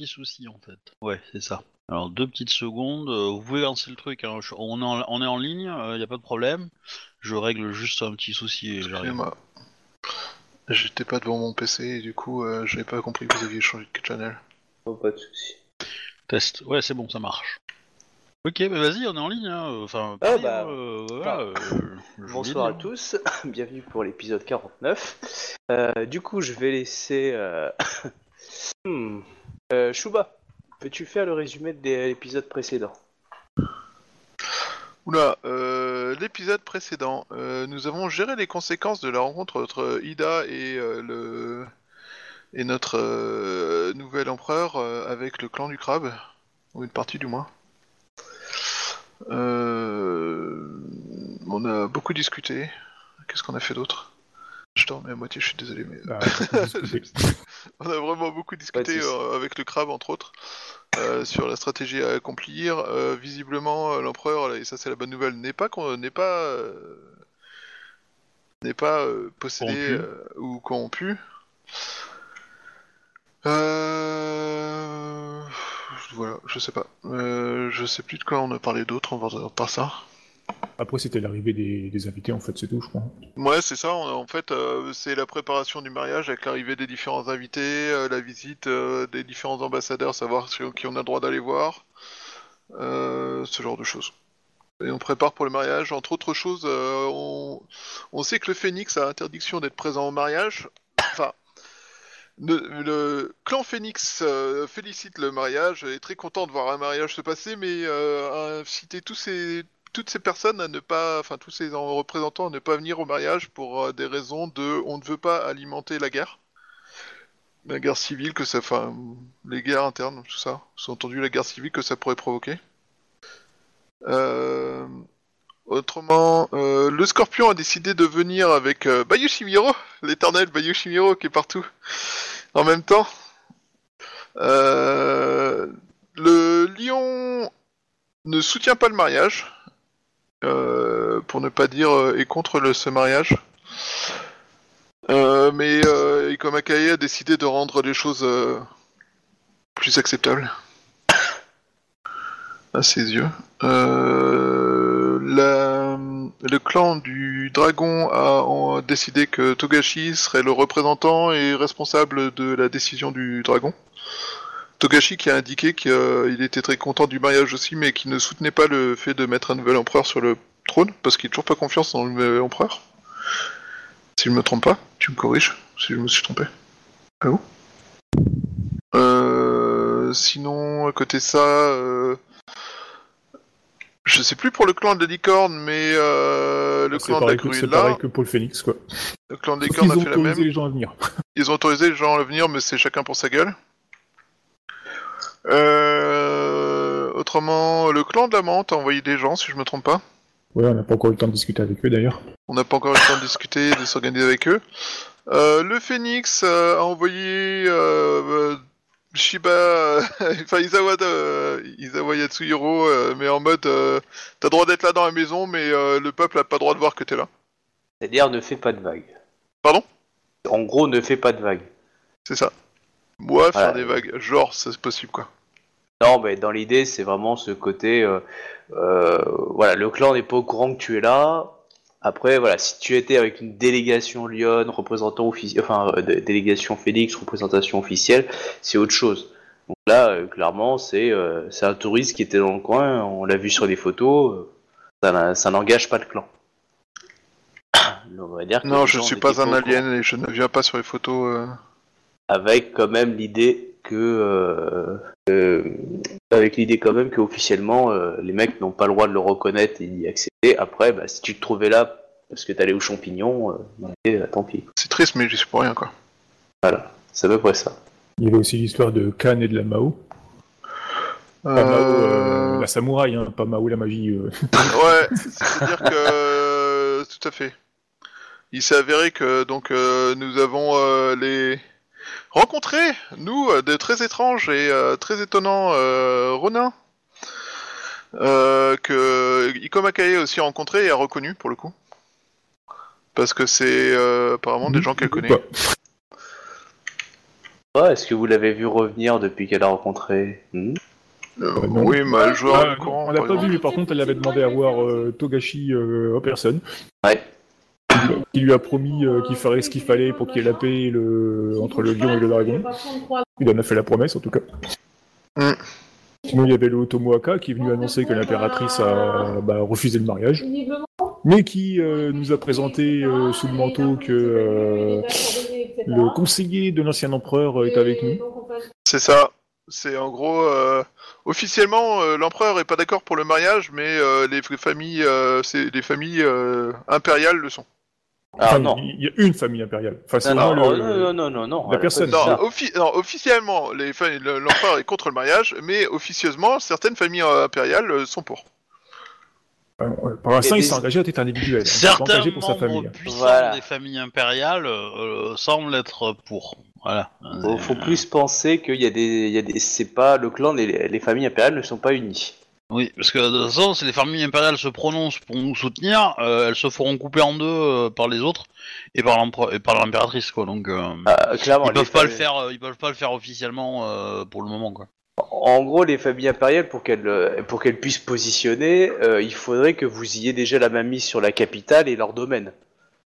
petit souci en fait. Ouais, c'est ça. Alors deux petites secondes, euh, vous pouvez lancer le truc, hein. Je- on, est en, on est en ligne, il n'y a pas de problème. Je règle juste un petit souci et j'arrive. Excusez-moi. J'étais pas devant mon PC et du coup, euh, j'avais pas compris que vous aviez changé de channel. Oh, pas de souci. Test, ouais c'est bon, ça marche. Ok, bah vas-y, on est en ligne. Hein. Enfin, Ah, pareil, bah, hein, euh, voilà, euh, je vous Bonsoir à l'ai dit, tous, bienvenue pour l'épisode 49. Euh, du coup, je vais laisser. Euh... hmm. Euh, peux-tu faire le résumé de l'épisode précédent Oula, euh, l'épisode précédent, euh, nous avons géré les conséquences de la rencontre entre Ida et euh, le et notre euh, nouvel empereur avec le clan du crabe, ou une partie du moins. On a beaucoup discuté. Qu'est-ce qu'on a fait d'autre? Je dormais à moitié, je suis désolé, mais Bah, on a vraiment beaucoup discuté euh, avec le crabe, entre autres, euh, sur la stratégie à accomplir. Euh, visiblement, l'empereur, et ça c'est la bonne nouvelle, n'est pas con- n'est pas euh, n'est pas euh, possédé Corrompu. euh, ou corrompu. Euh... Voilà, je sais pas. Euh, je sais plus de quoi on a parlé d'autre, on va par ça. Après, c'était l'arrivée des, invités, en fait, c'est tout, je crois. Ouais, c'est ça. En fait, euh, c'est la préparation du mariage avec l'arrivée des différents invités, euh, la visite euh, des différents ambassadeurs, savoir qui on a le droit d'aller voir, ce genre de choses. Et on prépare pour le mariage. Entre autres choses, on... on sait que le Phénix a interdiction d'être présent au mariage. Enfin, le, clan Phoenix félicite le mariage, est très content de voir un mariage se passer, mais euh, a incité tous ces, toutes ces personnes à ne pas, enfin tous ces en- représentants à ne pas venir au mariage pour euh, des raisons de, on ne veut pas alimenter la guerre, la guerre civile que ça, enfin les guerres internes, tout ça, sous-entendu la guerre civile que ça pourrait provoquer. Euh, Autrement, euh, le Scorpion a décidé de venir avec Bayushimiro, l'éternel Bayushimiro qui est partout en même temps. Le Lion ne soutient pas le mariage, euh, pour ne pas dire euh, est contre le, ce mariage. Euh, mais euh, Ikomakae a décidé de rendre les choses euh, plus acceptables à ses yeux. Euh, le clan du dragon a décidé que Togashi serait le représentant et responsable de la décision du dragon. Togashi qui a indiqué qu'il était très content du mariage aussi, mais qui ne soutenait pas le fait de mettre un nouvel empereur sur le trône, parce qu'il n'a toujours pas confiance dans le nouvel empereur. Si je me trompe pas, tu me corriges si je me suis trompé. Ah où euh, Sinon, à côté de ça, euh, je sais plus pour le clan de la licorne, mais euh, le C'est clan de la grue c'est là, pareil que pour le Phoenix, quoi. le clan de la licorne a fait la même. autorisé les gens à venir. Ils ont autorisé les gens à venir, mais c'est chacun pour sa gueule. Euh... Autrement, le clan de la menthe a envoyé des gens, si je me trompe pas. Ouais, on n'a pas encore eu le temps de discuter avec eux, d'ailleurs. On n'a pas encore eu le temps de discuter, de s'organiser avec eux. Euh, le Phoenix euh, a envoyé euh, euh, Shiba, enfin Izawa, de, Izawa Yatsuhiro, euh, mais en mode euh, t'as droit d'être là dans la maison, mais euh, le peuple a pas droit de voir que t'es là. C'est-à-dire, ne fais pas de vagues. Pardon? En gros, ne fais pas de vagues. C'est ça. Moi, faire Voilà. des vagues, genre, c'est possible quoi. Non, mais dans l'idée, c'est vraiment ce côté. euh, euh, voilà, le clan n'est pas au courant que tu es là. Après, voilà, si tu étais avec une délégation Lyon, représentant officiel, enfin, euh, dé- délégation Félix, représentation officielle, c'est autre chose. Donc là, clairement, c'est c'est un touriste qui était dans le coin, on l'a vu sur les photos, ça, n'engage pas le clan. Donc, on va dire que Non, je gens suis pas un alien et je ne viens pas sur les photos. Avec quand même l'idée que euh, euh, avec l'idée quand même qu'officiellement euh, les mecs n'ont pas le droit de le reconnaître et d'y accéder. Après, bah, si tu te trouvais là parce que t'allais aux champignons, euh, bah, eh, tant pis. C'est triste, mais j'y suis pour rien quoi. Voilà, c'est à peu près ça. Il y avait aussi l'histoire de Khan et de la Mao. Pas Mao, Euh, la samouraï, hein, pas Mao la magie. euh. Ouais, c'est-à-dire que tout à fait. Il s'est avéré que donc euh, nous avons euh, les rencontré nous euh, de très étranges et euh, très étonnants euh, Ronin euh, que Ikomakae a aussi rencontré et a reconnu pour le coup parce que c'est euh, apparemment des gens qu'elle connaît. Ouais. Est-ce que vous l'avez vu revenir depuis qu'elle a rencontré? Hmm? Non. oui, mais elle jouait Ah, courant, on l'a par pas vu, mais par contre, elle avait demandé à voir euh, Togashi euh, en personne. Ouais. Il lui a promis euh, qu'il ferait ce qu'il fallait pour qu'il y ait la paix le- entre le lion et le dragon. Il en a fait la promesse, en tout cas. Mm. Sinon, il y avait le Otomoaka qui est venu annoncer que l'impératrice a bah, refusé le mariage, mais qui euh, nous a présenté euh, sous le manteau que euh, le conseiller de l'ancien empereur est avec nous. C'est ça. C'est en gros, officiellement, l'empereur est pas d'accord pour le mariage, mais les familles, les familles impériales le sont. Ah Enfin, non. il y a une famille impériale. Enfin, c'est Non, vraiment non, le- non, non, non, non, non, la personne. Non, ça. offi- non, officiellement, l'empereur est contre le mariage, mais officieusement, certaines familles euh, impériales euh, sont pour. Euh, Pour l'instant, Et il s'est engagé à être individuel. Pas Certains pour sa membres famille. puissants Voilà. des familles impériales euh, semblent être pour. Voilà. Faut, faut plus penser qu'il y a des, il y a des, c'est pas le clan, les, les familles impériales ne sont pas unies. Oui, parce que de toute façon, si les familles impériales se prononcent pour nous soutenir, euh, elles se feront couper en deux euh, par les autres et par et par l'impératrice, quoi. Donc, euh, Ah, clairement, ils peuvent pas le faire, euh, ils peuvent pas le faire officiellement euh, pour le moment, quoi. En gros, les familles impériales, pour qu'elles euh, pour qu'elles puissent positionner, euh, il faudrait que vous ayez déjà la main mise sur la capitale et leur domaine.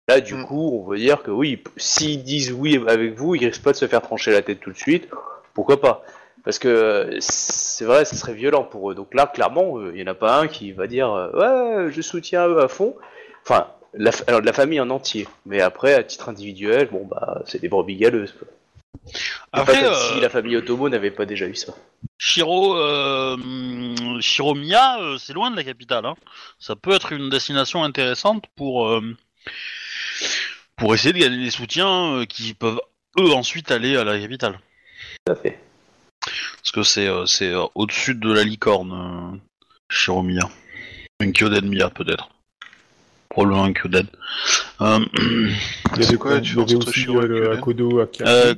Là, du Mm. coup, on veut dire que oui, s'ils disent oui avec vous, ils risquent pas de se faire trancher la tête tout de suite. Pourquoi pas? Parce que euh, c'est vrai, ce serait violent pour eux. Donc là, clairement, euh, il y en a pas un qui va dire euh, ouais, je soutiens eux à fond. Enfin, la, alors, la famille en entier. Mais après, à titre individuel, bon bah, c'est des brebis galeuses. Quoi. Après, pas comme euh, si la famille Otomo n'avait pas déjà eu ça. Shiro, euh, Shiromiya, c'est loin de la capitale. Hein. Ça peut être une destination intéressante pour pour essayer de gagner des soutiens qui peuvent eux ensuite aller à la capitale. Tout à fait. Parce que c'est euh, c'est euh, au-dessus de la licorne, euh, Shiromiya. Un Kyoden Miya peut-être. Probablement un Kyoden. Euh, Il y C'est quoi la différence entre Shiro et euh, Kyoden Akodo Euh,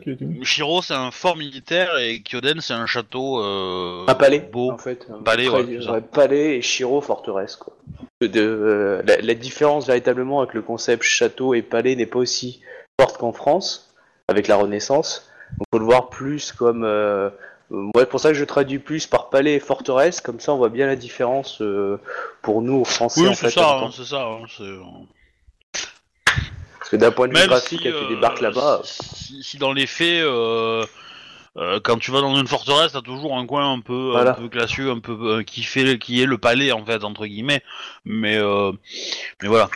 c'est un fort militaire et Kyoden c'est un château euh, Un palais, beau. en fait. Un Palais, ouais, palais et Shiro forteresse, quoi. De, euh, la, la différence véritablement avec le concept château et palais n'est pas aussi forte qu'en France, avec la Renaissance. Donc faut le voir plus comme... Euh, ouais, pour ça que je traduis plus par palais et forteresse, comme ça on voit bien la différence euh, pour nous, Français, Oui, en c'est fait. ça, hein, c'est ça. hein, c'est, euh, Parce que d'un point de vue Même graphique, si, quand tu débarques là-bas... Si, si dans les faits, quand tu vas dans une forteresse, t'as toujours un coin un peu, Voilà. un peu classieux, un peu qui fait, qui est le palais en fait entre guillemets. Mais, mais voilà.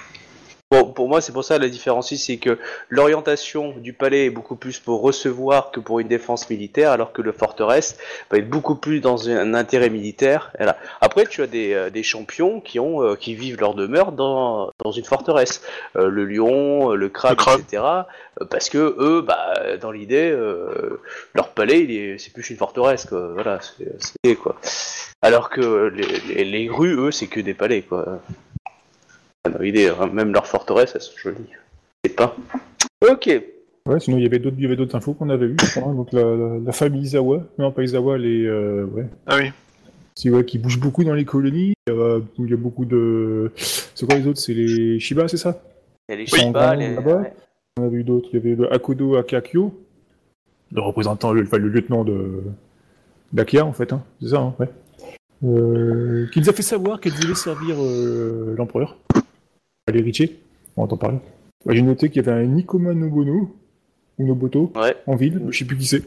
Bon, pour moi, c'est pour ça la différence ici, c'est que l'orientation du palais est beaucoup plus pour recevoir que pour une défense militaire, alors que le forteresse va être beaucoup plus dans un intérêt militaire. Voilà. Après, tu as des, euh, des champions qui ont euh, qui vivent leur demeure dans, dans une forteresse, Euh, le lion, euh, le crabe, Le crabe. etc. euh, Parce que eux, bah, dans l'idée, euh, leur palais, il est, c'est plus une forteresse, quoi. Voilà, c'est, c'est quoi. Alors que les, les, les grues, eux, c'est que des palais, quoi. Ah, l'idée, hein, même leurs forteresses, elles sont jolies. C'est pas. Ok. Ouais, sinon il y avait d'autres, il y avait d'autres infos qu'on avait vues, je crois. Donc la, la- la famille Izawa, non pas Izawa, les, euh, ouais, Ah oui. si, ouais, qui bouge beaucoup dans les colonies. Il y a, il y a beaucoup de, c'est quoi les autres? C'est les Shiba, c'est ça? Il y a les. Shiba, les. ouais. On avait eu d'autres. Il y avait le Akodo Akakyo, le représentant, le, enfin, le lieutenant de d'Akia en fait, hein. c'est ça, hein, ouais. Euh, qui nous a fait savoir qu'elle voulait servir euh, l'empereur, l'héritier. On entend parler. Ouais, J'ai noté qu'il y avait un Nikoma Nobono ou Noboto Ouais. en ville. Je sais plus qui c'est.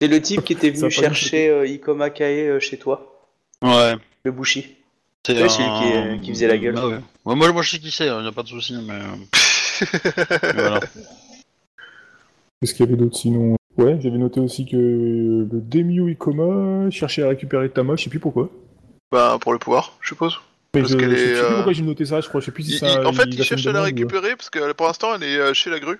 C'est le type qui était Ça venu a pas dû chercher euh, Ikoma Kae euh, chez toi, Ouais. le Bushi. C'est Ouais, celui qui, euh, qui faisait la gueule. Ah ouais. Ouais, moi, moi je sais qui c'est, il y a pas de souci, mais, euh, mais voilà. Qu'est-ce qu'il y avait d'autre sinon? Ouais, j'avais noté aussi que le Demio Ikoma cherchait à récupérer Tama, je sais plus pourquoi. Ben, pour le pouvoir, je suppose. Mais Parce je, qu'elle je sais est, plus euh, pourquoi j'ai noté ça, je crois. Je sais plus si Il- ça. il- en fait, il cherche à la récupérer parce que pour l'instant, elle est euh, chez la grue.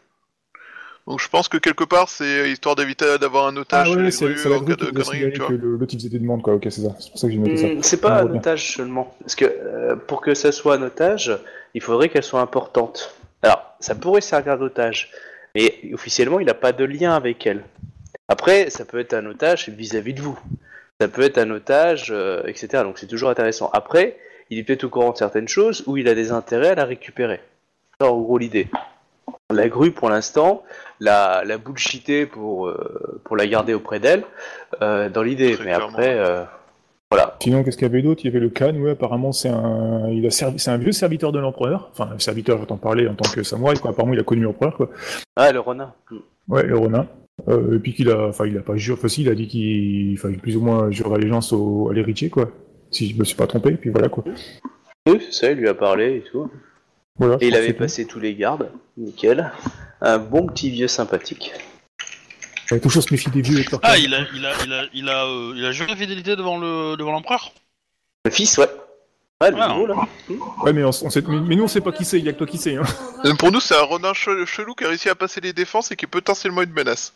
Donc je pense que quelque part, c'est histoire d'éviter d'avoir un Ah otage chez ouais, les c'est grues c'est la en grue cas qui de nous a conneries, signalé tu vois. que le- l'autre il faisait des demandes, quoi. Ok, c'est ça. C'est pour ça que j'ai noté ça. Hmm, c'est pas On un otage seulement. Parce que euh, pour que ça soit un otage, il faudrait qu'elle soit importante. Alors, ça pourrait servir d'otage, mais officiellement, il n'a pas de lien avec elle. Après, ça peut être un otage vis-à-vis de vous. Ça peut être un otage, euh, etc. Donc c'est toujours intéressant. Après, il est peut-être au courant de certaines choses ou il a des intérêts à la récupérer. C'est en gros l'idée. la grue pour l'instant, la, la bullshiter pour, euh, pour la garder auprès d'elle, euh, dans l'idée. Mais clairement. après, euh, voilà. Sinon, qu'est-ce qu'il y avait d'autre? Il y avait le Khan, ouais, apparemment, c'est un, il a servi, c'est un vieux serviteur de l'empereur. Enfin, un serviteur, j'entends parler en tant que samouraï, quoi. Apparemment, il a connu l'empereur, quoi. Ah, le renard. Ouais, le Ronin. Euh, et puis qu'il a, enfin, il a pas juré, enfin, si, il a dit qu'il, enfin, plus ou moins jure allégeance au, à l'héritier, quoi. Si je me suis pas trompé, puis voilà, quoi. Oui, c'est ça, il lui a parlé et tout. Voilà. Et il avait passé tous les gardes. Nickel. Un bon petit vieux sympathique. Ouais, toujours se méfier des vieux avec leur Ah, il a, il a, il a, il a, euh, il a juré fidélité devant le, devant l'empereur? Le fils, ouais. Ouais, le Ah, nouveau, là. Ouais, mais on, on sait, mais, mais nous, on sait pas qui c'est, il y a que toi qui sais, hein. Euh, Pour nous, c'est un renard che- chelou qui a réussi à passer les défenses et qui est potentiellement une menace.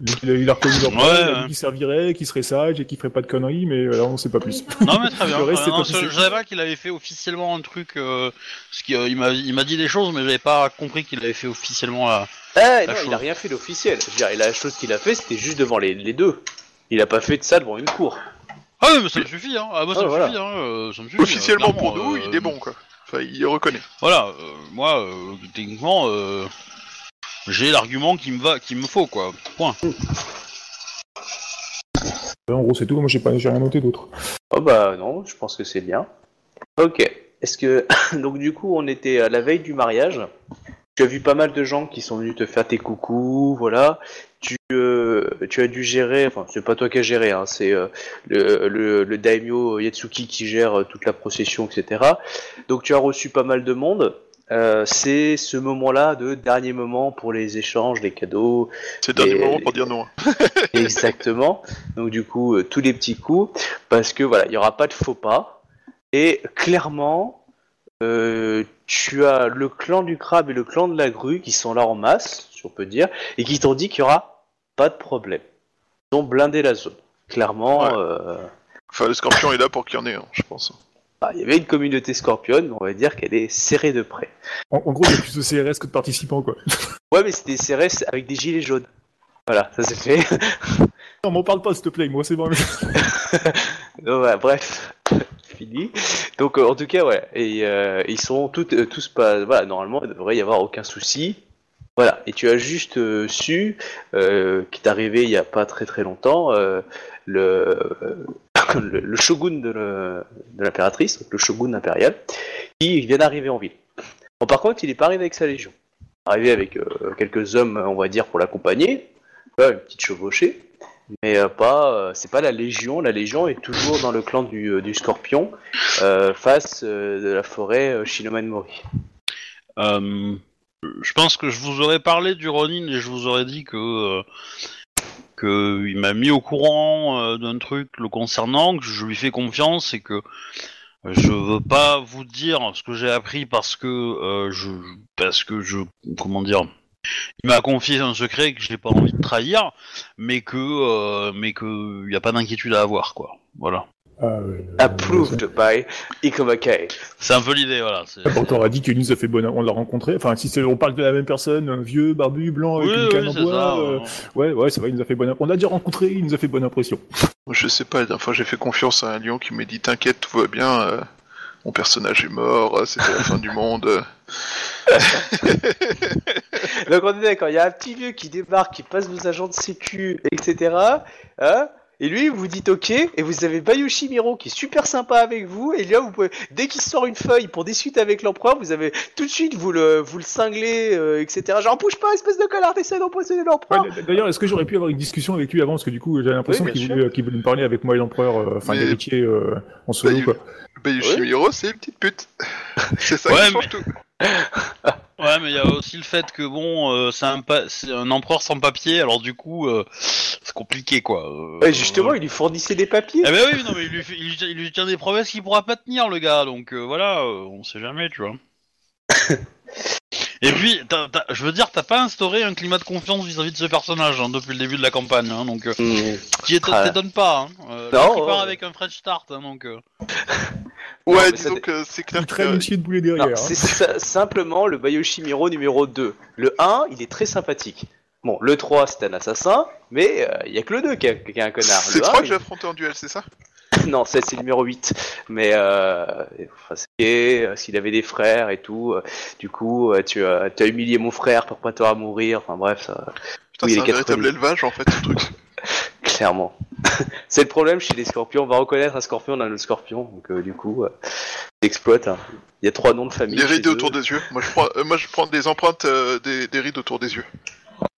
Donc, il, a, il a reconnu l'empereur, Ouais, qu'il servirait, qu'il serait sage et qu'il ferait pas de conneries, mais euh, là, on sait pas plus. Non mais très bien. Le reste, Euh, non, pas je, savais pas qu'il avait fait officiellement un truc. Euh, parce qu'il euh, il m'a, il m'a dit des choses, mais j'avais pas compris qu'il avait fait officiellement la. Ah, non, La il a rien fait d'officiel. Je veux dire, la chose qu'il a fait, c'était juste devant les, les deux. Il a pas fait de ça devant une cour. Ah oui, mais ça me suffit. Hein. Ah, moi, ça Ah, me voilà. suffit. Hein. euh, ça me suffit. Officiellement euh, pour nous, euh, il est bon, quoi. Enfin, il reconnaît. Voilà. euh, moi, euh, techniquement, euh, j'ai l'argument qui me va, qui me faut quoi. Point. En gros, c'est tout. Moi, j'ai pas, j'ai rien noté d'autre. Oh bah non, je pense que c'est bien. Ok. Est-ce que donc du coup on était à la veille du mariage. Tu as vu pas mal de gens qui sont venus te faire tes coucous, voilà. Tu euh, tu as dû gérer, enfin c'est pas toi qui as géré, hein, c'est euh, le, le le daimyo Yatsuki qui gère euh, toute la procession, etc. Donc tu as reçu pas mal de monde. Euh, c'est ce moment-là de dernier moment pour les échanges, les cadeaux, C'est le dernier moment pour dire non. Exactement. Donc du coup, euh, tous les petits coups, parce que voilà, il y aura pas de faux pas. Et clairement, euh, tu as le clan du crabe et le clan de la grue qui sont là en masse, si on peut dire, et qui t'ont dit qu'il y aura pas de problème. Ils ont blindé la zone. Clairement, Ouais. Enfin, le scorpion est là pour qu'il y en ait un, je pense. Bah, il y avait une communauté scorpion, on va dire qu'elle est serrée de près. En, en gros, il y a plus de CRS que de participants, quoi. Ouais, mais c'était serré avec des gilets jaunes. Voilà, ça c'est fait. Non, m'en parle pas, s'il te plaît. Moi, c'est bon. Donc, ouais, bref, fini. Donc euh, en tout cas, ouais, et euh, ils sont toutes, euh, tous pas. Voilà, normalement, il devrait y avoir aucun souci. Voilà, et tu as juste euh, su, qui est arrivé il y a pas très très longtemps, le, le, le shogun de l'impératrice, le shogun impérial, qui vient d'arriver en ville. Bon, par contre, il est pas arrivé avec sa légion. Arrivé avec euh, quelques hommes, on va dire, pour l'accompagner, une petite chevauchée. Mais euh, pas, euh, c'est pas la Légion. La Légion est toujours dans le clan du, euh, du Scorpion, euh, face euh, de la forêt euh, Shinoman Mori. Euh, je pense que je vous aurais parlé du Ronin et je vous aurais dit que euh, que il m'a mis au courant euh, d'un truc le concernant, que je lui fais confiance et que je veux pas vous dire ce que j'ai appris parce que euh, je parce que je comment dire il m'a confié un secret que j'ai pas envie de trahir mais que euh, mais que y a pas d'inquiétude à avoir quoi. Voilà Approved by Ikomakai. c'est un peu l'idée voilà c'est- on aura dit que nous a fait bonne, on l'a rencontré. Enfin, si c'est- on parle de la même personne, un vieux, barbu, blanc, avec oui, une oui, canne en c'est bois. ça euh, ouais, ouais, c'est vrai, il nous a fait bonne. On l'a déjà rencontré, il nous a fait bonne impression. Je sais pas, la dernière fois j'ai fait confiance à un lion qui m'a dit T'inquiète, tout va bien, euh, mon personnage est mort, euh, c'était la fin du monde. Donc on est d'accord, il y a un petit vieux qui débarque, qui passe vos agents de sécu, etc. Hein et lui, vous dites ok, et vous avez Bayushi Miro qui est super sympa avec vous, et là, vous pouvez, dès qu'il sort une feuille pour discuter avec l'empereur, vous avez tout de suite, vous le, vous le cinglez, euh, etc. Genre, bouge pas, espèce de connard, t'essaies d'empoisonner l'empereur. Ouais, D'ailleurs, est-ce que j'aurais pu avoir une discussion avec lui avant? Parce que du coup, j'ai l'impression Oui, qu'il voulait, qu'il voulait me parler avec moi et l'empereur, euh, enfin Mais- l'héritier euh, en solo, quoi. Bah, Yoshimiro, c'est une petite pute. c'est ça Ouais, qui change tout. Ouais, mais il y a aussi le fait que bon, euh, c'est un, pa- c'est un empereur sans papier, alors du coup, euh, c'est compliqué quoi. Euh, Ouais, justement, il lui fournissait des papiers. Eh ben oui, non mais il lui, fait- il lui, il lui tient des promesses qu'il pourra pas tenir le gars, donc euh, voilà, euh, on sait jamais, tu vois. Et puis, t'as- t'as- je veux dire, t'as pas instauré un climat de confiance vis-à-vis de ce personnage hein, depuis le début de la campagne, hein, donc euh, Mmh. qui éton- Ah. t'étonne pas. Hein. Euh, Non, il part ouais. avec un French start, hein, donc. euh. Ouais, disons que c'est clair une chier de boulet derrière. hein. c'est simplement le Bayoshi Miro numéro 2. Le 1, il est très sympathique. Bon, le 3, c'est un assassin, mais euh, il y a que le 2 qui, est un connard. C'est Le 1, trois que il- j'ai affronté en duel, c'est ça? non, c'est le numéro 8. Mais euh, euh, s'il avait des frères et tout, euh, du coup, euh, tu, as- tu as humilié mon frère pour pas te à mourir. Enfin bref, ça, Putain, Oui, c'est un véritable élevage en fait ce truc. clairement. c'est le problème chez les scorpions. On va reconnaître un scorpion dans le scorpion. Donc euh, du coup, euh, exploite. hein. Il y a trois noms de famille. Des rides autour des yeux. Moi je prends, moi, je prends des empreintes des, des rides autour des yeux.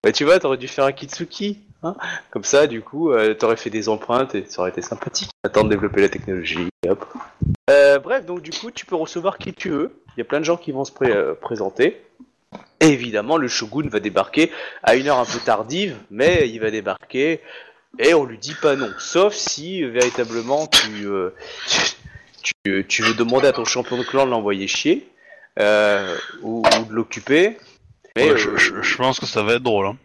Bah, tu vois, t'aurais dû faire un kitsuki. Comme ça, du coup, euh, t'aurais fait des empreintes et ça aurait été sympathique. Attends de développer la technologie. hop. Euh, bref, donc du coup, tu peux recevoir qui tu veux. Il y a plein de gens qui vont se euh, présenter. Et évidemment, le shogun va débarquer à une heure un peu tardive, mais il va débarquer et on lui dit pas non. Sauf si véritablement tu, euh, tu, veux demander à ton champion de clan de l'envoyer chier ou de l'occuper. Mais Ouais, je, euh, je- je pense que ça va être drôle. Hein.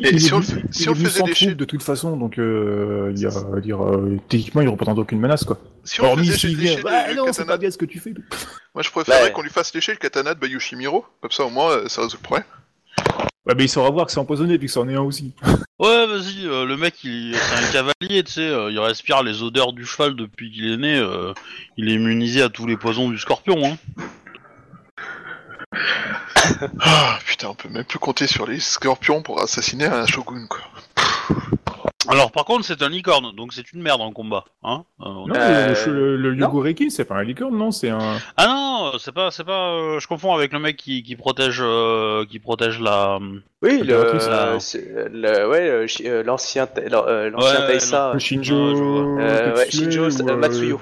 Et il est si on le venu- fait- il si est on faisait troupe de toute façon, donc euh, il y a, à dire, euh, techniquement il représente aucune menace quoi. Si on Hormis faisait s'il vient, bah non, c'est katana- pas bien ce que tu fais. Moi je préférerais Ouais. qu'on lui fasse lécher le katana de Bayushimiro. Comme ça au moins euh, ça résout le problème. Ouais, mais il saura voir que c'est empoisonné puis que c'en est un aussi. Ouais, vas-y, euh, le mec, il c'est un cavalier, tu sais, euh, il respire les odeurs du cheval depuis qu'il est né, euh, il est immunisé à tous les poisons du scorpion. Hein. Ah putain, on peut même plus compter sur les scorpions pour assassiner un shogun quoi. Alors, par contre, c'est un licorne, donc c'est une merde en combat. Hein Euh, on- Non, Euh, le, le, le non. Yogoreki, c'est pas un licorne, non, c'est un. Ah non, c'est pas, c'est pas. euh, je confonds avec le mec qui, qui protège, euh, qui protège la. Oui, le, euh, c'est- ouais, euh, chi- euh, l'ancien, ta- euh, l'ancien Ouais, Taisa, Le Shinjo. Ouais, je vois. euh, ouais, Shinjo ou, euh, Matsuyo,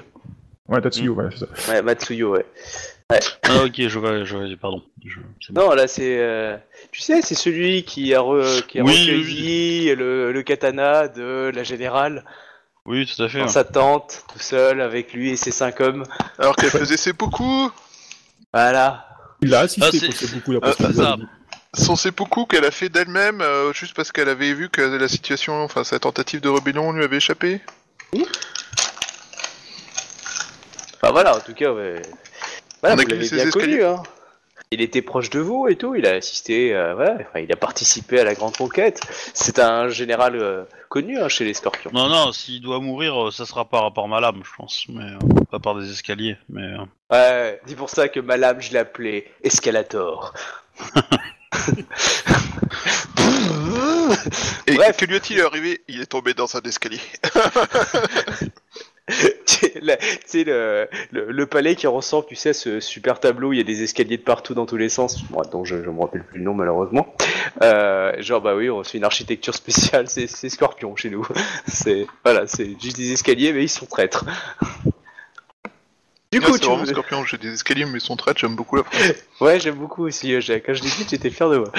Ouais, Tatsuyo, voilà, c'est ça. ouais, Matsuyo, ouais. Ah ok, je vois, je vois, pardon. Je-. Non, là c'est, euh, tu sais, c'est celui qui a, re- qui a Oui, recueilli Le, le katana de la générale Oui, tout à fait. dans ouais. sa tente, tout seul avec lui et ses cinq hommes. Alors qu'elle faisait ses beaucoup, Voilà. Il l'a assisté Ah, c'est- pour beaucoup la ça. son seppuku qu'elle a fait d'elle-même euh, juste parce qu'elle avait vu que la situation, enfin sa tentative de rébellion lui avait échappé? Enfin voilà, en tout cas, ouais. Voilà, On vous l'avez bien connu, hein. Il était proche de vous et tout, il a assisté, euh, ouais, enfin, il a participé à la grande conquête. C'est un général euh, connu hein, chez les Scorpions. Non, non, s'il doit mourir, euh, ça sera par ma lame, je pense, mais euh, pas par des escaliers. Mais euh, Ouais, c'est pour ça que ma lame, je l'appelais Escalator. Et Bref. que lui est-il arrivé? Il est tombé dans un escalier. C'est la- c'est le, le, le palais qui ressemble, tu sais, à ce super tableau il y a des escaliers de partout dans tous les sens. Moi, donc je, je me rappelle plus le nom malheureusement. Euh, genre bah oui, on fait une architecture spéciale, c'est Scorpion chez nous. C'est voilà, c'est juste des escaliers, mais ils sont traîtres. Du coup, tu veux- Scorpion, j'ai des escaliers mais ils sont traîtres, j'aime beaucoup la phrase. Ouais, j'aime beaucoup aussi. euh, Quand je l'ai dit, j'étais fier de moi.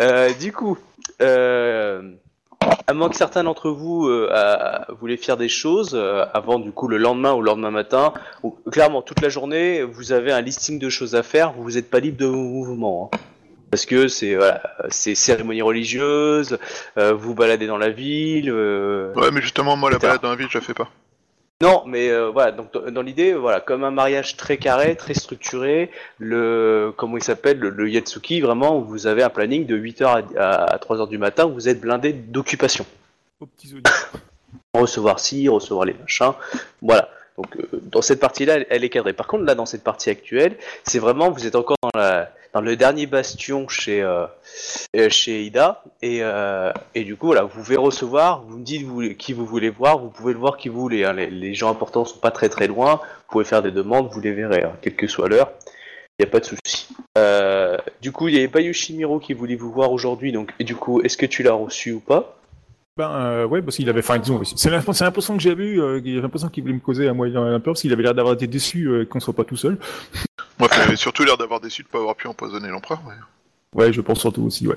Euh, du coup, euh, à moins que certains d'entre vous euh, voulaient faire des choses euh, avant, du coup, le lendemain ou le lendemain matin, ou, clairement, toute la journée, vous avez un listing de choses à faire. Vous n'êtes pas libre de mouvement. hein. Parce que c'est voilà, c'est cérémonie religieuse, euh, vous baladez dans la ville. euh, Ouais, mais justement, moi la balade dans la ville, je la fais pas. Non, mais euh, voilà, donc dans dans l'idée, voilà, comme un mariage très carré, très structuré, le comment il s'appelle, le, le Yatsuki, vraiment, où vous avez un planning de 8h à, 3h du matin, où vous êtes blindé d'occupation. Aux petits oignons. Recevoir ci, recevoir les machins, voilà. Donc euh, dans cette partie-là, elle, elle est cadrée. Par contre, là, dans cette partie actuelle, c'est vraiment, vous êtes encore dans, la, dans le dernier bastion chez euh, euh, chez Ida, et, euh, et du coup, vous pouvez recevoir, vous me dites qui vous voulez voir, vous pouvez le voir qui vous voulez. hein. Les, gens importants sont pas très très loin, vous pouvez faire des demandes, vous les verrez, hein, quelle que soit l'heure. Il n'y a pas de souci. Du coup, il n'y avait pas Yoshimiro qui voulait vous voir aujourd'hui, donc et du coup, est-ce que tu l'as reçu ou pas? Ben ouais, parce qu'il avait, enfin disons, c'est l'impression que j'ai eu, euh, l'impression qu'il voulait me causer à moi un peu, parce qu'il avait l'air d'avoir été déçu euh, qu'on soit pas tout seul. Moi, il avait surtout l'air d'avoir déçu de pas avoir pu empoisonner l'empereur. mais- Ouais, je pense surtout aussi, ouais.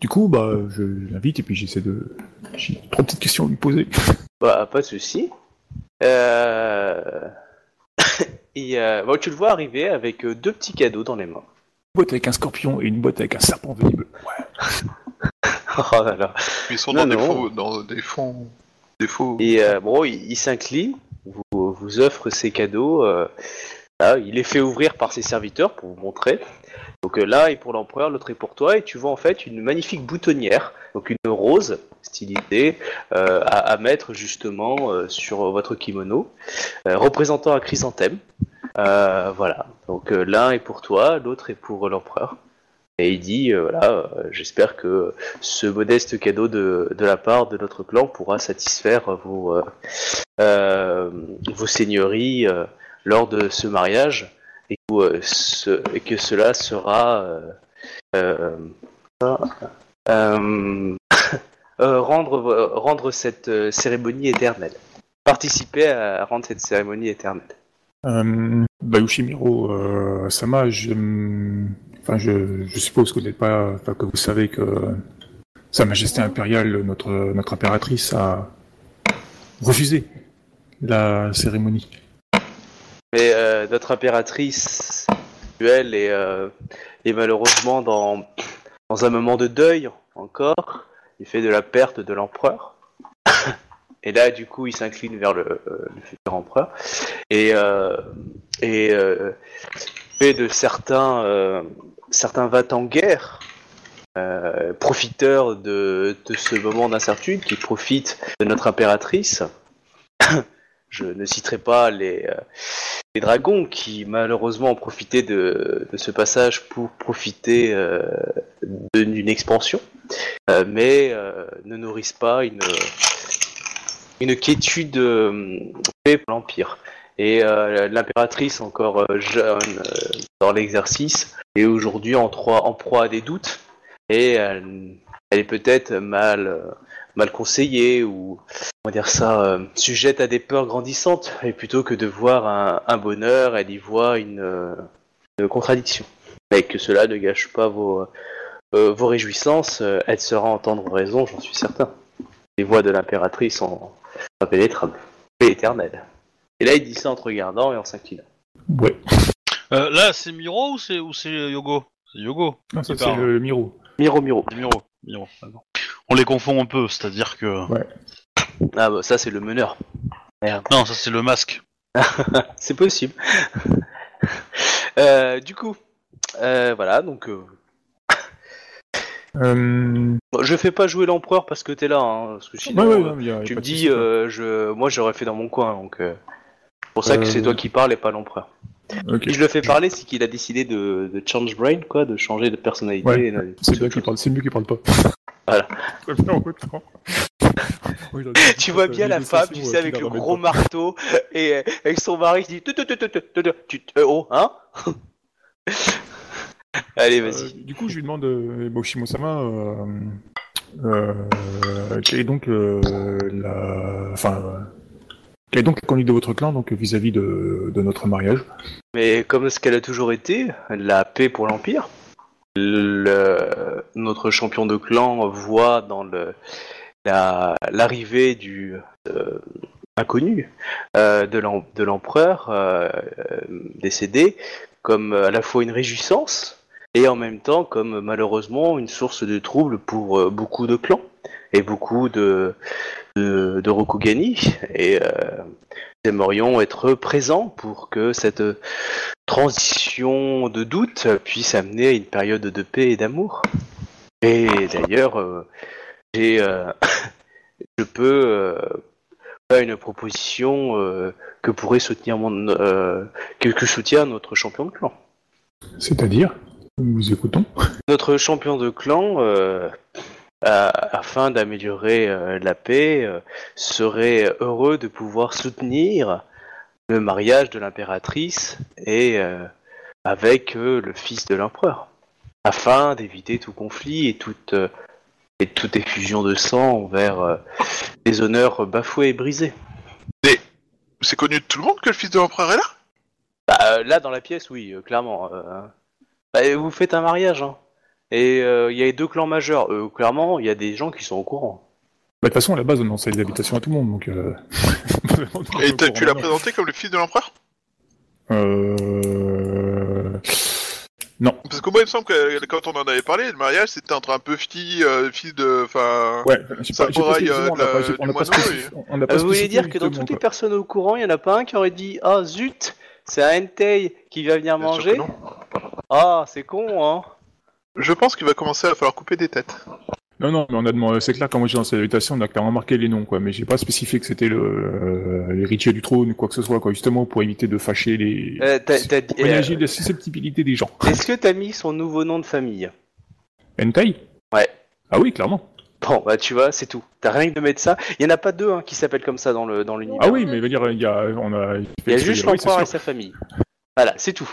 Du coup, bah, je l'invite et puis j'essaie de, j'ai trois petites questions à lui poser. Bah, pas de souci. Euh... et euh, bon, tu le vois arriver avec euh, deux petits cadeaux dans les mains. Une boîte avec un scorpion et une boîte avec un serpent venimeux. Ouais. Oh là là. Ils sont Non, dans, des faux, dans des fonds. Des faux. Et euh, bon, il, il s'incline, vous, vous offre ses cadeaux. Euh, là, il les fait ouvrir par ses serviteurs pour vous montrer. Donc euh, est pour l'empereur, l'autre est pour toi, et tu vois en fait une magnifique boutonnière, donc une rose, stylisé euh, à, mettre justement euh, sur votre kimono, euh, représentant un chrysanthème. Euh, voilà. Donc euh, l'un est pour toi, l'autre est pour l'empereur. Et il dit, euh, voilà, euh, j'espère que ce modeste cadeau de, la part de notre clan pourra satisfaire vos, euh, euh, seigneuries euh, lors de ce mariage et que, euh, que cela sera euh, euh, rendre, rendre cette cérémonie éternelle. Participer à rendre cette cérémonie éternelle. Euh, bah, euh, Sama, je, enfin, je, suppose que vous que vous savez que Sa Majesté impériale, notre, notre impératrice, a refusé la cérémonie. Mais euh, notre impératrice actuelle est, euh, est malheureusement dans, un moment de deuil encore, du fait de la perte de l'empereur. Et là, du coup, il s'incline vers le, euh, futur empereur. Et, euh, fait de certains, certains va en guerre, euh, profiteurs de, de ce moment d'incertitude, qui profitent de notre impératrice. Je ne citerai pas les, euh, les dragons qui malheureusement ont profité de, ce passage pour profiter euh, d'une expansion, euh, mais ne nourrissent pas une, une quiétude euh, pour l'Empire. Et l'impératrice, encore jeune dans l'exercice, est aujourd'hui en, proie- en proie à des doutes, et elle, est peut-être mal, mal conseillée ou on va dire ça, euh, sujette à des peurs grandissantes, et plutôt que de voir un, un bonheur, elle y voit une, euh, une contradiction. Mais que cela ne gâche pas vos, euh, vos réjouissances, euh, elle saura entendre raison, j'en suis certain. Les voix de l'impératrice sont impénétrables, et éternelles. Et là, il dit ça en te regardant et en s'inclinant. Ouais. Euh, là, c'est Miro ou c'est ou c'est Yogo? C'est Yogo. Qui c'est parle. le Miro. Miro, Miro. Miro. Miro. On les confond un peu, c'est-à-dire que. Ah bah ça, c'est le meneur. Non, ça c'est le masque. C'est possible. Euh, du coup, euh, voilà, donc... euh, Euh... je fais pas jouer l'empereur parce que t'es là, hein, parce que Ouais, sinon, ouais, non, y a- y a Tu me dis, euh, je, moi j'aurais fait dans mon coin, donc euh, c'est pour ça que c'est toi qui parles et pas l'empereur. Ok. Si je le fais parler, c'est qu'il a décidé de, de change brain, quoi, de changer de personnalité. Ouais, C'est bien qu'il parle, c'est mieux qu'il parle pas. Voilà. Tu vois bien la femme, tu sais, avec le gros marteau et euh, avec son mari qui dit, Tu- euh, oh, hein Allez, vas-y. Euh, du coup, je lui demande, Boshimo-sama, euh, quelle est donc la, enfin, quelle est donc la conduite de votre clan donc vis-à-vis de, de notre mariage? Mais comme ce qu'elle a toujours été, la paix pour l'Empire, notre champion de clan voit dans le- la- l'arrivée du euh, inconnu euh, de de l'empereur euh, décédé comme à la fois une réjouissance et en même temps comme malheureusement une source de trouble pour beaucoup de clans et beaucoup de, de, Rokugani. Et nous aimerions être présents pour que cette transition de doute puisse amener à une période de paix et d'amour. Et d'ailleurs, euh, j'ai, euh, je peux euh, faire une proposition que pourrait soutenir mon, que, que soutient notre champion de clan. C'est-à-dire, nous vous écoutons. Notre champion de clan, afin d'améliorer la paix, serait heureux de pouvoir soutenir le mariage de l'impératrice et euh, avec euh, le fils de l'empereur, afin d'éviter tout conflit et toute, euh, et toute effusion de sang envers les honneurs bafoués et brisés. C'est connu de tout le monde que le fils de l'empereur est là? Bah, euh, là, dans la pièce, oui, clairement. euh, bah, vous faites un mariage, hein. Et il y a les deux clans majeurs. Clairement, il y a des gens qui sont au courant. Bah, de toute façon, à la base, on enseigne les habitations à tout le monde, donc. Euh... Et tu l'as présenté comme le fils de l'empereur? Euh... Parce que moi, il me semble que quand on en avait parlé, le mariage c'était entre un peu fille, euh, fils de. Enfin. Ouais, on n'a pas, Euh, vous voulez dire que dans toutes les personnes au courant, il n'y en a pas un qui aurait dit Ah zut, c'est un Entei qui va venir Bien manger non. Ah, c'est con, hein Je pense qu'il va commencer à falloir couper des têtes. Non, non, mais on a demandé, c'est clair, quand moi j'ai lancé l'invitation, on a clairement marqué les noms, quoi, mais j'ai pas spécifié que c'était le, euh, l'héritier du trône ou quoi que ce soit, quoi, justement pour éviter de fâcher les. Euh, t'as- t'as dit- pour ménager la susceptibilité des gens. Est-ce que t'as mis son nouveau nom de famille? Hentai? Ouais. Ah oui, clairement. Bon, bah tu vois, c'est tout. T'as rien que de mettre ça. Il y en a pas deux hein, qui s'appellent comme ça dans le dans l'univers. Ah oui, mais veut dire, il y a, on a. Il y a juste l'empereur et sa famille. Voilà, c'est tout.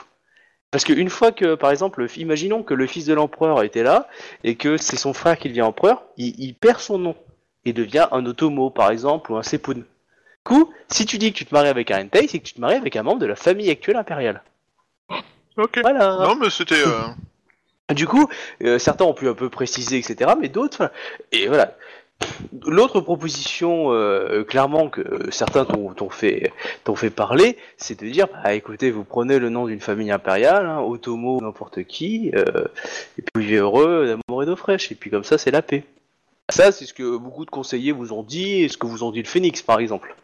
Parce qu'une fois que, par exemple, le- imaginons que le fils de l'empereur était là et que c'est son frère qui devient empereur, il, il perd son nom et devient un Otomo, par exemple, ou un Sepun. Du coup, si tu dis que tu te maries avec un Entei, c'est que tu te maries avec un membre de la famille actuelle impériale. Ok. Voilà. Non, mais c'était. euh, Du coup, euh, certains ont pu un peu préciser, etc., mais d'autres. Et voilà. L'autre proposition, euh, clairement, que certains t'ont fait, parler, c'est de dire, bah écoutez, vous prenez le nom d'une famille impériale, hein, Otomo, n'importe qui, euh, et puis vivez heureux d'amour et d'eau fraîche, et puis comme ça, c'est la paix. Ça, c'est ce que beaucoup de conseillers vous ont dit, et ce que vous ont dit le Phoenix, par exemple.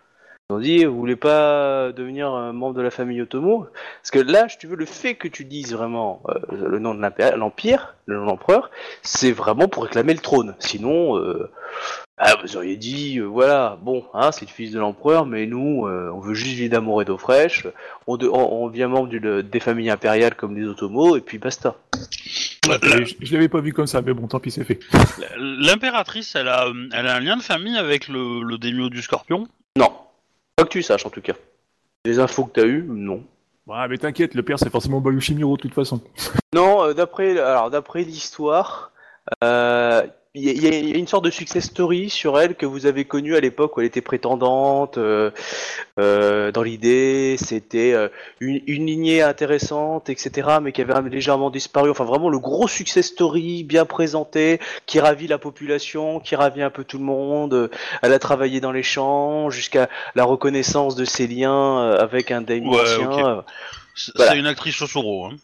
Ils ont dit, vous voulez pas devenir un membre de la famille Otomo Parce que là, si tu veux, le fait que tu dises vraiment euh, le nom de l'Empire, le nom de l'empereur, c'est vraiment pour réclamer le trône. Sinon, euh, ah, vous auriez dit, euh, voilà, bon, hein, c'est le fils de l'empereur, mais nous, euh, on veut juste vivre d'amour et d'eau fraîche, on, de- on, on devient membre des familles impériales comme les Otomos, et puis basta. Je, je l'avais pas vu comme ça, mais bon, tant pis, c'est fait. L'impératrice, elle a, euh, elle a un lien de famille avec le, le daimyo du scorpion. Non. Pas que tu saches, en tout cas. Les infos que t'as eues, non. Ouais, mais t'inquiète, le père, c'est forcément Bayushimiro, de toute façon. Non, euh, d'après alors d'après l'histoire, euh, il y, a- y une sorte de success story sur elle que vous avez connue à l'époque où elle était prétendante. euh, euh, dans l'idée, c'était euh, une, une lignée intéressante, etc., mais qui avait légèrement disparu. Enfin, vraiment le gros success story bien présenté, qui ravit la population, qui ravit un peu tout le monde. Euh, Elle a travaillé dans les champs jusqu'à la reconnaissance de ses liens euh, avec un daimyo Ouais, euh, C'est Voilà. c'est une actrice Chosuro. Hein.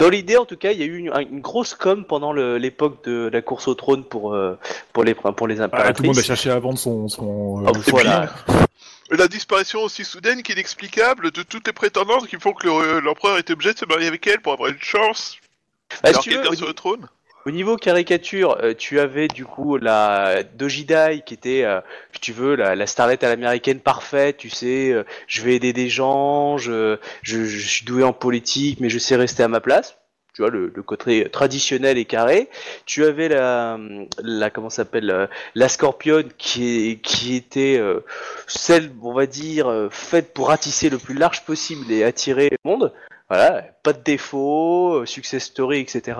Dans l'idée, en tout cas, il y a eu une, une grosse com pendant l'époque de la course au trône pour, euh, pour, les, pour les Ah, impératrices. tout le monde a cherché à vendre son. son euh, Ah, voilà. La disparition aussi soudaine qu'inexplicable de toutes les prétendantes qui font que le- l'empereur est obligé de se marier avec elle pour avoir une chance Bah, si tu veux, sur le trône. Au niveau caricature, euh, tu avais du coup la Dojidai qui était, euh, si tu veux, la, la starlette à l'américaine parfaite. Tu sais, euh, je vais aider des gens, je, je, je suis doué en politique, mais je sais rester à ma place. Tu vois, le, le côté traditionnel et carré. Tu avais la, la comment s'appelle, la Scorpion qui, qui était celle, on va dire, faite pour ratisser le plus large possible et attirer le monde. Voilà, pas de défaut, success story, etc.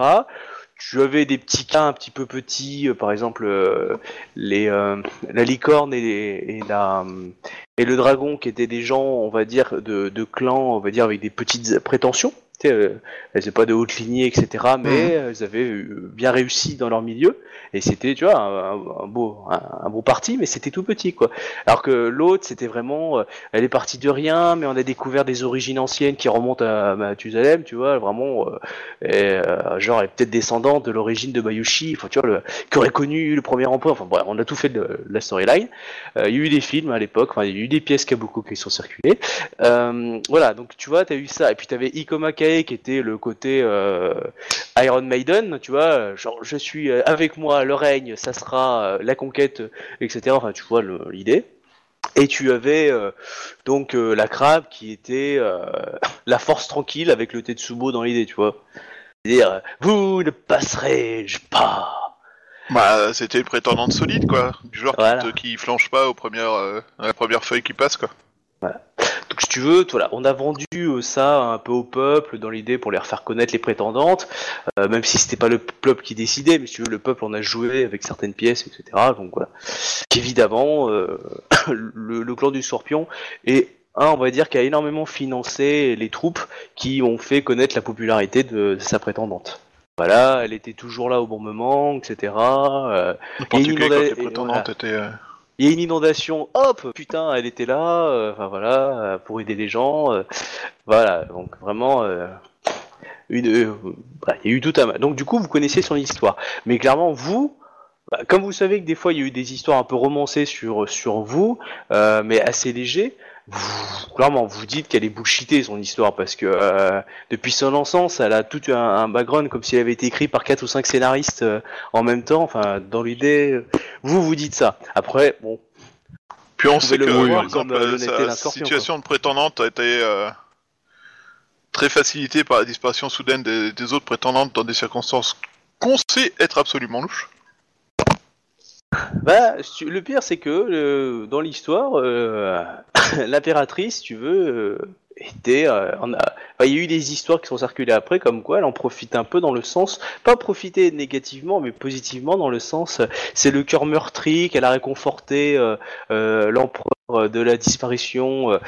Tu avais des petits cas un petit peu petits, euh, par exemple euh, les euh, la licorne et, la euh, et le dragon qui étaient des gens, on va dire, de, de clans, on va dire avec des petites prétentions. Tu euh, elles n'étaient pas de haute lignée, etc. Mais elles avaient euh, bien réussi dans leur milieu. Et c'était, tu vois, un, beau un, un beau parti, mais c'était tout petit, quoi. Alors que l'autre, c'était vraiment, euh, elle est partie de rien, mais on a découvert des origines anciennes qui remontent à Mathusalem, tu vois, vraiment, euh, et, genre, elle est peut-être descendante de l'origine de Bayushi, enfin, tu vois, le, qui aurait connu le premier empereur. Enfin, bref, on a tout fait de, la storyline. Euh, il y a eu des films à l'époque, enfin, il y a eu des pièces Kabuko qui sont circulées. Euh, voilà, donc tu vois, t'as eu ça, et puis t'avais Ikoma Qui était le côté euh, Iron Maiden, tu vois, genre je suis euh, avec moi, le règne, ça sera euh, la conquête, etc. Enfin, tu vois le- l'idée. Et tu avais euh, donc euh, la crabe qui était la force tranquille avec le Tetsubo dans l'idée, tu vois. C'est-à-dire, vous ne passerez pas. Bah, c'était une prétendante solide, quoi. Du genre qui Voilà. te- qui, flanche pas aux premières, euh, à la première feuille qui passe, quoi. Donc si tu veux, voilà, on a vendu euh, ça un peu au peuple dans l'idée pour les refaire connaître les prétendantes, euh, même si c'était pas le peuple qui décidait, mais si tu veux, le peuple en a joué avec certaines pièces, etc. Donc voilà. Évidemment, euh, le, le clan du Scorpion est un, on va dire, qui a énormément financé les troupes qui ont fait connaître la popularité de, de sa prétendante. Voilà, elle était toujours là au bon moment, etc. Euh, quand inonda- les et prétendantes étaient... il y a une inondation, hop, putain, elle était là, euh, voilà, euh, pour aider les gens, euh, voilà, donc vraiment, une, voilà, il y a eu tout un, donc du coup vous connaissez son histoire, mais clairement vous, bah, comme vous savez que des fois il y a eu des histoires un peu romancées sur sur vous, mais assez légers, vous, clairement, vous dites qu'elle est bullshitée son histoire parce que euh, depuis son naissance, elle a tout un, un background comme si elle avait été écrite par quatre ou cinq scénaristes euh, en même temps. Enfin, dans l'idée, euh, vous vous dites ça. Après, bon, Puis on sait que, le voir par exemple, comme, sa situation de prétendante a été euh, très facilitée par la disparition soudaine des, des autres prétendantes dans des circonstances qu'on sait être absolument louches. Bah, le pire, c'est que euh, dans l'histoire, euh, l'impératrice, tu veux, euh, était. euh, en a- enfin, il y a eu des histoires qui sont circulées après, comme quoi elle en profite un peu dans le sens, pas profiter négativement, mais positivement dans le sens, euh, c'est le cœur meurtri qu'elle a réconforté euh, euh, l'empereur euh, de la disparition euh,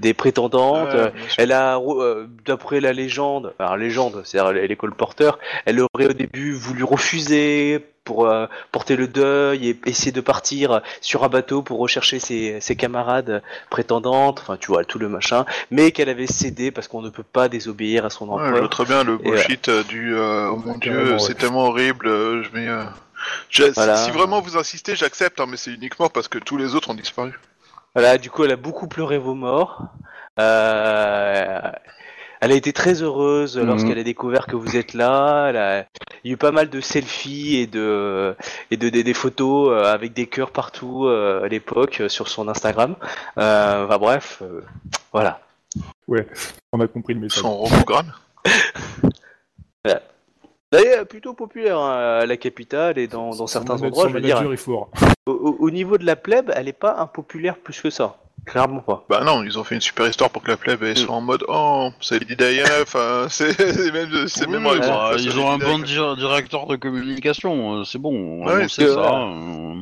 des prétendantes. Euh, elle a, euh, d'après la légende, alors légende, c'est-à-dire les colporteurs, elle aurait au début voulu refuser pour euh, porter le deuil et essayer de partir sur un bateau pour rechercher ses, ses camarades prétendantes, enfin tu vois tout le machin, mais qu'elle avait cédé parce qu'on ne peut pas désobéir à son Ouais, je empereur. vois très bien le bullshit euh, du euh, oh mon dieu, ouais. c'est tellement horrible. euh, je mets, euh, j'ai- Voilà. Si vraiment vous insistez, j'accepte, hein, mais c'est uniquement parce que tous les autres ont disparu. Voilà, du coup, elle a beaucoup pleuré vos morts. Euh, elle a été très heureuse Mhm. lorsqu'elle a découvert que vous êtes là. Elle a... Il y a eu pas mal de selfies et de et de, des- des photos euh, avec des cœurs partout euh, à l'époque euh, sur son Instagram. Euh, enfin bref, euh, voilà. On a compris le message. Son robogramme. D'ailleurs, plutôt populaire hein, à la capitale et dans, dans certains endroits. Je veux dire, manager est fort. au, au- au niveau de la plèbe, elle est pas impopulaire plus que ça. Clairement pas. Bah non, ils ont fait une super histoire pour que la plèbe elle soit en mode oh, c'est Lady Diana, enfin c'est c'est même c'est Oui, même ils, ont ils ont un bon directeur de communication, euh, c'est bon, Ouais, on sait que- ça. euh.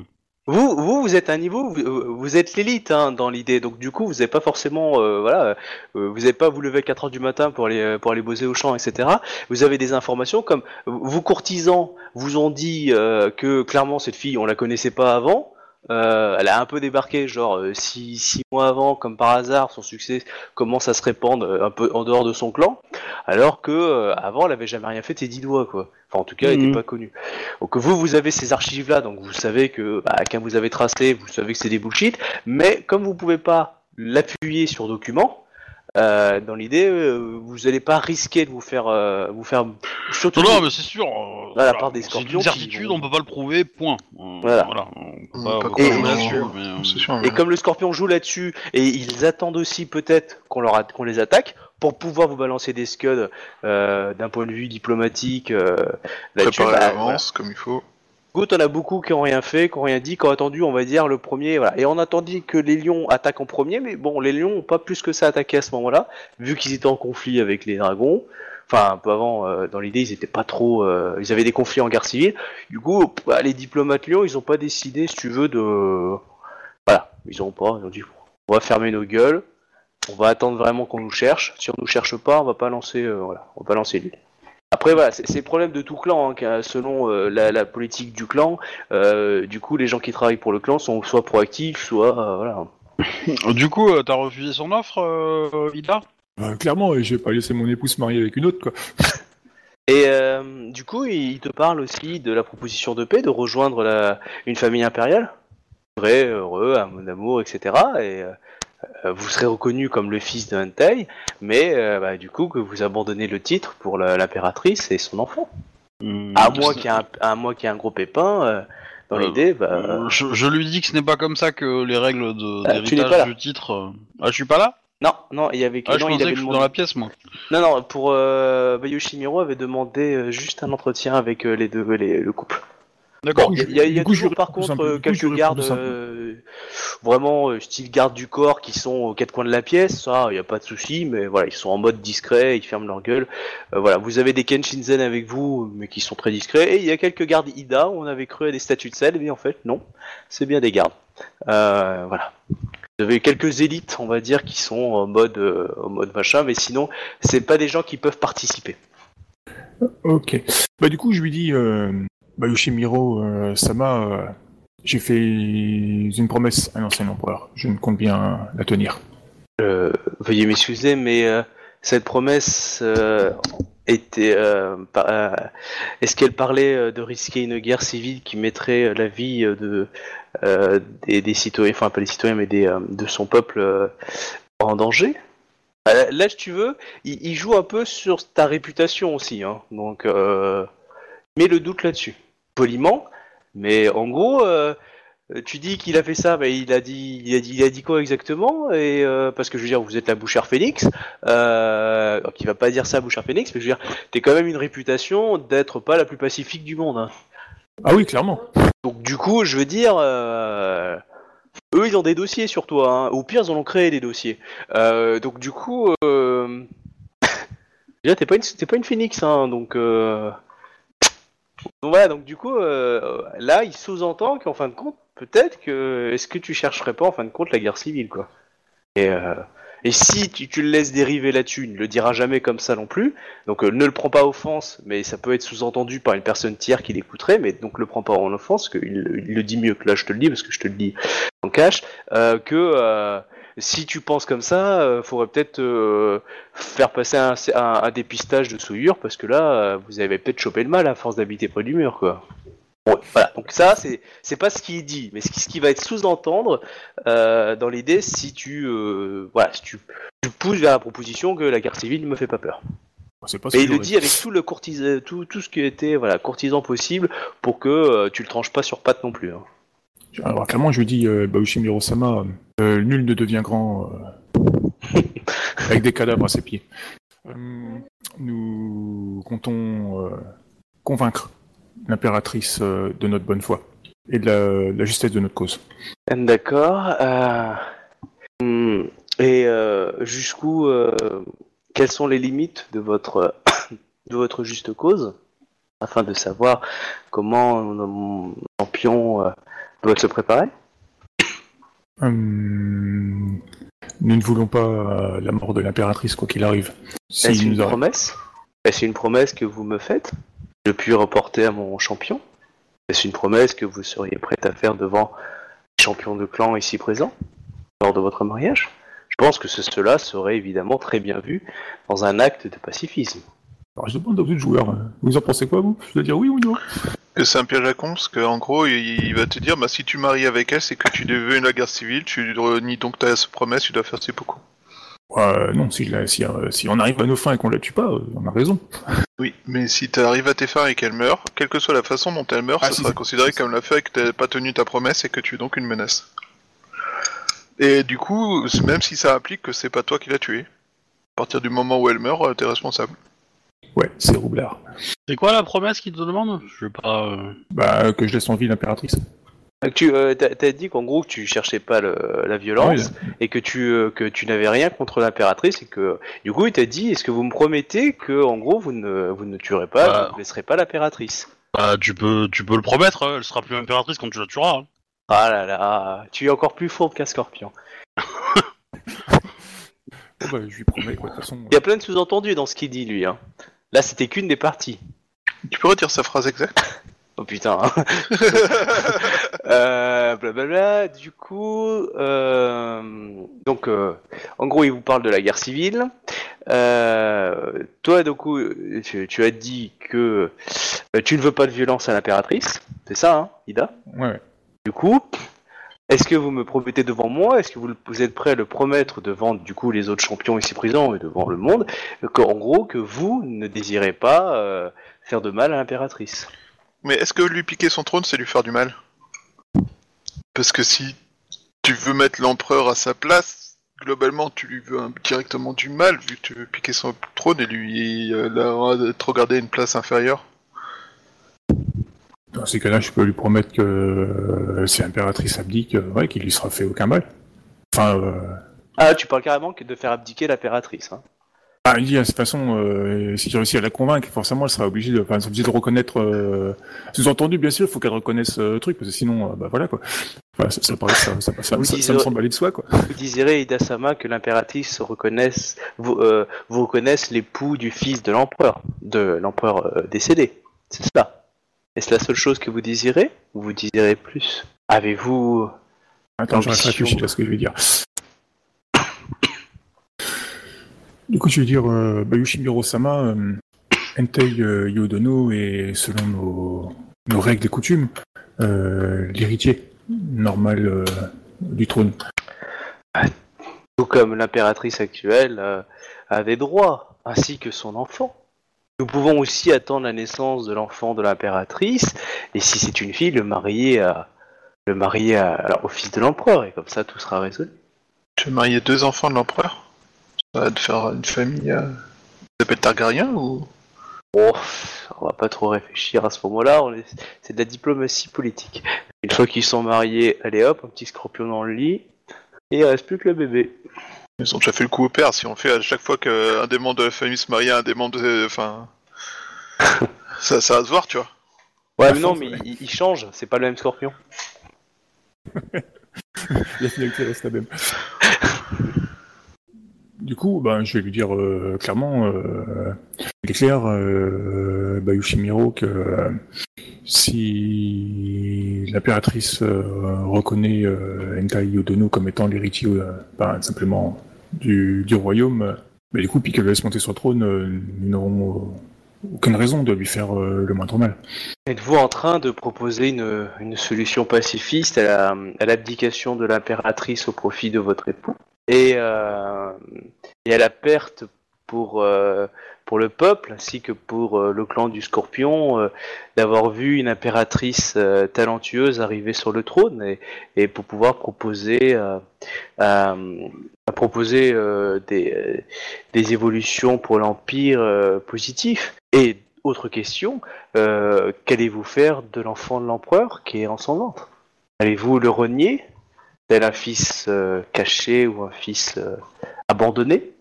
Vous, vous, vous êtes un niveau, vous, vous êtes l'élite hein, dans l'idée, donc du coup, vous n'avez pas forcément, euh, voilà, euh, vous n'avez pas vous lever à 4 heures du matin pour aller pour aller bosser au champ, etc. Vous avez des informations comme vos courtisans vous ont dit euh, que clairement cette fille, on la connaissait pas avant. Euh, elle a un peu débarqué, genre euh, six, six mois avant, comme par hasard, son succès commence à se répandre euh, un peu en dehors de son clan, alors que euh, avant, elle avait jamais rien fait ses dix doigts, quoi. Enfin, en tout cas, elle Mhm. n'était pas connue. Donc vous, vous avez ces archives-là, donc vous savez que bah, quand vous avez tracé, vous savez que c'est des bullshit, mais comme vous pouvez pas l'appuyer sur document, euh, dans l'idée, euh, vous n'allez pas risquer de vous faire, euh, vous faire surtout. Non, non, mais c'est sûr. euh, Voilà, par des c'est scorpions une qui certitude, vont- on peut pas le prouver, point. Euh, Voilà. on peut On pas, peut on pas peut pas là-dessus, non, mais, euh, C'est sûr. Et mais- comme le scorpion joue là-dessus, et ils attendent aussi peut-être qu'on leur a- qu'on les attaque pour pouvoir vous balancer des scuds euh, d'un point de vue diplomatique euh, là-dessus. préparer à bah, l'avance comme il faut. Écoute, on a beaucoup qui ont rien fait, qui ont rien dit, qui ont attendu, on va dire, le premier. Voilà. Et on attendit que les lions attaquent en premier, mais bon, les lions ont pas plus que ça attaqué à ce moment-là, vu qu'ils étaient en conflit avec les dragons. Enfin, un peu avant, euh, dans l'idée, ils étaient pas trop. euh, ils avaient des conflits en guerre civile. Du coup, bah, les diplomates lions, ils ont pas décidé, si tu veux, de. Voilà, ils ont pas. Ils ont dit, on va fermer nos gueules. On va attendre vraiment qu'on nous cherche. Si on nous cherche pas, on va pas lancer. euh, voilà, on va pas lancer l'île. Après voilà, c'est le problème de tout clan, hein, selon euh, la, la politique du clan. euh, du coup, les gens qui travaillent pour le clan sont soit proactifs, soit euh, voilà. Du coup, euh, t'as refusé son offre, euh, Ida? Euh, clairement, et je vais pas laisser mon épouse se marier avec une autre, quoi. Et euh, du coup, il te parle aussi de la proposition de paix, de rejoindre la, une famille impériale, vrai, heureux, un amour, etc. Et euh, vous serez reconnu comme le fils d'un Hentai, mais euh, bah, du coup que vous abandonnez le titre pour l'impératrice et son enfant. À moins qu'il y ait un, à moins qu'il y ait un gros pépin, euh, dans Euh, l'idée, bah, Euh, je, je lui dis que ce n'est pas comme ça que les règles de- d'héritage du titre. euh, Ah, je suis pas là? Non, non, il y avait, Ah, je non, il pensais avait que je suis demandé- dans la pièce, moi. Non, non, pour euh, Yoshimiro avait demandé euh, juste un entretien avec euh, les deux, les- le couple. D'accord. Il y a, il y a Du coup, toujours par contre simple. euh, coup, quelques gardes euh, vraiment euh, style garde du corps qui sont aux quatre coins de la pièce, ça, il n'y a pas de souci, mais voilà, ils sont en mode discret, ils ferment leur gueule. Euh, voilà, vous avez des Kenshinzen avec vous, mais qui sont très discrets, et il y a quelques gardes Ida, où on avait cru à des statues de sel, mais en fait, non, c'est bien des gardes. Euh, voilà. Vous avez quelques élites, on va dire, qui sont en mode, euh, en mode machin, mais sinon, c'est pas des gens qui peuvent participer. Ok. Bah du coup, je lui dis, euh, bah Yoshimiro euh, Sama, euh, j'ai fait une promesse à l'ancien empereur. Je ne compte bien la tenir. Euh, veuillez m'excuser, mais cette promesse était. Est-ce qu'elle parlait de risquer une guerre civile qui mettrait la vie de des, citoyens, enfin pas des citoyens, mais des, de son peuple en danger? Là, si tu veux, il, joue un peu sur ta réputation aussi, hein. donc mets le doute là-dessus, poliment. Mais en gros, euh, tu dis qu'il a fait ça, mais il a dit, il a dit, il a dit quoi exactement? Et euh, parce que je veux dire, vous êtes la bouchère Phoenix, euh, donc il va pas dire ça, bouchère Phoenix, mais je veux dire, t'es quand même une réputation d'être pas la plus pacifique du monde. hein. Ah oui, clairement. Donc du coup, je veux dire, euh, eux ils ont des dossiers sur toi. Hein. Au pire, ils en ont créé des dossiers. Donc du coup, déjà t'es pas une, t'es pas une phénix, hein. Donc. Donc voilà. Donc du coup, euh, là, il sous-entend qu'en fin de compte, peut-être que est-ce que tu chercherais pas en fin de compte la guerre civile, quoi? Et euh... Et si tu, le laisses dériver là-dessus, il ne le dira jamais comme ça non plus. Donc euh, ne le prends pas offense, mais ça peut être sous-entendu par une personne tiers qui l'écouterait, mais donc le prends pas en offense, qu'il il le dit mieux que là je te le dis, parce que je te le dis en cash, que si tu penses comme ça, euh, faudrait peut-être euh, faire passer un, un- un dépistage de souillure, parce que là, euh, vous avez peut-être chopé le mal à force d'habiter près du mur, quoi. Bon, voilà, donc ça, c'est c'est pas ce qu'il dit, mais ce qui, ce qui va être sous-entendre euh, dans l'idée si tu voilà, si tu, tu pousses vers la proposition que la guerre civile ne me fait pas peur. Pas que il le dit avec tout le courtisan, tout, tout ce qui était voilà courtisan possible pour que tu le tranches pas sur patte non plus. hein. Alors clairement, je lui dis, Mirosama, euh, nul ne devient grand euh, avec des cadavres à ses pieds. Euh, nous comptons euh, convaincre l'impératrice euh, de notre bonne foi et de la, de la justesse de notre cause. D'accord. euh, hum, et euh, jusqu'où, euh, quelles sont les limites de votre de votre juste cause, afin de savoir comment mon champion euh, doit se préparer. Hum, nous ne voulons pas euh, la mort de l'impératrice, quoi qu'il arrive. Si Est-ce une promesse? Est-ce une promesse que vous me faites? De puis reporter à mon champion? Est-ce une promesse que vous seriez prête à faire devant les champions de clan ici présents lors de votre mariage? Je pense que ce- cela serait évidemment très bien vu dans un acte de pacifisme. Alors, je demande aux autres joueurs, euh, vous en pensez quoi, vous? Je dois dire oui ou non? Que c'est un piège à con, parce qu'en gros, il, il va te dire, bah si tu maries avec elle, c'est que tu veux la guerre civile, tu renies donc ta promesse, tu dois faire ses beaucoup. Euh, Non, si, la- si, euh, si on arrive à nos fins et qu'on la tue pas, euh, on a raison. Oui, mais si tu arrives à tes fins et qu'elle meurt, quelle que soit la façon dont elle meurt, Ah, ça si, sera considéré comme le fait que tu n'as pas tenu ta promesse et que tu es donc une menace. Et du coup, même si ça implique que c'est pas toi qui l'as tuée, à partir du moment où elle meurt, euh, t'es responsable. Ouais, c'est roublard. C'est quoi la promesse qu'il te demande Je vais pas. euh, Bah, que je laisse en vie l'impératrice. Donc Tu euh, t'as t'as dit qu'en gros que tu cherchais pas le- la violence et que tu euh, que tu n'avais rien contre l'impératrice et que du coup il t'a dit est-ce que vous me promettez que en gros vous ne vous ne tuerez pas, Bah. vous ne blesserez pas l'impératrice? Bah, tu peux, tu peux le promettre. hein, Elle sera plus impératrice quand tu la tueras. hein. Ah là là, tu es encore plus fourbe qu'un scorpion. Oh, bah, je lui promets, quoi, de toute façon. Il y a plein de sous-entendus dans ce qu'il dit lui. Hein. Là c'était qu'une des parties. Tu peux redire sa phrase exacte? Oh putain. hein. euh, blablabla. Du coup, euh, donc, euh, en gros, il vous parle de la guerre civile. Euh, toi, du coup, tu, tu as dit que tu ne veux pas de violence à l'impératrice. C'est ça, hein, Ida? Ouais, ouais. Du coup, est-ce que vous me promettez devant moi? Est-ce que vous, êtes prêt à le promettre devant, du coup, les autres champions ici présents et devant le monde qu'en gros, que vous ne désirez pas euh, faire de mal à l'impératrice? Mais est-ce que lui piquer son trône, c'est lui faire du mal? Parce que si tu veux mettre l'empereur à sa place, globalement, tu lui veux directement du mal, vu que tu veux piquer son trône et lui euh, la- être regardé à une place inférieure. Dans ces cas-là, je peux lui promettre que euh, si l'impératrice abdique, euh, ouais, qu'il lui sera fait aucun mal. Enfin, euh... Ah, tu parles carrément que de faire abdiquer l'impératrice. Hein. ah, il dit de toute façon, euh, si tu réussis à la convaincre, forcément, elle sera obligée de, enfin, obligée de reconnaître. Euh... Sous-entendu, bien sûr, il faut qu'elle reconnaisse le truc, parce que sinon, bah voilà quoi. Enfin, ça, ça, paraît- ça, ça, ça, ça- ça me semble aller de soi quoi. Vous désirez, Ida-sama, que l'impératrice reconnaisse, vous, euh, vous reconnaisse l'époux du fils de l'empereur, de l'empereur décédé. C'est cela. Est-ce la seule chose que vous désirez ou vous désirez plus? Avez-vous... Attends, je réfléchis à ce que je vais dire. Du coup, je vais dire, euh, Bayushi Miro-sama, euh, Entei euh, Yodono est, selon nos, nos règles et coutumes, euh, l'héritier normal du trône. Du Tout comme l'impératrice actuelle a des droits, ainsi que son enfant. Nous pouvons aussi attendre la naissance de l'enfant de l'impératrice, et si c'est une fille, le marier, à, le marier à- alors, au fils de l'empereur, et comme ça tout sera résolu. Tu veux marier deux enfants de l'empereur? Ça va te faire une famille. Euh... S'appelle Targaryen ou? On va pas trop réfléchir à ce moment-là, est- c'est de la diplomatie politique. Une fois qu'ils sont mariés, allez hop, un petit scorpion dans le lit, et il reste plus que le bébé. Ils ont déjà fait le coup au père. Si on fait à chaque fois qu'un des membres de la famille se marie à un des membres de. Enfin. ça, ça va se voir, tu vois. Ouais, mais non, fond, mais ouais. il, il change, c'est pas le même scorpion. La finalité reste la même. Du coup, ben, je vais lui dire euh, clairement, euh, il est clair, euh, Bayushimiro, que euh, si l'impératrice euh, reconnaît euh, Entai Yodono comme étant l'héritier, ben, simplement du, du royaume, ben, du coup, puis qu'elle le laisse monter sur le trône, nous n'aurons aucune raison de lui faire euh, le moindre mal. Êtes-vous en train de proposer une, une solution pacifiste à la- à l'abdication de l'impératrice au profit de votre époux? Et, et à la perte pour, pour le peuple ainsi que pour euh, le clan du Scorpion euh, d'avoir vu une impératrice euh, talentueuse arriver sur le trône et, pour pouvoir proposer, proposer des, des évolutions pour l'Empire positifs Et autre question, qu'allez-vous faire de l'enfant de l'empereur qui est en son ventre? Allez-vous le renier tel un fils caché ou un fils abandonné?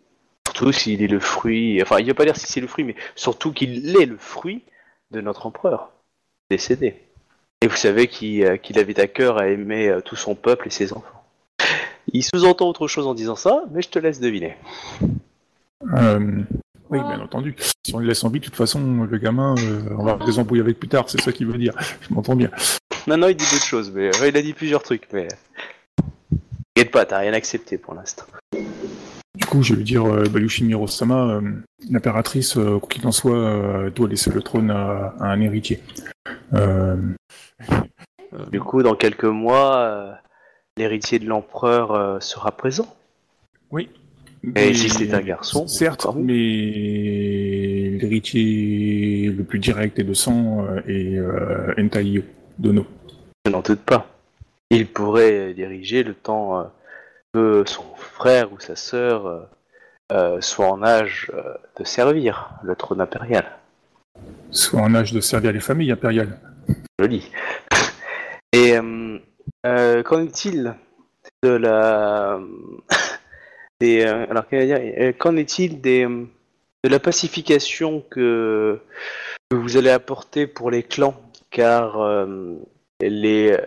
Surtout s'il est le fruit, enfin il ne veut pas dire si c'est le fruit, mais surtout qu'il est le fruit de notre empereur décédé. Et vous savez qu'il euh, qu'il avait à cœur à aimer euh, tout son peuple et ses enfants. Il sous-entend autre chose en disant ça, mais je te laisse deviner. Euh, oui, bien entendu. Si on le laisse en vie, de toute façon, le gamin, euh, on va des embrouilles avec plus tard, c'est ça qu'il veut dire. Je m'entends bien. Non, non, il dit d'autres choses, mais euh, il a dit plusieurs trucs, mais. T'inquiète pas, t'as rien accepté pour l'instant. Coup, je vais lui dire, euh, Bayushimiro Sama, euh, l'impératrice, euh, quoi qu'il en soit, doit laisser le trône à, à un héritier. Du coup, dans quelques mois, l'héritier de l'empereur sera présent. oui. Et si c'est un garçon, Certes, mais l'héritier le plus direct et de sang est euh, Entai Dono. Je n'en doute pas. Il pourrait diriger le temps que son frère ou sa sœur euh, euh, soit en âge euh, de servir le trône impérial. Soit en âge de servir les familles impériales. Joli. Et euh, qu'en est-il de la des alors qu'en est-il des de la pacification que, que vous allez apporter pour les clans? Car euh, les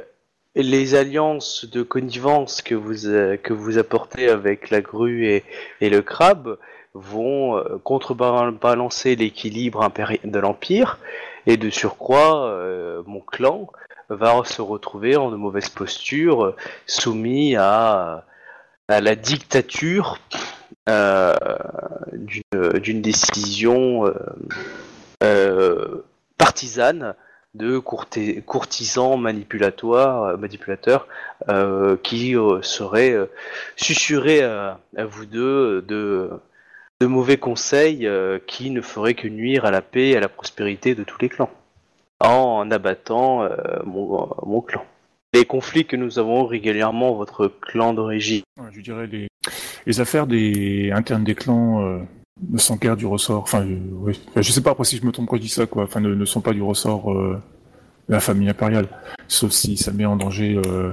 les alliances de connivence que vous euh, que vous apportez avec la grue et, le crabe vont euh, contrebalancer l'équilibre de l'empire. Et de surcroît euh, mon clan va se retrouver en de mauvaise posture, soumis à, à la dictature d'une décision partisane de courti- courtisans manipulatoires, euh, manipulateurs euh, qui euh, seraient euh, susurrés à, vous deux de, mauvais conseils qui ne feraient que nuire à la paix et à la prospérité de tous les clans en abattant mon, clan. Les conflits que nous avons régulièrement votre clan d'origine. Je dirais les, les affaires des internes des clans ne sont guère du ressort. Enfin, je sais pas si je me trompe quand je dis ça, quoi. Enfin, ne, sont pas du ressort euh, la famille impériale, sauf si ça met en danger euh,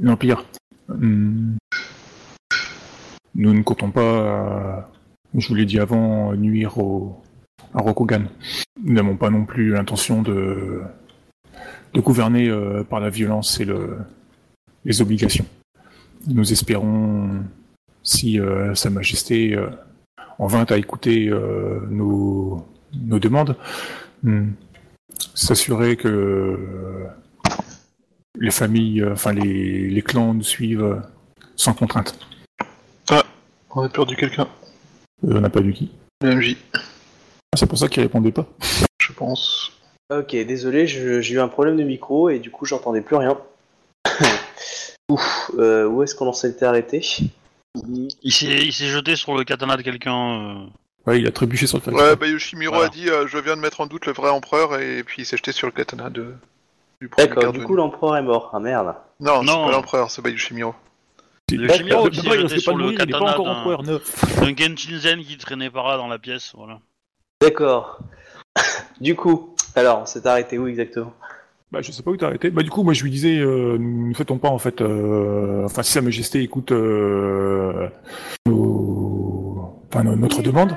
l'empire. Hum. Nous ne comptons pas, euh, je vous l'ai dit avant, nuire au, à Rokugan. Nous n'avons pas non plus l'intention de, de gouverner par la violence et le, les obligations. Nous espérons, si Sa Majesté en vint à écouter euh, nos, nos demandes, hmm, s'assurer que euh, les familles, euh, enfin les, les clans nous suivent euh, sans contrainte. On a perdu quelqu'un. Euh, on n'a pas du qui. Le MJ, Ah, C'est pour ça qu'il répondait pas. je pense. Ok, désolé, je- j'ai eu un problème de micro et du coup j'entendais plus rien. Ouf, euh, où est-ce qu'on en s'était arrêté? Il s'est il s'est jeté sur le katana de quelqu'un. euh. Ouais, il a trébuché sur le. Ouais, bah Yoshimiro Voilà. a dit euh, Je viens de mettre en doute le vrai empereur, et puis il s'est jeté sur le katana de... du premier D'accord, du coup l'empereur est mort. Ah merde. Non, c'est Non. pas l'empereur, c'est pas Yoshimiro. Le D'accord. Chimiro qui s'est D'abord, il jeté risque pas sur de le mourir, il est pas katana encore d'un- empereur neuf. d'un Genshinzen qui traînait par là dans la pièce. Voilà. D'accord. du coup, alors, on s'est arrêté où exactement? Bah, je sais pas où t'as arrêté. Bah, du coup, moi, je lui disais, euh, ne fait-on pas, en fait, euh, enfin, si Sa Majesté écoute euh, nos- enfin, no- notre demande,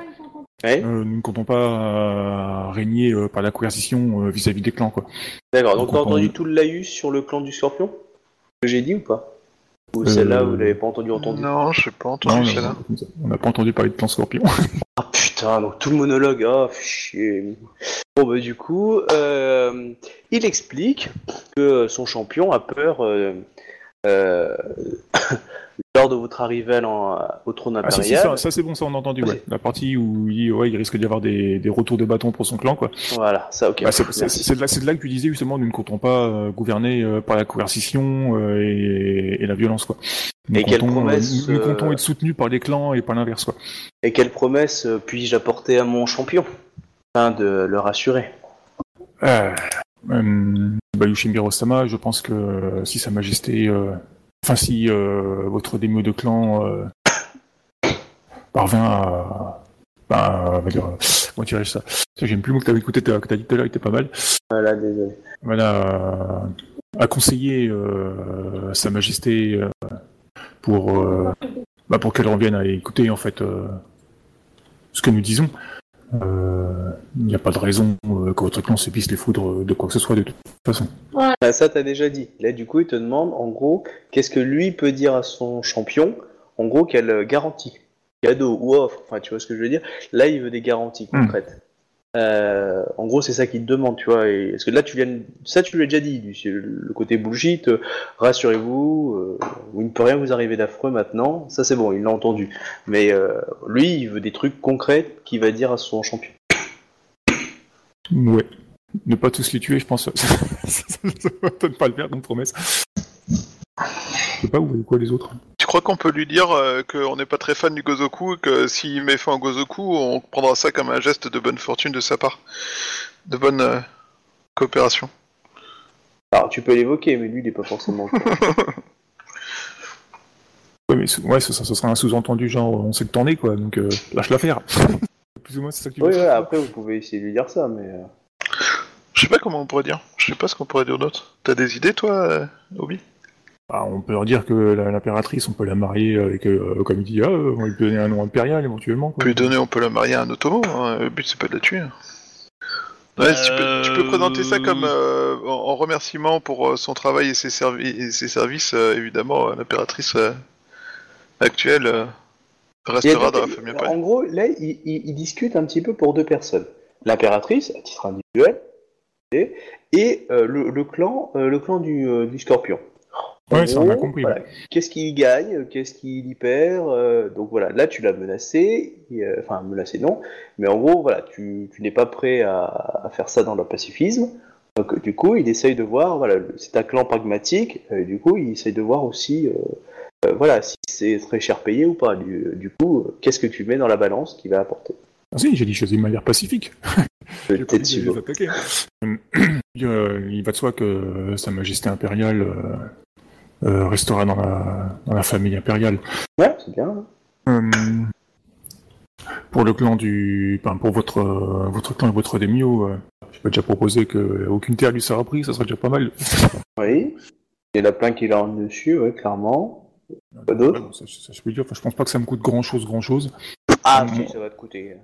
Ouais. euh, nous ne comptons pas euh, régner euh, par la coercition euh, vis-à-vis des clans, quoi. D'accord, donc t'as entendu tout le laïus sur le clan du scorpion? Que j'ai dit ou pas? Ou Euh, celle-là, vous l'avez pas entendu entendu Non, j'ai pas Non, entendu non, celle-là. on n'a pas entendu parler de clan Scorpion. Ah putain, donc tout le monologue, ah fais chier. Bon bah du coup, euh, il explique que son champion a peur euh, euh, lors de votre arrivée l'en- au trône Ah, si, si, impérial. ça, ça, c'est bon, ça on a entendu, ouais. La partie où il dit, ouais, il risque d'y avoir des, des retours de bâton pour son clan, quoi. Voilà, ça ok. Bah, c'est de, là- c'est de là que tu disais justement, nous ne comptons pas euh, gouverner euh, par la coercition euh, et, et la violence, quoi. Nous Et quelle comptons, promesse, nous, nous euh, comptons être soutenus par les clans et pas l'inverse, quoi. Et quelle promesse euh, puis-je apporter à mon champion? Afin de le rassurer Euh, euh, bah, Yoshimiro Sama, je pense que euh, si Sa Majesté, euh, enfin si euh, votre démio de clan euh, parvint à, bah, on va dire, euh, comment ça? J'aime plus le mot que t'avais écouté, que t'as dit tout à l'heure, il était pas mal. Voilà, désolé. Voilà, à, conseiller euh, Sa Majesté euh, pour euh, bah, pour qu'elle revienne à écouter en fait euh, ce que nous disons. Euh, Il n'y a pas de raison euh, que votre clan se puisse les foudre de quoi que ce soit de toute façon. Ah, ça, t'as déjà dit. Là, du coup, il te demande, en gros, qu'est-ce que lui peut dire à son champion? En gros, quelle euh, garantie Cadeau ou offre Enfin, tu vois ce que je veux dire? Là, il veut des garanties Hmm. concrètes. Euh, en gros, c'est ça qu'il te demande, tu vois. Et... Parce que là, tu viens... ça, tu lui déjà dit. du- Le côté bullshit, euh, rassurez-vous, euh, il ne peut rien vous arriver d'affreux maintenant. Ça, c'est bon, il l'a entendu. Mais euh, lui, il veut des trucs concrets qu'il va dire à son champion. Ouais. Ne pas tous les tuer, je pense. ça peut-être pas le faire comme promesse. Je sais pas, vous voyez quoi les autres crois qu'on peut lui dire euh, qu'on n'est pas très fan du Gozoku et que s'il met fin au Gozoku, on prendra ça comme un geste de bonne fortune de sa part De bonne euh, coopération Alors, tu peux l'évoquer, mais lui, il n'est pas forcément. Ouais, mais ce- ouais, ça, ça, ça sera un sous-entendu genre on sait que t'en es quoi, donc euh, lâche l'affaire. Plus ou moins c'est ça que tu oui, ouais, après, vous pouvez essayer de lui dire ça, mais. Je sais pas comment on pourrait dire. Je sais pas ce qu'on pourrait dire d'autre. T'as des idées, toi, euh, Obi? Bah, on peut leur dire que l'impératrice, on peut la marier avec, euh, comme il dit, ah, euh, on va lui donner un nom impérial éventuellement. On Quoi. peut lui donner, on peut la marier à un Otomo. hein. Le but, c'est pas de la tuer. Ouais, tu, peux, tu peux présenter ça comme euh, en, en remerciement pour euh, son travail et ses, servi- et ses services. euh, évidemment, l'impératrice euh, actuelle euh, a restera dans la famille. En gros, là, il, il- il discute un petit peu pour deux personnes. L'impératrice, à titre individuel, et, et, euh, le, le clan, euh, le clan du, euh, du scorpion. Ouais, ça, on a compris, voilà, Qu'est-ce qu'il gagne Qu'est-ce qu'il y perd euh, Donc voilà, là tu l'as menacé, et, euh, enfin menacé non, mais en gros voilà, tu, tu n'es pas prêt à, à faire ça dans le pacifisme. Donc du coup, il essaye de voir, voilà, c'est un clan pragmatique, euh, du coup, il essaye de voir aussi, euh, voilà, si c'est très cher payé ou pas. Du, du coup, qu'est-ce que tu mets dans la balance qui va apporter Ah si, j'ai dit choisir de manière pacifique. Peut-être si il va de soi que Sa Majesté impériale restera dans la, dans la famille impériale. Ouais, c'est bien. hein. Euh, pour le clan du, enfin, pour votre euh, votre clan et votre démio, euh, je peux déjà proposer que aucune terre lui sera prise, ça serait déjà pas mal. Oui. Il y en a plein qui l'ont dessus, ouais, clairement. Pas d'autres? Ça, ça, je peux dire. Enfin, je pense pas que ça me coûte grand chose, grand chose. Ah, si, ça va te coûter.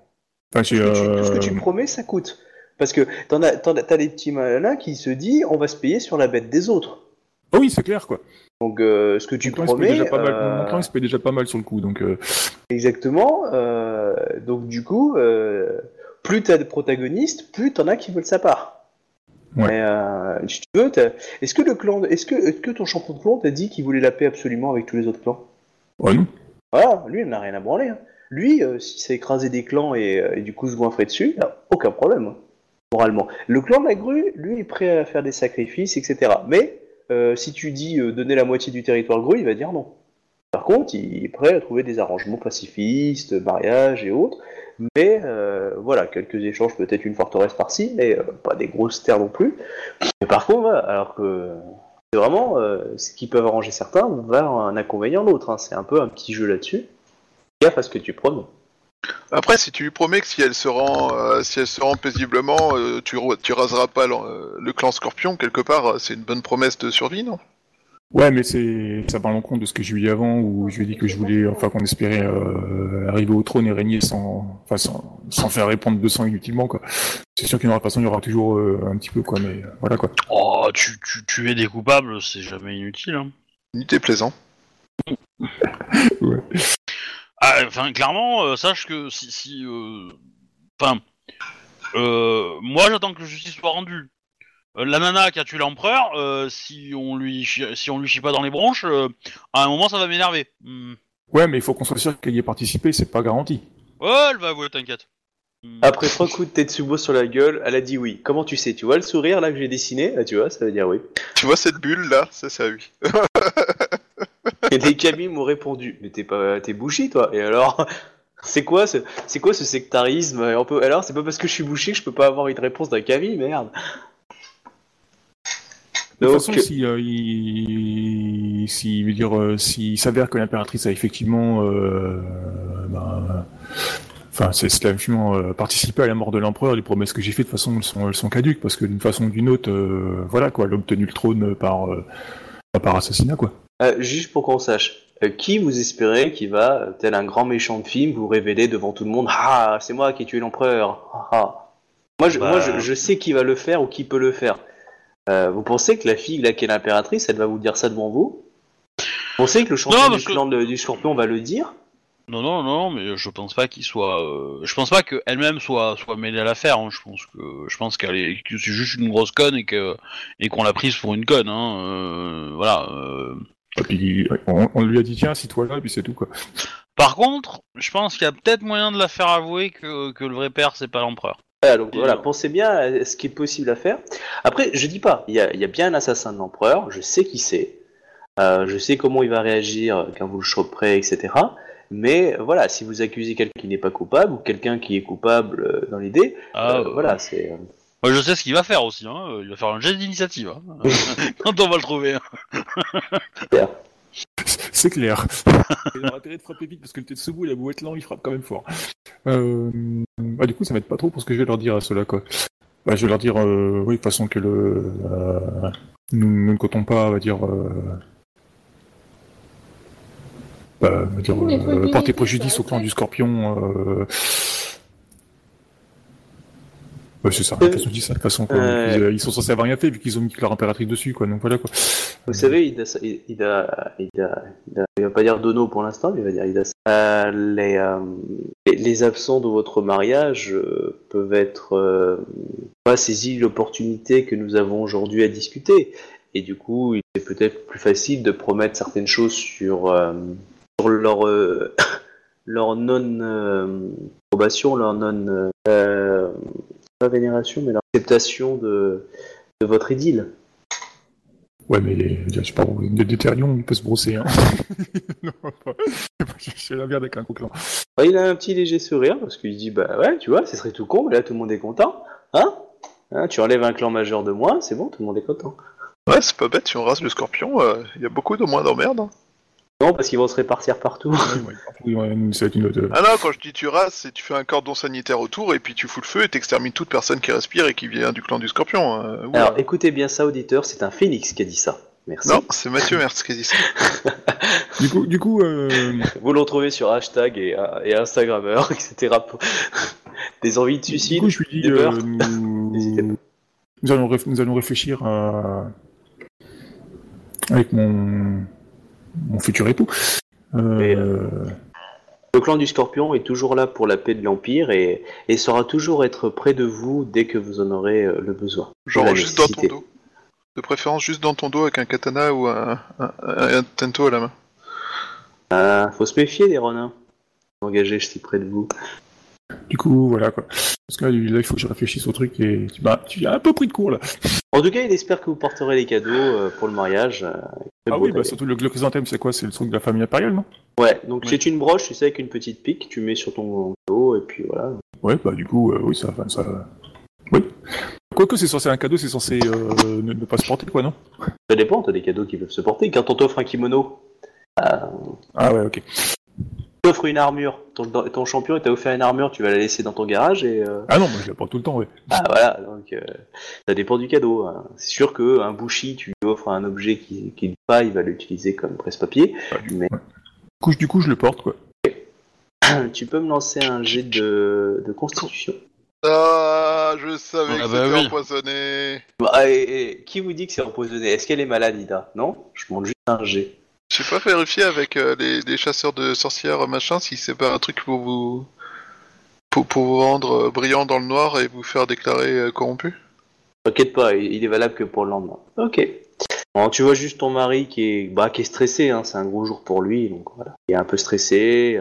Enfin, Tout ce, que tu, tout ce que euh, tu promets, ça coûte. Parce que t'en as, t'en as, t'as des petits malins qui se disent on va se payer sur la bête des autres. Ah oui, c'est clair quoi. Donc euh, ce que tu paye promets, déjà pas mal. euh, Mon clan, il se paye déjà pas mal sur le coup, donc. euh, exactement. euh, donc du coup, euh, plus t'as de protagonistes, plus t'en as qui veulent sa part. Ouais. Mais, euh, si tu veux, est-ce que le clan, est-ce que, que ton champion de clan t'a dit qu'il voulait la paix absolument avec tous les autres clans? Ouais, non. Voilà, lui, il n'a rien à branler. hein. Lui, euh, si ça écrasé des clans et, euh, et du coup se goinfrer dessus, aucun problème, hein, moralement. Le clan de la grue, lui, est prêt à faire des sacrifices, etc. Mais euh, si tu dis euh, donner la moitié du territoire grue, il va dire non. Par contre, il est prêt à trouver des arrangements pacifistes, mariage et autres. Mais euh, voilà, quelques échanges, peut-être une forteresse par-ci, mais pas des grosses terres non plus. Mais par contre, alors que c'est vraiment ce qui peut arranger certains va un inconvénient l'autre. hein. C'est un peu un petit jeu là-dessus. Gaffe à ce que tu promets. Après, si tu lui promets que si elle se rend, euh, si elle se rend paisiblement, euh, tu, tu raseras pas le clan Scorpion quelque part, euh, c'est une bonne promesse de survie, non? Ouais, mais c'est ça parle en compte de ce que je lui ai dit avant, où je lui ai dit que je voulais, enfin qu'on espérait euh, arriver au trône et régner sans, enfin sans, sans faire répandre de sang inutilement quoi. C'est sûr qu'il y aura de toute façon il y aura toujours euh, un petit peu quoi, mais euh, voilà quoi. Oh, tu, tu, tuer des coupables, c'est jamais inutile. Hein. Unité plaisant. Ouais. Ah, Enfin, clairement, euh, sache que si, si, euh, enfin, euh, moi j'attends que justice soit rendue. Euh, la nana qui a tué l'empereur, euh, si on lui, chie- si on lui chie pas dans les bronches, euh, à un moment ça va m'énerver. Hmm. Ouais, mais il faut qu'on soit sûr qu'elle y ait participé, c'est pas garanti. Oh, elle va avouer, t'inquiète. Hmm. Après trois coups de Tetsubo sur la gueule, elle a dit oui. Comment tu sais? Tu vois le sourire là que j'ai dessiné? Là, Tu vois, ça veut dire oui. Tu vois cette bulle là? Ça, c'est à lui. Et des camis m'ont répondu Mais t'es pas, t'es bouchi toi Et alors C'est quoi ce, c'est quoi ce sectarisme? Et on peut, Alors c'est pas parce que je suis bouché que je peux pas avoir une réponse d'un cami, merde. De toute façon, si, euh, il, si, veut dire, euh, s'il s'avère que l'impératrice a effectivement, euh, ben, enfin, c'est c'est effectivement participé à la mort de l'empereur, les promesses que j'ai faites, de toute façon, elles sont, elles sont caduques, parce que d'une façon ou d'une autre, euh, voilà, quoi, elle a obtenu le trône par, par assassinat, quoi. Euh, juste pour qu'on sache, euh, qui vous espérez qui va, euh, tel un grand méchant de film, vous révéler devant tout le monde Ah, c'est moi qui ai tué l'empereur. Ah, ah. Moi, je, Bah. moi je, je sais qui va le faire ou qui peut le faire. Euh, vous pensez que la fille là, qui est l'impératrice, elle va vous dire ça devant vous? Vous pensez que le champion Non, du que- clan de- du scorpion va le dire? Non, non, non, mais je pense pas qu'il soit. euh, je pense pas qu'elle-même soit soit mêlée à l'affaire. hein. Je pense que je pense qu'elle est que c'est juste une grosse conne et que et qu'on l'a prise pour une conne. Hein. euh, voilà. euh. Et puis, on, on lui a dit, tiens, assis-toi là, et puis c'est tout, quoi. Par contre, je pense qu'il y a peut-être moyen de la faire avouer que que le vrai père c'est pas l'empereur. Voilà, donc pensez bien à ce qui est possible à faire. Après, je dis pas, il y a, il y a bien un assassin de l'empereur, je sais qui c'est, euh, je sais comment il va réagir quand vous le choperez, etc. Mais voilà, si vous accusez quelqu'un qui n'est pas coupable ou quelqu'un qui est coupable euh, dans l'idée, Ah, euh, euh, voilà, c'est. Moi, je sais ce qu'il va faire aussi. Hein. Il va faire un jet d'initiative hein. quand on va le trouver. hein. C'est clair. il aura intérêt de frapper vite parce que le Tetsubo, il a beau être lent, il frappe quand même fort. Euh... Bah, du coup, ça m'aide pas trop pour ce que je vais leur dire à ceux-là, quoi. Bah, je vais leur dire, euh, oui, de toute façon que le. euh, Nous, nous ne comptons pas, on va dire. Euh... Bah, on va dire, euh, porter préjudice au clan du scorpion. Ouais, c'est ça. De toute façon. quoi. Euh. Ils, ils sont censés avoir rien fait vu qu'ils ont mis leur impératrice dessus, quoi. Donc voilà, quoi. Vous savez, Ida, Ida, Ida, Ida- il va pas dire Dono pour l'instant, mais il va dire Ida. Euh, les, euh, les, les absents de votre mariage euh, peuvent être pas saisi l'opportunité que nous avons aujourd'hui à discuter. Et du coup, il est peut-être plus facile de promettre certaines choses sur, sur leur, leur non-approbation, leur non... pas vénération, mais leur acceptation de, de votre idylle. Ouais, mais les, je sais pas, de Déterion, il peut se brosser, hein. non, pas. Je suis la merde avec un gros clan. Ouais, il a un petit léger sourire parce qu'il se dit bah ouais tu vois ce serait tout con mais là tout le monde est content hein, Hein, tu enlèves un clan majeur de moi c'est bon tout le monde est content Ouais, c'est pas bête, si on rase le scorpion, euh, il y a beaucoup de moins d'emmerdes. Hein. non parce qu'ils vont se répartir partout Oui, ouais, ça va être une autre. Ah non, quand je dis tu rases, c'est tu fais un cordon sanitaire autour et puis tu fous le feu et t'extermines toute personne qui respire et qui vient du clan du scorpion. euh, oula. alors écoutez bien ça auditeur c'est un phénix qui a dit ça merci Non, c'est Mathieu Mertz qui a dit ça. Du coup, du coup, euh, vous le retrouvez sur hashtag et, euh, et Instagrammeur etc pour- des envies de du suicide coup, je lui dis, des euh, nous... N'hésitez pas. nous allons, réf- nous allons réfléchir à... avec mon, mon futur époux. Euh, Et, le clan du scorpion est toujours là pour la paix de l'empire et, et saura toujours être près de vous dès que vous en aurez euh, le besoin Genre juste dans ton dos. De préférence juste dans ton dos avec un katana ou un, un, un- un tento à la main. Ah, faut se méfier des renins engagés si près de vous Du coup, voilà quoi. Parce que là, il faut que je réfléchisse au truc et tu bah, tu as un peu pris de court là. En tout cas, il espère que vous porterez les cadeaux euh, pour le mariage. euh, Ah oui, bah surtout le, le chrysanthème, c'est quoi? C'est le truc de la famille impériale, non? Ouais, donc Oui. c'est une broche, tu sais, avec une petite pique, tu mets sur ton dos, et puis voilà. Ouais, bah du coup, euh, oui, ça, ça. Oui. Quoique c'est censé un cadeau, c'est censé euh, ne, ne pas se porter, quoi, non? Ça dépend, t'as des cadeaux qui peuvent se porter. Quand on t'offre un kimono, Ah ouais, ok. T'offre une armure. Ton, ton champion il t'a offert une armure, tu vas la laisser dans ton garage et. euh, Ah non, moi je la porte tout le temps, ouais. Ah voilà, donc euh, ça dépend du cadeau. hein. C'est sûr qu'un bouchi, tu lui offres un objet qui qui lui pas, il va l'utiliser comme presse-papier. Du, Mais- ouais. Du coup, je- du coup, je le porte, quoi. tu peux me lancer un jet de, de constitution? Ah, je savais Ah que bah c'était oui. empoisonné. Bah, et- et qui vous dit que c'est empoisonné? Est-ce qu'elle est malade, Ida? Non? Je demande juste un jet. J'ai pas vérifié avec euh, les, les chasseurs de sorcières machin si c'est pas un truc pour vous pour, pour vous rendre euh, brillant dans le noir et vous faire déclarer euh, corrompu? T'inquiète pas, il il est valable que pour le lendemain. Ok. Bon, tu vois juste ton mari qui est, bah, qui est stressé, hein, c'est un gros jour pour lui, donc voilà. Il est un peu stressé,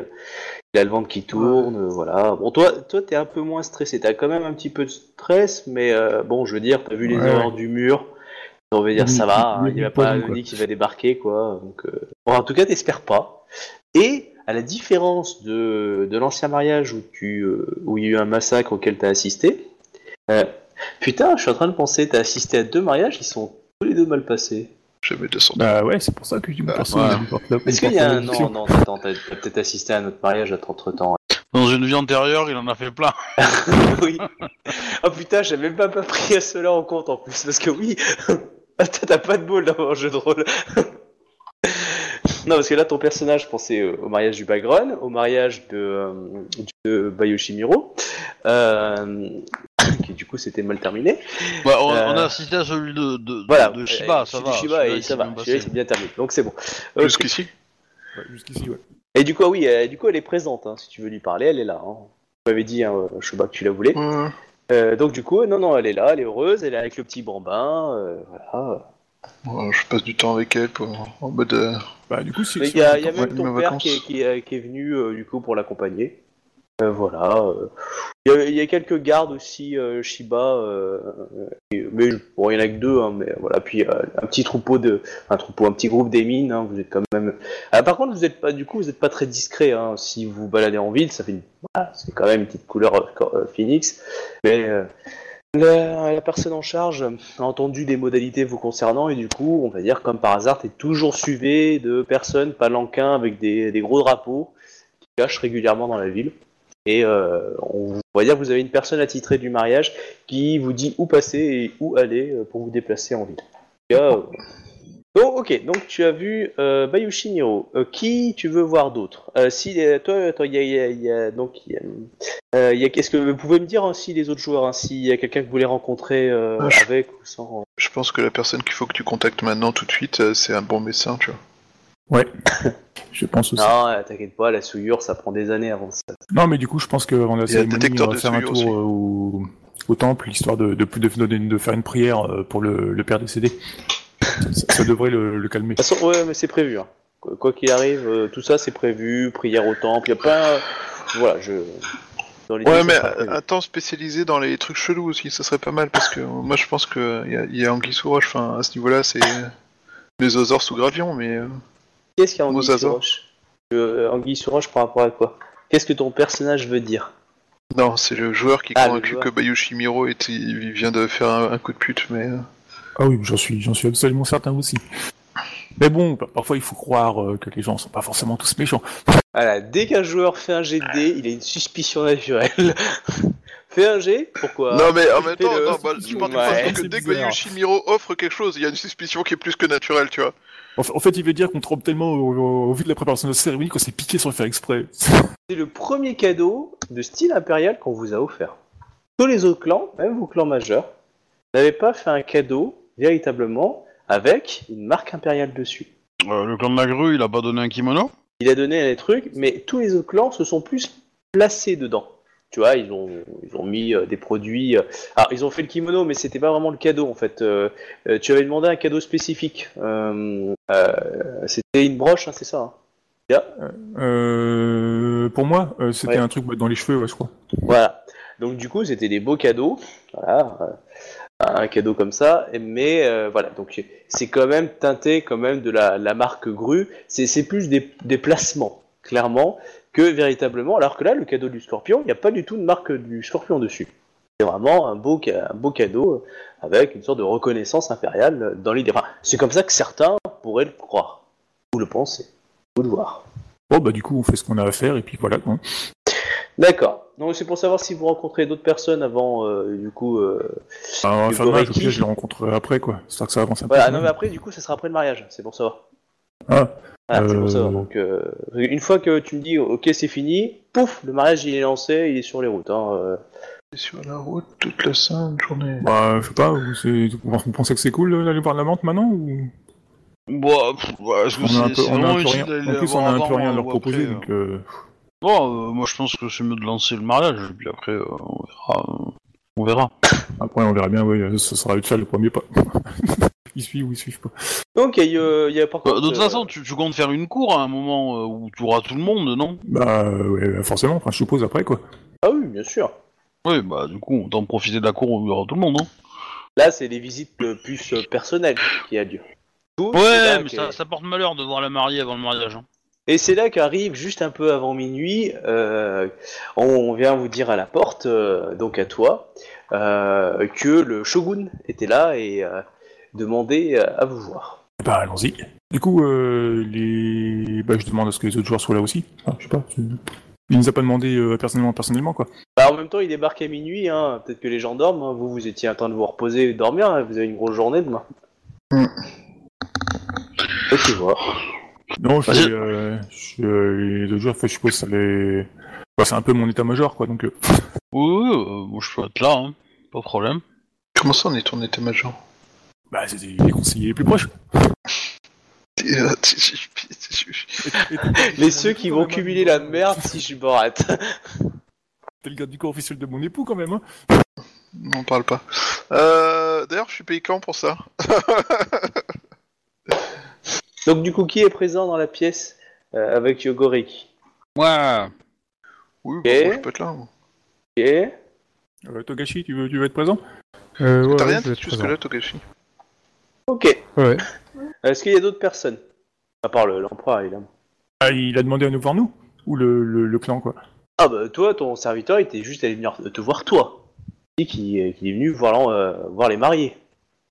il a le ventre qui tourne, euh, voilà. Bon, toi, toi, t'es un peu moins stressé, t'as quand même un petit peu de stress, mais bon, je veux dire, t'as vu les Ouais, horreurs du mur, on va dire ça va, hein, il va oui, pas nid qui va débarquer, quoi. Donc, euh, bon, en tout cas, t'espères pas. Et à la différence de, de l'ancien mariage où tu, euh, où il y a eu un massacre auquel t'as assisté, euh, Putain, je suis en train de penser, t'as assisté à deux mariages, ils sont tous les deux mal passés. Jamais 200. Bah ouais, c'est pour ça que tu me Ah, portes ouais. Est-ce qu'il y a un... Non, non, attends, t'as t'as peut-être assisté à un autre mariage entre temps. Dans une vie antérieure, il en a fait plein. oui. Oh putain, j'avais même pas, pas pris cela en compte en plus, parce que oui, Ah, t'as pas de bol dans un jeu de rôle. non, parce que là, ton personnage pensait euh, au mariage du Bagron, au mariage de, euh, de Bayoshimiro, euh, qui du coup s'était mal terminé. Bah, on, Euh, on a assisté à celui de, de, Voilà, de Shiba, euh, ça celui va. de Shiba, et ça va, c'est bien terminé, donc c'est bon. Jusqu'ici. Ouais, Jusqu'ici, ouais. Et du coup, ah oui, euh, du coup, elle est présente. hein. Si tu veux lui parler, elle est là. Hein. Tu m'avais dit, hein, sais pas que tu la voulais. Ouais. Euh, donc du coup, non, non, elle est là, elle est heureuse, elle est avec le petit bambin, euh, voilà. Je passe du temps avec elle pour, en mode. euh, Bah du coup, si... Il y a, y même ton père qui est, qui est- qui est venu euh, du coup pour l'accompagner. Euh, voilà. euh. Il, y a, quelques gardes aussi, euh, Shiba, mais il y en a que deux, hein, mais voilà. Puis un petit troupeau de, un petit groupe des mines. hein, vous êtes quand même. Ah, par contre, vous êtes pas, du coup, vous êtes pas très discret. Hein, si vous baladez en ville, ça fait une, c'est quand même une petite couleur phoenix. Mais la, personne en charge a entendu des modalités vous concernant et du coup, on va dire comme par hasard, t'es toujours suivi de personnes palanquins avec des gros drapeaux qui cachent régulièrement dans la ville. Et euh, on, on va dire que vous avez une personne attitrée du mariage qui vous dit où passer et où aller euh, pour vous déplacer en ville. Cas, euh, Donc, ok, donc tu as vu euh, Bayushi Niro. Euh, qui tu veux voir d'autre? Si toi, toi, il y y y a- donc il y a, il y a- Est-ce que vous pouvez me dire aussi les autres joueurs, hein, s'il y a quelqu'un que vous voulez rencontrer Ah, avec ou sans Je pense que la personne qu'il faut que tu contactes maintenant, tout de suite, c'est un bon médecin, tu vois. Ouais, je pense aussi. Non, euh, t'inquiète pas, la souillure, ça prend des années avant ça. Non, mais du coup, je pense qu'avant la Il y a un cérémonie, on va de faire un tour euh, au, au temple, histoire de, de, de, de, de faire une prière euh, pour le, le père décédé. Ça, ça devrait le, le calmer. De toute façon, ouais, mais c'est prévu. hein. Quoi qu'il arrive, euh, tout ça c'est prévu, prière au temple, il y a pas. Voilà, je. Dans l'idée, Ouais, mais un temps spécialisé dans les trucs chelous aussi, ça serait pas mal parce que moi je pense que y a, y a Anguille sous roche, enfin à ce niveau-là c'est les osors sous gravion, mais euh, Qu'est-ce qu'il y a Anguille Mosaza. sur roche euh, Anguille sur roche par rapport à quoi? Qu'est-ce que ton personnage veut dire? Non, c'est le joueur qui est Ah, convaincu que Bayushi Miro est, il vient de faire un, un coup de pute, mais euh, Ah oui, j'en suis, j'en suis absolument certain aussi. Mais bon, pa- parfois il faut croire euh, que les gens sont pas forcément tous méchants. Voilà, dès qu'un joueur fait un jet de dés, il a une suspicion naturelle. Fais un jet Pourquoi? Non mais en même temps, bah, je pars du Ouais, principe que dès que Miro offre quelque chose, il y a une suspicion qui est plus que naturelle, tu vois. En, fa- en fait, il veut dire qu'on trompe tellement au, au- au vu de la préparation de la cérémonie qu'on s'est piqué sans le faire exprès. C'est le premier cadeau de style impérial qu'on vous a offert. Tous les autres clans, même vos clans majeurs, n'avaient pas fait un cadeau véritablement avec une marque impériale dessus. Euh, le clan de la grue, il a pas donné un kimono? Il a donné des trucs, mais tous les autres clans se sont plus placés dedans. Tu vois, ils ont, ils ont mis euh, des produits. euh, Alors, ils ont fait le kimono, mais c'était pas vraiment le cadeau en fait. Euh, tu avais demandé un cadeau spécifique. C'était une broche, hein, c'est ça. hein Euh, pour moi, euh, c'était Ouais. un truc dans les cheveux, ouais, je crois. Voilà. Donc du coup, c'était des beaux cadeaux. Voilà. euh, Un cadeau comme ça. Mais voilà. Donc c'est quand même teinté quand même de la, la marque Gru. C'est c'est plus des, des placements, clairement, que véritablement. Alors que là, le cadeau du Scorpion, il n'y a pas du tout de marque du Scorpion dessus. C'est vraiment un beau, ca- un beau cadeau avec une sorte de reconnaissance impériale dans l'idée. Enfin, c'est comme ça que certains pourraient le croire, ou le penser, ou le voir. Bon, bah, du coup, on fait ce qu'on a à faire, et puis voilà, quoi. D'accord. Donc c'est pour savoir si vous rencontrez d'autres personnes avant, euh, du coup. euh, Alors, Du enfin, au pire, je le rencontrerai après, quoi. C'est que ça avance un Voilà. peu. Non mais après, du coup, ça sera après le mariage. C'est pour savoir. Ah, Voilà, c'est pour Euh, savoir. Donc euh, une fois que tu me dis, ok, c'est fini, pouf, le mariage il est lancé, il est sur les routes. Hein, euh. Sur la route toute la sainte journée. bah, je sais pas, vous, pensez que c'est cool d'aller voir la menthe maintenant, ou... Bon, pff, ouais, est-ce que On a un c'est peu, c'est on a un vraiment peu utile rien, en plus, on a un peu rien à euh, leur proposer, après, donc, euh. euh, Bon, euh, moi je pense que c'est mieux de lancer le mariage, et puis après, euh, on verra. Euh, on verra. après, on verra bien, oui, ce sera faire le premier pas. ils suivent ou ils suivent pas. Donc il y, a- il y a par Euh, contre. de toute euh, façon, tu, tu comptes faire une cour à un moment euh, où tu auras tout le monde, non? Bah, euh, ouais, forcément, enfin, je suppose après, quoi. Ah oui, bien sûr. Oui, bah du coup, autant profiter de la cour où il y aura tout le monde, non Là, c'est les visites euh, plus euh, personnelles qui a lieu. Tout, Ouais, mais ça, ça porte malheur de voir la mariée avant le mariage. Hein. Et c'est là qu'arrive, juste un peu avant minuit, euh, on vient vous dire à la porte, euh, donc à toi, euh, que le shogun était là et euh, demandait à vous voir. Bah, allons-y. Du coup, euh, les... bah, je demande à ce que les autres joueurs soient là aussi. Ah, je sais pas. Il nous a pas demandé euh, personnellement, personnellement, quoi. Bah, en même temps, il débarque à minuit, hein, peut-être que les gens dorment, hein. vous, vous étiez en train de vous reposer et dormir, hein, vous avez une grosse journée demain. Hmm. Ok, tu vois. Non, je, fais, euh, je, euh, les autres joueurs, enfin, je suppose que ça les... Bah, c'est un peu mon état-major, quoi, donc... euh, Oui, oui, euh, moi je peux être là, hein. pas de problème. Comment ça on est ton état-major Bah, c'est les conseillers les plus proches. Les ceux qui vont cumuler la merde si je me rate. T'es le gars du corps officiel de mon époux, quand même, hein. N'en parle pas. Euh, D'ailleurs, je suis payé quand pour ça Donc, du coup, qui est présent dans la pièce euh, avec Yogoreki Ouais. Oui, Et bah, moi, je peux être là. moi. Ok. Euh, Togashi, tu veux, tu veux être présent? Euh, ouais, T'as ouais, rien je vais dit être jusque présent. là, Togashi Ok. Ouais. Est-ce qu'il y a d'autres personnes? À part le- l'empereur, évidemment. Ah, il a demandé à nous voir, nous? Ou le, le, le clan, quoi? Ah bah toi, ton serviteur, il était juste allé venir te voir toi. Il dit qu'il qu'il est venu voir, l'en- euh, voir les mariés.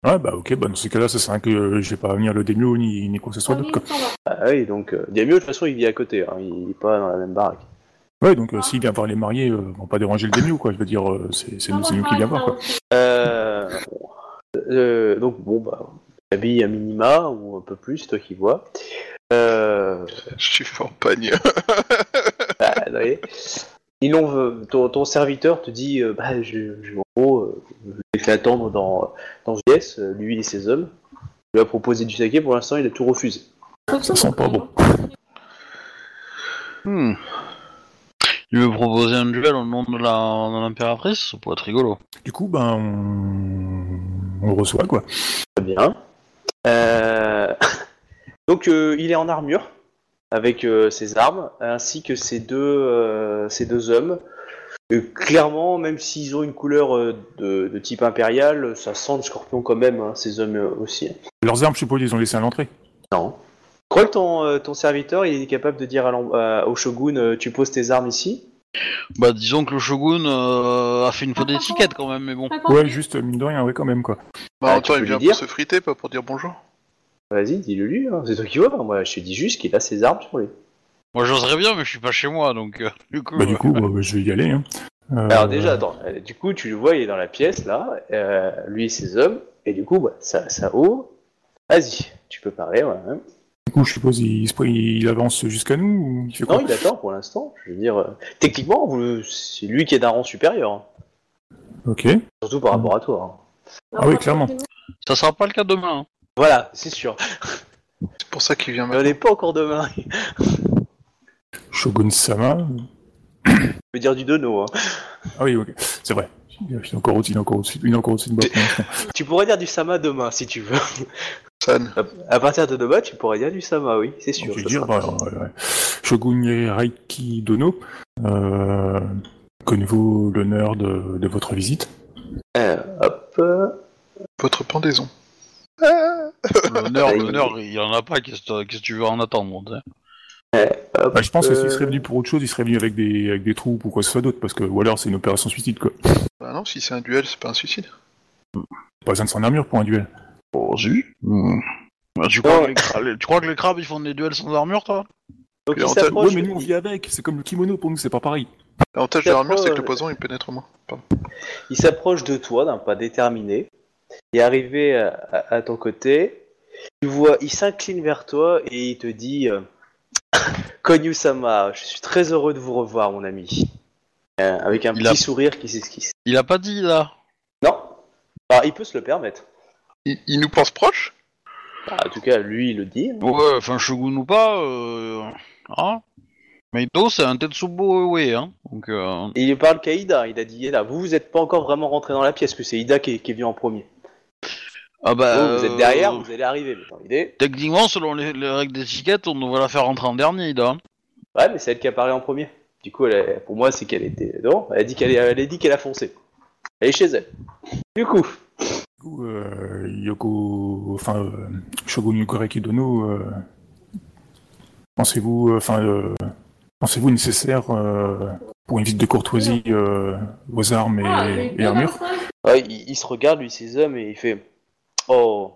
Ouais, bah, ok, bah, dans ces cas-là, ça sert à rien que euh, je vais pas venir le démio, ni, ni quoi que ce soit d'autre, quoi. Ah oui, donc euh, Diamio, de toute façon, il vit à côté, hein, il est pas dans la même baraque. Ouais, donc, euh, s'il vient voir les mariés, euh, on va pas déranger le démio, quoi. Je veux dire, euh, c'est c'est nous, c'est nous qui vient voir, quoi. Euh, euh, donc bon, bah, habille à minima, ou un peu plus, c'est toi qui vois. Euh, Je suis en pagne. bah. Ils l'ont, euh, ton, ton serviteur te dit, euh, bah, je, je- en gros, euh, attendre dans, dans une pièce, euh, lui et ses hommes. Je lui ai proposé du saké, pour l'instant, il a tout refusé. Ça sent pas bon. Hmm. Il veut proposer un duel au nom de la- de l'impératrice, ça pourrait être rigolo. Du coup, ben, on, on le reçoit, quoi. Très bien. Euh, Donc euh, il est en armure avec euh, ses armes ainsi que ses deux, euh, ses deux hommes. Euh, clairement, même s'ils ont une couleur euh, de, de type impérial, ça sent le scorpion quand même, hein, ces hommes euh, aussi. Leurs armes, je suppose, ils ont laissé à l'entrée. Non. Je crois que ton, ton serviteur il est capable de dire à euh, au shogun tu poses tes armes ici? Bah disons que le shogun euh, a fait une faute d'étiquette quand même, mais bon. Ouais, juste, mine de rien, ouais, quand même, quoi. Bah, Ah, peux il vient pour se friter, pas pour dire bonjour. Vas-y, dis-le lui, hein, c'est toi qui vois. Moi je te dis juste qu'il a ses armes sur lui. Moi j'oserais bien, mais je suis pas chez moi, donc euh, du coup. Bah, du euh, coup, je vais y aller, hein. Euh, Alors déjà, attends, du coup, tu le vois, il est dans la pièce, là, euh, lui et ses hommes, et du coup, bah, ça, ça ouvre. Vas-y, tu peux parler, ouais. hein. Du coup, je suppose, il, avance jusqu'à nous, ou il fait quoi? Non, il attend pour l'instant, je veux dire, euh, techniquement, vous- c'est lui qui est d'un rang supérieur, hein. Ok. surtout par rapport à toi. hein. Ah oui, clairement. Ça sera pas le cas demain. hein. Voilà, c'est sûr. C'est pour ça qu'il vient Mais on maintenant. n'est pas encore demain. Shogun Sama. Je veux dire du dono. Hein. Ah oui, ok. C'est vrai. Il est encore au-dessus, il est encore au-dessus, il est encore au-dessus de. Tu pourrais dire du sama demain, si tu veux. San. À- partir de demain, tu pourrais dire du sama, oui, c'est sûr. Je dire, sera- bah, ouais, ouais. Shogun Raiki Dono. Euh, Connaissez-vous l'honneur de, de votre visite? Euh, hop. Votre pendaison. L'honneur, Ouais, l'honneur, il y en a pas. Qu'est-ce que tu veux en attendre hop, Bah, Je pense que s'il euh, serait venu pour autre chose, il serait venu avec des, avec des troupes ou quoi que ce soit d'autre, parce que, ou alors c'est une opération suicide, quoi. Bah non, si c'est un duel, c'est pas un suicide. Pas besoin de son armure pour un duel. Oh, si. Hmm. Bah, tu, crois que les cra- les- tu crois que les crabes ils font des duels sans armure, toi? Donc il. Ouais, mais nous on vit avec, c'est comme le kimono pour nous, c'est pas pareil. L'avantage de l'armure, c'est que le poison, il pénètre moins. Pardon. Il s'approche de toi d'un pas déterminé. Il est arrivé à, à- à ton côté. Tu vois, il s'incline vers toi et il te dit euh, Konyu-sama, je suis très heureux de vous revoir, mon ami. Euh, avec un Il petit a- sourire qui s'esquisse. Il a pas dit là. Non Alors, il peut se le permettre. Il, il nous pense proche Bah, en tout cas, lui, il le dit. hein. Ouais, enfin Shogun ou pas. Euh... Hein c'est un Tetsubo Uwe, hein. Donc, euh... Et il parle qu'à Ida. Il a dit là, vous, vous n'êtes pas encore vraiment rentré dans la pièce, que c'est Ida qui est, qui est venu en premier. Ah bah. Vous, vous êtes euh, derrière, vous allez arriver. Mais dans l'idée. Techniquement, selon les, les règles d'étiquette, on devrait la faire rentrer en dernier, Ida. Ouais, mais c'est elle qui apparaît en premier. Du coup, elle a- pour moi, c'est qu'elle était. Non, elle a dit qu'elle elle a dit qu'elle a foncé. Elle est chez elle. Du coup, Du coup, euh, Yoko, enfin, euh, Shogun Yukoreki Dono, euh, pensez-vous, euh, enfin, euh, pensez-vous nécessaire euh, pour une visite de courtoisie euh, vos armes et, et armures ouais, il, il se regarde, lui, ses hommes, et il fait Oh,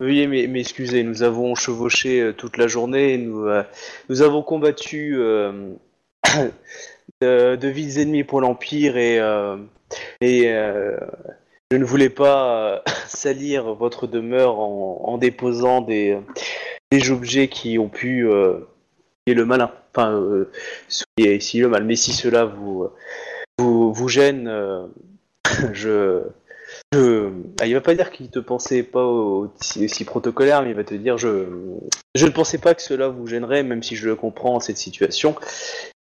veuillez m'e- m'excuser, nous avons chevauché euh, toute la journée, nous, euh, nous avons combattu euh, de, de vides ennemis pour l'Empire, et, et je ne voulais pas salir votre demeure en, déposant des, des objets qui ont pu. Et le malin. Enfin, si, le mal. Mais si cela vous, vous, gêne, je, je, ah, il va pas dire qu'il te pensait pas aussi, aussi protocolaire, mais il va te dire je, je ne pensais pas que cela vous gênerait, même si je le comprends cette situation,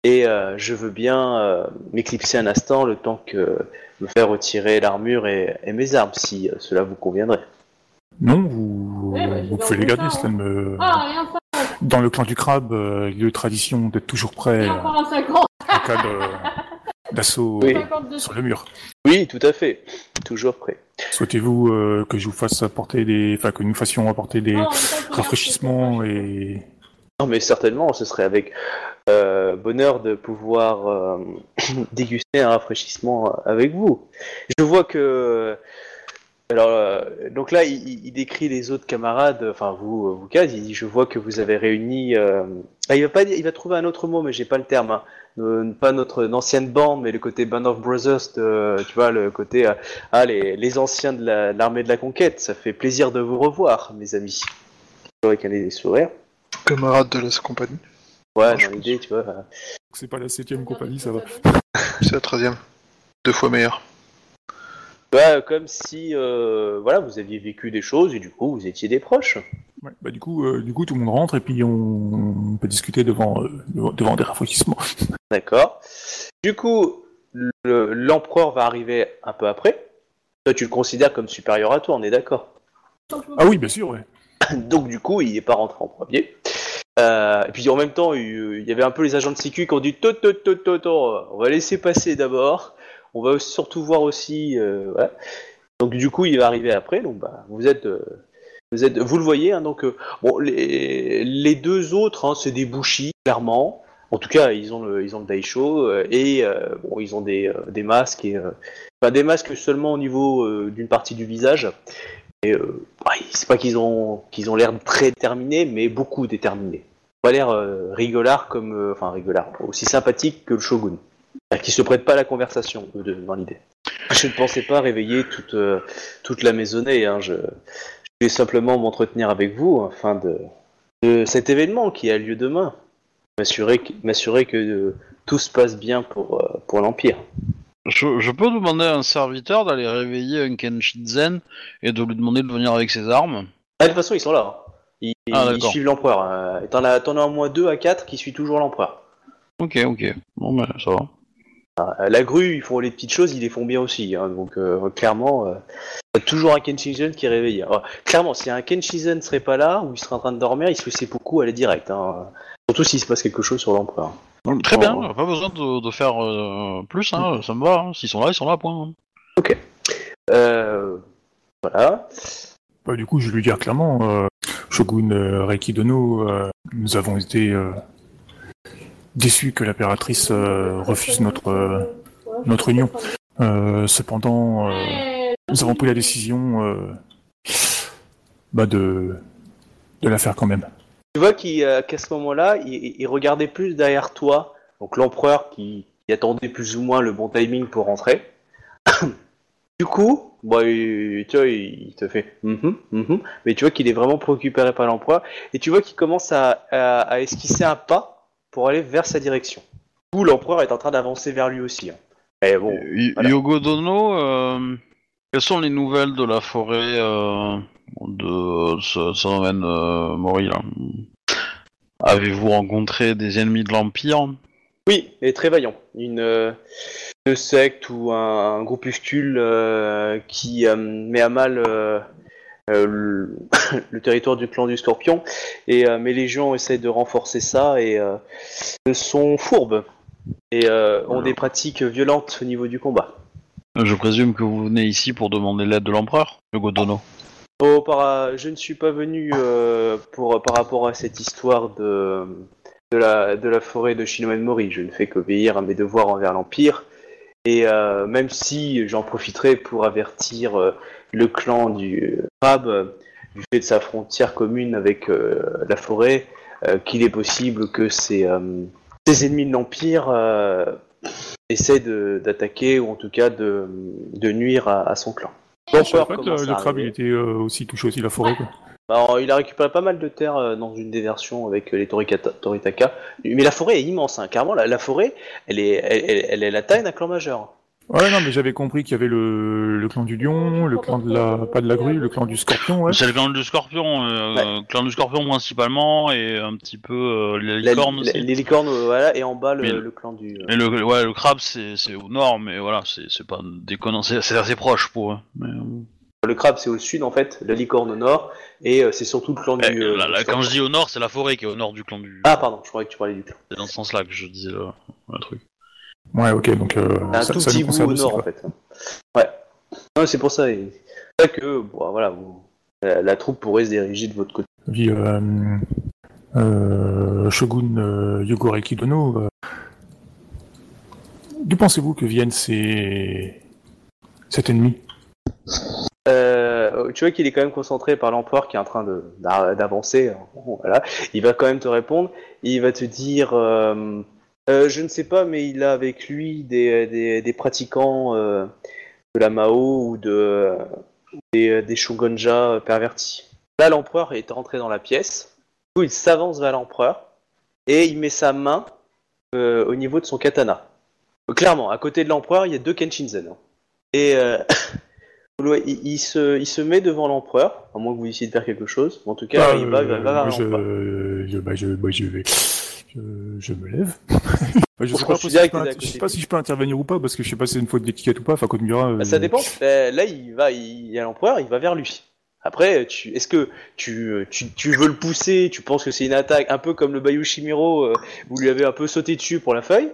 et euh, je veux bien euh, m'éclipser un instant le temps que me faire retirer l'armure et, et mes armes, si euh, cela vous conviendrait. Non, vous, Ouais, bah, pouvez les garder, cela ne me... Ah, Dans le clan du crabe, euh, il y a eu tradition d'être toujours prêt rien euh, pas un 50, en cas de- d'assaut Oui. euh, 52. sur le mur. Oui, tout à fait, toujours prêt. Souhaitez-vous euh, que je vous fasse apporter des, enfin que nous fassions apporter des Non, rafraîchissements et Non, mais certainement, ce serait avec euh, bonheur de pouvoir euh, déguster un rafraîchissement avec vous. Je vois que. Alors, euh, donc là, il, il décrit les autres camarades, enfin vous, euh, vous quatre, il dit Je vois que vous avez réuni. euh, ah, il, va pas, dire- il va trouver un autre mot, mais j'ai pas le terme. hein. Euh, pas notre ancienne bande, mais le côté Band of Brothers, de- tu vois, le côté. euh, ah, les, les anciens de la- de l'armée de la conquête, ça fait plaisir de vous revoir, mes amis. Avec un sourire. Camarade de la compagnie. Ouais, je dans l'idée, tu vois. euh, c'est pas la septième compagnie, ça va. C'est la 13 Deux fois meilleur. Bah, comme si euh, voilà, vous aviez vécu des choses et du coup vous étiez des proches. Ouais, bah du coup, euh, du coup, tout le monde rentre et puis on, on peut discuter devant, euh, devant, devant des rafraîchissements. D'accord. Du coup, le- l'empereur va arriver un peu après. Toi, tu le considères comme supérieur à toi, on est d'accord. Ah oui, bien sûr, ouais. Donc du coup, il n'est pas rentré en premier. Euh, et puis en même temps, il, il y avait un peu les agents de sécu qui ont dit tot, tot, tot, tot, tot, on va laisser passer d'abord. On va surtout voir aussi. euh. Donc du coup, il va arriver après. Donc bah, vous êtes, euh, vous êtes, vous le voyez. hein, donc euh, les, deux autres, hein, c'est des bouchis clairement. En tout cas, ils ont le, ils ont le daisho et ils ont des, masques et des masques seulement au niveau d'une partie du visage. Et ouais, c'est pas qu'ils ont qu'ils ont l'air très déterminés, mais beaucoup déterminés. Pas l'air rigolard comme enfin rigolard, aussi sympathique que le shogun, qui se prête pas à la conversation eux deux, dans l'idée. Je ne pensais pas réveiller toute euh, toute la maisonnée. Hein, je, je voulais simplement m'entretenir avec vous afin de de cet événement qui a lieu demain, m'assurer que, euh, tout se passe bien pour euh, pour l'empire. Je, je peux demander à un serviteur d'aller réveiller un Kenshinzen et de lui demander de venir avec ses armes? Ah, de toute façon, ils sont là. hein. Ils, Ah, ils suivent l'empereur. T'en as, t'en as au moins deux à quatre qui suivent toujours l'empereur. Ok, ok. Bon, ben, ça va. Euh, La grue, ils font les petites choses, ils les font bien aussi. hein. donc euh, clairement, euh, y a toujours un Kenshizen qui est réveillé. Alors, clairement, si un Kenshizen serait pas là ou il serait en train de dormir, il se fait beaucoup aller direct. Hein. Surtout s'il se passe quelque chose sur l'empereur. Très bien, Oh. pas besoin de, de faire euh, plus, hein, ça me va. hein. S'ils sont là, ils sont là, point. Euh, voilà. Bah, du coup, je vais lui dire clairement, euh, Shogun euh, Reiki Dono, euh, nous avons été déçus que l'impératrice euh, refuse notre, euh, notre union. Euh, cependant, nous avons pris la décision bah, de, de la faire quand même. Tu vois qu'à ce moment-là, il, regardait plus derrière toi, donc l'empereur qui, attendait plus ou moins le bon timing pour rentrer. du coup, bah, il, tu vois, il, te fait Mhm, mhm mais tu vois qu'il est vraiment préoccupé par l'empereur, et tu vois qu'il commence à esquisser un pas pour aller vers sa direction. Du coup, l'empereur est en train d'avancer vers lui aussi. hein. Et bon, voilà. Yogo Dono, euh, quelles sont les nouvelles de la forêt euh, de domaine euh, Mori Avez-vous rencontré des ennemis de l'Empire? Oui, et très vaillant. Une, euh, une secte ou un, un groupuscule euh, qui euh, met à mal euh, le, le territoire du clan du Scorpion. Et euh, mes légions essayent de renforcer ça et euh, sont fourbes et ont des pratiques violentes au niveau du combat. Je présume que vous venez ici pour demander l'aide de l'empereur, Yogo Dono. Oh, par- je ne suis pas venu euh, pour, par rapport à cette histoire de, de, la, de la forêt de Shinomen Mori. Je ne fais qu'obéir à mes devoirs envers l'Empire. Et euh, même si j'en profiterai pour avertir euh, le clan du crabe, euh, du fait de sa frontière commune avec euh, la forêt, euh, qu'il est possible que euh, ces ennemis de l'Empire euh, essaient de- d'attaquer ou en tout cas de, de nuire à, à son clan. Que commence le, le crabe il était euh, aussi touché aussi la forêt. Quoi. Bah, il a récupéré pas mal de terre euh, dans une des versions avec euh, les Torikata- Toritaka. Mais la forêt est immense, hein. carrément. La, la forêt, elle est, elle, elle- elle est la taille d'un clan majeur. Ouais, non, mais j'avais compris qu'il y avait le, le clan du lion, le clan de la. pas de la grue, le clan du scorpion, ouais. C'est le clan du Scorpion, euh, clan du Scorpion principalement et un petit peu euh, les La- licornes la- aussi. les licornes, euh, voilà, et en bas le, Mais- le clan du. euh, Et le, ouais, le crabe c'est c'est au nord, mais voilà, c'est c'est pas déconnant, c'est c'est assez proche pour eux. Mais, euh, Le crabe, c'est au sud en fait, la licorne au nord, et euh, c'est surtout le clan eh, du. euh, là, du là, quand je dis au nord, c'est la forêt qui est au nord du clan du. Ah, pardon, je croyais que tu parlais du clan. C'est dans ce sens-là que je disais le, le truc. Ouais, ok, donc euh, Un ça, tout ça petit bout au nord en fait. Ouais. Non, c'est pour ça. et- C'est que, bon, voilà, vous- la, la troupe pourrait se diriger de votre côté. Euh, euh, Shogun euh, Yogoreki Dono, d'où pensez-vous que viennent ces... cet ennemi? Euh, tu vois qu'il est quand même concentré par l'empereur qui est en train d'avancer. hein. Voilà. Il va quand même te répondre. Il va te dire euh, euh, Je ne sais pas, mais il a avec lui des, des, des pratiquants euh, de la Mao ou de, des, des shogunja pervertis. Là, l'empereur est rentré dans la pièce. Du coup, il s'avance vers l'empereur et il met sa main euh, au niveau de son katana. Clairement, à côté de l'empereur, il y a deux Kenshinzen. hein. Et. il, il se, il se met devant l'empereur, à moins que vous décidiez de faire quelque chose. En tout cas, Bah, il va, vers l'empereur. je, je, bah, je, bah, je vais. Je, je me lève. Bah, je On sais pas, si je, peux, t'es à je sais côté. pas si je peux intervenir ou pas, parce que je sais pas si c'est une faute d'étiquette ou pas. Enfin, dira. Bah, ça dépend. Euh, là, il va, il y a l'empereur, il va vers lui. Après, tu, est-ce que tu, tu, tu veux le pousser Tu penses que c'est une attaque, un peu comme le Bayou Shimiro, euh, vous lui avez un peu sauté dessus pour la feuille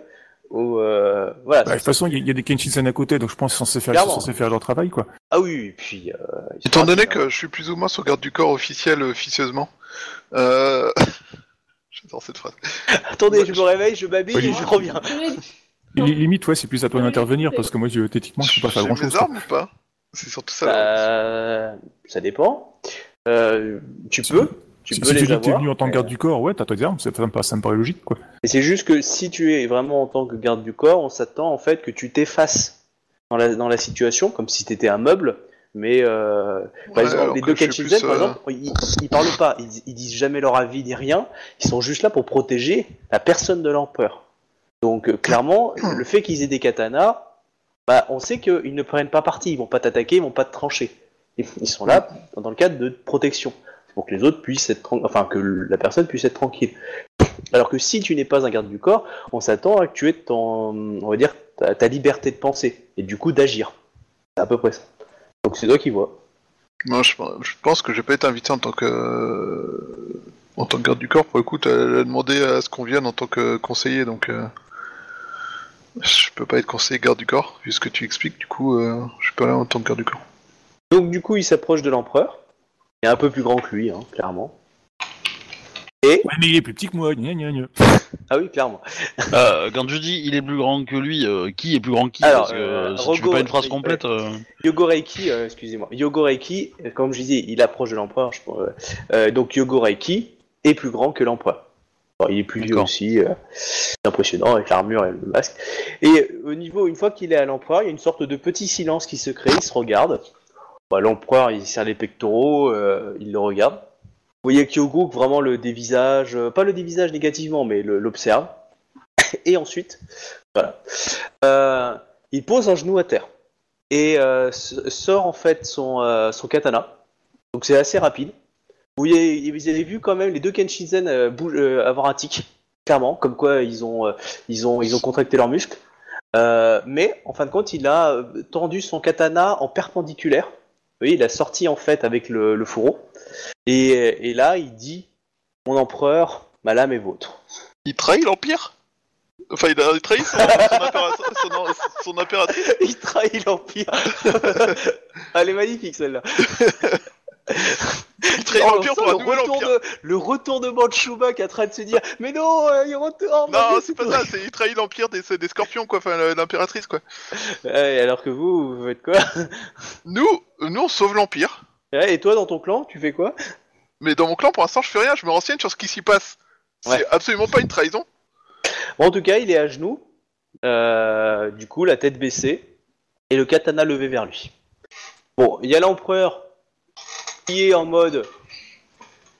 Ou euh, voilà. Bah, de toute façon, il y, a- il y a des Kenshinsen à côté, donc je pense qu'ils sont censés faire, censés faire leur travail, quoi. Ah oui, et puis. Euh, Étant donné hein. que je suis plus ou moins sur garde du corps officiel euh, officieusement, euh... j'adore cette phrase. Attendez, Ouais, je je- me réveille, je m'habille et je reviens. Li- Limite, ouais, c'est plus à toi d'intervenir, parce que moi, je, techniquement, je peux pas faire grand chose. armes ou pas? C'est surtout ça. là. Euh, ça dépend. Euh, tu peux. Tu si peux si les tu dis que t'es avoir. venu en tant que garde du corps, ouais, t'as tes armes, ça, ça me paraît- ça me paraît logique, quoi. Et c'est juste que si tu es vraiment en tant que garde du corps, on s'attend en fait que tu t'effaces dans la, dans la situation, comme si tu étais un meuble. Mais euh, par exemple, les deux Kenshinzen, par euh, exemple, ils, ils parlent pas, ils, ils disent jamais leur avis ni rien. Ils sont juste là pour protéger la personne de l'empereur. Donc euh, clairement, le fait qu'ils aient des katanas, bah, on sait qu'ils ne prennent pas parti, ils vont pas t'attaquer, ils vont pas te trancher. Ils sont là dans le cadre de protection, pour que les autres puissent être, enfin que la personne puisse être tranquille. Alors que si tu n'es pas un garde du corps, on s'attend à que tu aies ton, on va dire, ta, ta liberté de penser et du coup d'agir. C'est à peu près ça. Donc c'est toi qui vois. Moi, je, je pense que je vais pas être invité en tant que euh, En tant que garde du corps, pour le coup, t'as elle a demandé à ce qu'on vienne en tant que conseiller, donc euh, je peux pas être conseiller garde du corps, vu ce que tu expliques. Du coup, euh, je suis pas là en tant que garde du corps. Donc du coup, il s'approche de l'empereur. Il est un peu plus grand que lui, hein, clairement. Et Ouais, mais il est plus petit que moi. Gna, gna, gna. ah oui, clairement. Euh, quand je dis il est plus grand que lui, euh, qui est plus grand que qui Alors, Parce que euh, si tu Rogo- pas une phrase complète. euh, Yogoreiki, euh, excusez-moi. Yogoreiki, comme je disais, il approche de l'empereur. je pense, donc Yogoreiki est plus grand que l'empereur. Bon, il est plus vieux aussi, euh, c'est impressionnant avec l'armure et le masque. Et au niveau, une fois qu'il est à l'empereur, il y a une sorte de petit silence qui se crée. Il se regarde. Bah, l'empereur, il serre les pectoraux, euh, il le regarde. Vous voyez Kyogo vraiment le dévisage, euh, pas le dévisage négativement, mais l'observe. Et ensuite, voilà, Euh, il pose un genou à terre et euh, sort en fait son, katana. Donc c'est assez rapide. Vous, avez vu quand même les deux euh, avoir un tic, clairement, comme quoi ils ont, contracté leurs muscles. Mais en fin de compte, il a tendu son katana en perpendiculaire. Voyez, il a sorti en fait avec le fourreau. Et, et là, il dit Mon empereur, ma lame est vôtre. Il trahit l'Empire? Enfin, il a il trahit son, son, son- son impératrice? Il trahit l'Empire. Elle est magnifique celle-là. Il trahit l'Empire pour un le, nouvel retour Empire de, le retournement de Chewbacca en train de se dire Mais non, euh, il retourne Non, c'est pas ça, c'est il trahit l'Empire des, des scorpions, quoi, enfin l'impératrice, quoi. Alors que vous, vous faites quoi? Nous, nous on sauve l'Empire, Et toi, dans ton clan, tu fais quoi? Mais dans mon clan, pour l'instant, je fais rien, je me renseigne sur ce qui s'y passe. C'est Ouais. absolument pas une trahison. Bon, En tout cas, il est à genoux, euh, du coup, la tête baissée, et le katana levé vers lui. Bon, il y a l'empereur qui est en mode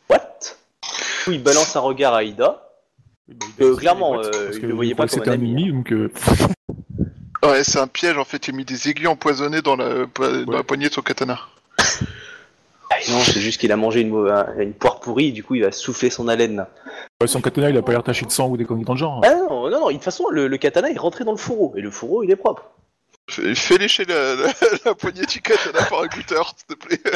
What? Du coup, il balance un regard à Ida. Euh, clairement, euh, il le voyait pas comme un ami, ennemi, donc. euh, Ouais, c'est un piège, en fait, il a mis des aiguilles empoisonnées dans la, dans la Ouais. poignée de son katana. Ah, non, c'est juste qu'il a mangé une, poire pourrie, du coup, il va souffler son haleine. ouais, son katana, il a pas l'air taché de sang ou des conneries dans le genre. Ah non, non, non, de toute façon, le, le katana est rentré dans le fourreau, et le fourreau, il est propre. Fais, fais lécher la, la, la poignée du katana par un goûteur, s'il te plaît.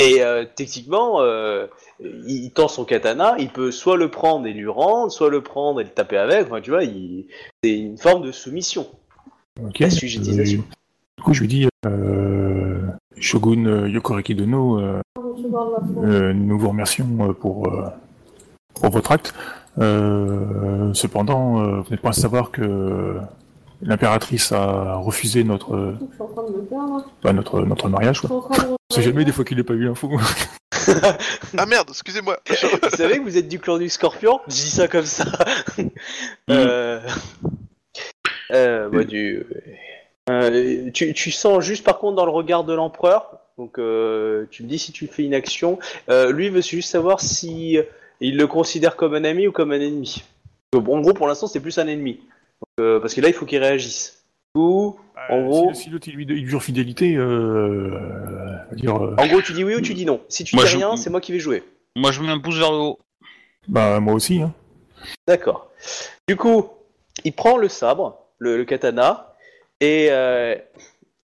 Et euh, techniquement, euh, il, il tend son katana, il peut soit le prendre et lui rendre, soit le prendre et le taper avec. Enfin, tu vois, il... c'est une forme de soumission. Ok. La sujetisation. Euh, du coup, je lui dis euh, Shogun euh, Yokoreki Dono, euh, euh, nous vous remercions euh, pour, euh, pour votre acte. Euh, cependant, euh, vous n'êtes pas à savoir que l'impératrice a refusé notre, euh, bah, notre, notre mariage. Quoi. sait jamais des fois qu'il n'ait pas eu l'info. Ah merde, excusez-moi. Vous savez que vous êtes du clan du scorpion? Je dis ça comme ça. euh... euh, bah, du... euh, tu, tu sens juste par contre dans le regard de l'empereur, donc euh, tu me dis si tu fais une action, euh, lui veut juste savoir si il le considère comme un ami ou comme un ennemi. Donc, en gros, pour l'instant, c'est plus un ennemi. Donc, euh, parce que là, il faut qu'il réagisse. Ou, En gros- si, si l'autre il lui il jure fidélité, euh, dire, euh, en gros, tu dis oui ou tu dis non. Si tu Moi, dis je- rien, c'est moi qui vais jouer. Moi, je mets un pouce vers le haut. bah moi aussi. Hein. D'accord. Du coup, il prend le sabre, le, le katana, et euh,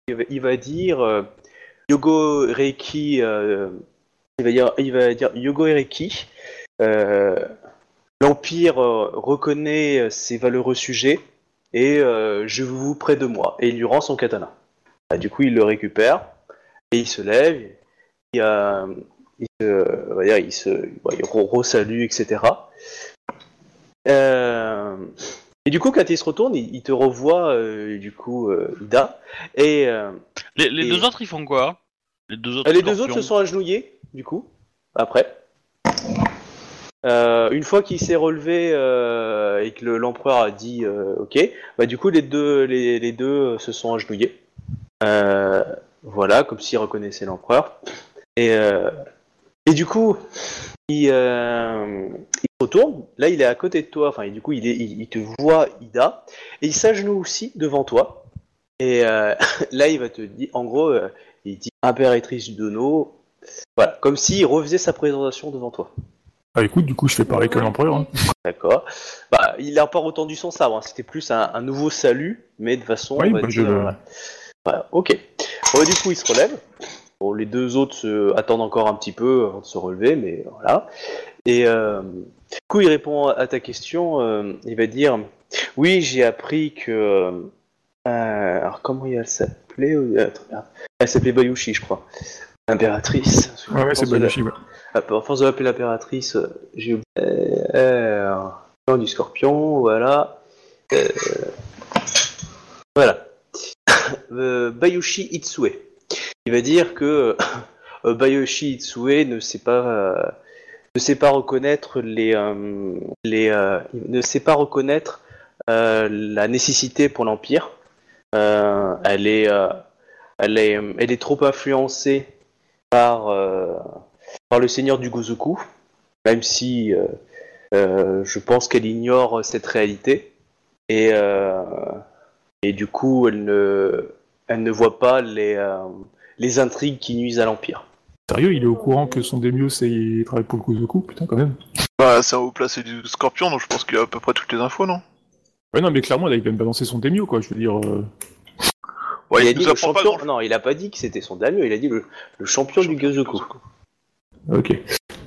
il, va, dire euh, Yogo Reiki. euh, il, va dire, il va dire Yogo L'Empire reconnaît ses valeureux sujets et je vous près de moi. Et il lui rend son katana. Ah, du coup, il le récupère et il se lève. Il, se, va dire, il se, il re-salue, etc. et du coup, quand il se retourne, il, il te revoit, euh, du coup, euh, Ida. Et euh, Les, les Et- deux autres, ils font quoi? Les deux autres. les deux scorpions autres se sont agenouillés, du coup, après. Euh, une fois qu'il s'est relevé euh, et que le- l'empereur a dit euh, OK, bah du coup les deux les, les deux se sont agenouillés. Euh, voilà, comme s'ils reconnaissaient l'empereur. Et euh, et du coup, il, euh, retourne. Là, il est à côté de toi. Enfin, du coup, il, est, il, il te voit, Ida, et il s'agenouille aussi devant toi. Et euh, là, il va te dire, en gros, euh, il dit impératrice du Dono. Voilà, comme s'il refaisait sa présentation devant toi. Ah écoute, du coup je fais pareil que l'empereur. Hein. D'accord. Bah, il a pas retendu son sabre. hein. C'était plus un, un nouveau salut, mais de façon. Oui, bah, je dire, euh, voilà, ok. Bon, du coup, il se relève. Bon, les deux autres se attendent encore un petit peu avant de se relever, mais voilà. Et euh, du coup, il répond à ta question. euh, il va dire Oui, j'ai appris que. euh, alors, comment elle s'appelait euh, attends, merde. Elle s'appelait Bayushi, je crois. L'impératrice. Ouais, ouais, c'est Bayashi, ouais. à force de l'appeler l'impératrice, euh, j'ai oublié. Euh, euh, du scorpion, voilà. Euh, voilà. Euh, Bayushi Itsue. Il va dire que euh, Bayushi Itsue ne sait pas euh, ne sait pas reconnaître les euh, euh, ne sait pas reconnaître euh, la nécessité pour l'empire. Elle est elle est elle est trop influencée par par le seigneur du Gozoku, même si je pense qu'elle ignore cette réalité et et du coup elle ne elle ne voit pas les les intrigues qui nuisent à l'empire. Sérieux, il est au courant que son Demios c'est il travaille pour le Kuzoku Putain, quand même. Bah, c'est un haut placé du Scorpion, donc je pense qu'il a à peu près toutes les infos, non? Ouais, non, mais clairement, là, il vient de balancer son Demio, quoi. Je veux dire. euh, Ouais, il a dit le pas champion. Non, il a pas dit que c'était son daimyo, il a dit le, le champion, du Gozoku. Ok.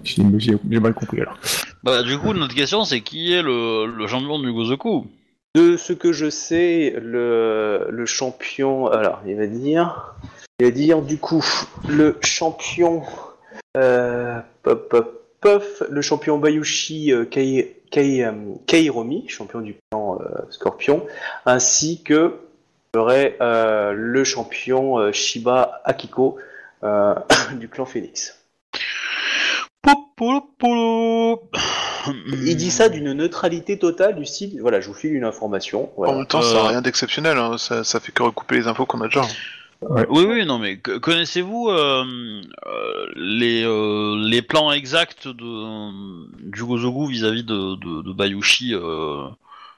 J'ai j'ai- j'ai mal compris alors. Bah, du coup, notre question, c'est qui est le, le champion du Gozoku De ce que je sais, le, le champion. Alors, il va dire. Il va dire, du coup, le champion. Euh, pop, pop, pof, le champion Bayushi euh, Kai, Kai, euh, Kairomi, champion du clan euh, Scorpion, ainsi que serait euh, le champion euh, Shiba Akiko euh, du clan Phoenix. Il dit ça d'une neutralité totale du style. Voilà, je vous file une information. En même temps, ça n'a rien d'exceptionnel, hein. ça, ça fait que recouper les infos qu'on a déjà. Oui, oui, non, mais connaissez-vous euh, euh, les, euh, les plans exacts de, du Gozoku vis-à-vis de, de, de Bayushi euh,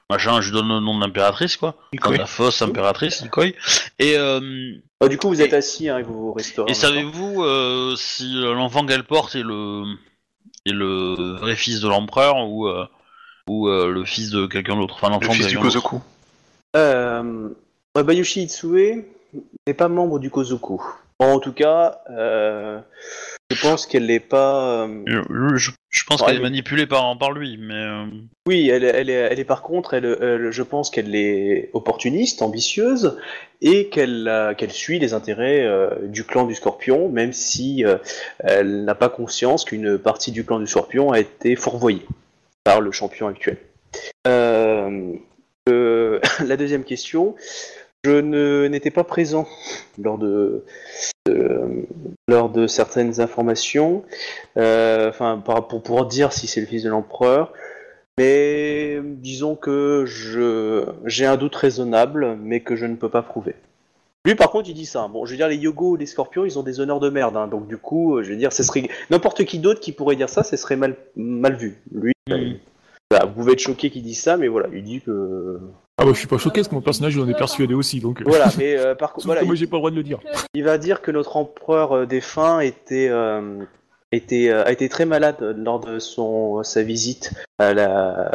Machin, je lui donne le nom de l'impératrice, quoi. Enfin, la fausse impératrice, Nikoi. Et, euh, Ah, du coup, vous êtes assis, hein, et vous vous restaurez. et savez-vous euh, si l'enfant qu'elle porte est le, est le vrai fils de l'empereur ou, euh, ou euh, le fils de quelqu'un d'autre? Enfin, Le l'enfant de fils du. Kozoku. Euh, Bayushi Itsue n'est pas membre du Kozoku. En tout cas, euh, je pense qu'elle n'est pas. euh, Je, je- je pense qu'elle est manipulée par, par lui, mais... euh, Oui, elle, elle, est, elle est par contre, elle, elle- je pense qu'elle est opportuniste, ambitieuse, et qu'elle euh, qu'elle suit les intérêts euh, du clan du Scorpion, même si elle n'a pas conscience qu'une partie du clan du Scorpion a été fourvoyée par le champion actuel. La deuxième question, je n'étais pas présent lors de, lors de certaines informations, euh, enfin pour pouvoir dire si c'est le fils de l'empereur. Mais disons que j'ai un doute raisonnable, mais que je ne peux pas prouver. Lui, par contre, il dit ça. Bon, je veux dire, les Yogo ou les Scorpions, ils ont des honneurs de merde. hein. donc, du coup, je veux dire, ce serait n'importe qui d'autre qui pourrait dire ça, ce serait mal mal vu. Lui, Mm. Bah, vous pouvez être choqué qu'il dise ça, mais voilà, il dit que Ah bah je suis pas choqué parce que mon personnage il en est persuadé aussi donc. euh, voilà. Mais euh, par contre, voilà, moi il- j'ai pas le droit de le dire. il va dire que notre empereur euh, défunt était, euh, était, euh, a été très malade lors de son, sa visite à la,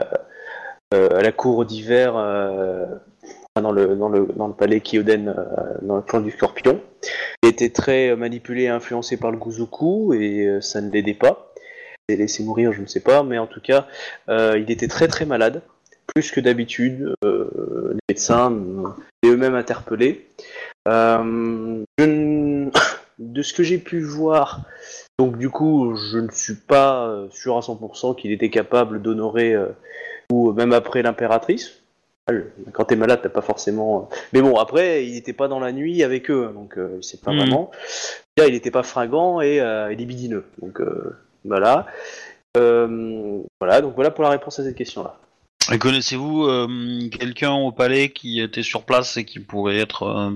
euh, à la cour d'hiver euh, dans, le, dans, le, dans le palais Kyoden, euh, dans le clan du Scorpion. Il était très manipulé et influencé par le Guzuku et euh, ça ne l'aidait pas. S'est laissé mourir, je ne sais pas, mais en tout cas, euh, il était très très malade, plus que d'habitude. Euh, les médecins et eux-mêmes interpellés. Euh, je de ce que j'ai pu voir, donc du coup, je ne suis pas sûr à 100% qu'il était capable d'honorer, euh, ou même après l'impératrice. Ah, Quand t'es malade, t'as pas forcément. Mais bon, après, il n'était pas dans la nuit avec eux, donc euh, sait pas Mhm. vraiment. Là, il n'était pas fringant et, euh, et libidineux, donc voilà. Euh, voilà, donc voilà pour la réponse à cette question-là. Et connaissez-vous euh, quelqu'un au palais qui était sur place et qui pourrait être, euh,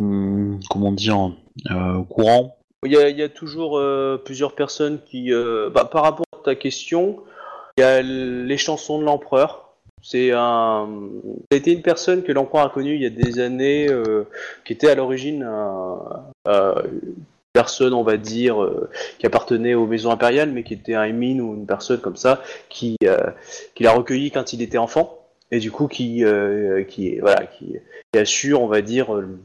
hum, comment dire, euh, au courant? Il y a, il y a toujours plusieurs personnes qui, bah, par rapport à ta question, il y a les chansons de l'empereur. C'est un, c'était une personne que l'empereur a connue il y a des années, qui était à l'origine personne, on va dire, euh, qui appartenait aux maisons impériales, mais qui était un émine ou une personne comme ça, qui, euh, qui l'a recueilli quand il était enfant, et du coup qui, euh, qui, voilà, qui, assure, on va dire, euh,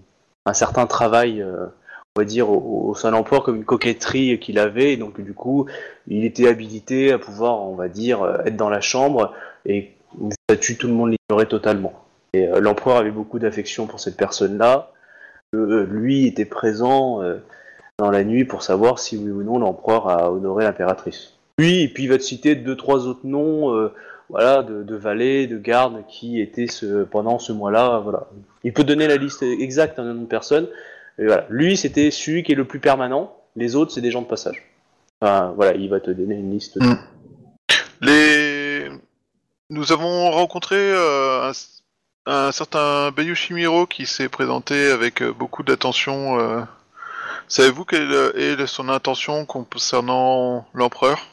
un certain travail. on va dire, au, sein de l'empereur comme une coquetterie qu'il avait. Et donc, du coup, il était habilité à pouvoir, on va dire, être dans la chambre et une statue, tout le monde l'ignorait totalement. Et l'empereur avait beaucoup d'affection pour cette personne-là. Lui était présent dans la nuit pour savoir si oui ou non l'empereur a honoré l'impératrice. Lui, et puis il va te citer deux, trois autres noms, euh, voilà, de, de valets, de gardes qui étaient ce, pendant ce mois-là, voilà. Il peut donner la liste exacte d'un nom de personnes. Et voilà. Lui, c'était celui qui est le plus permanent. Les autres, c'est des gens de passage. Enfin, voilà, il va te donner une liste. Mm. Les... Nous avons rencontré euh, un, un certain Bayushimiro qui s'est présenté avec euh, beaucoup d'attention. Euh. Savez-vous quelle est son intention concernant l'empereur?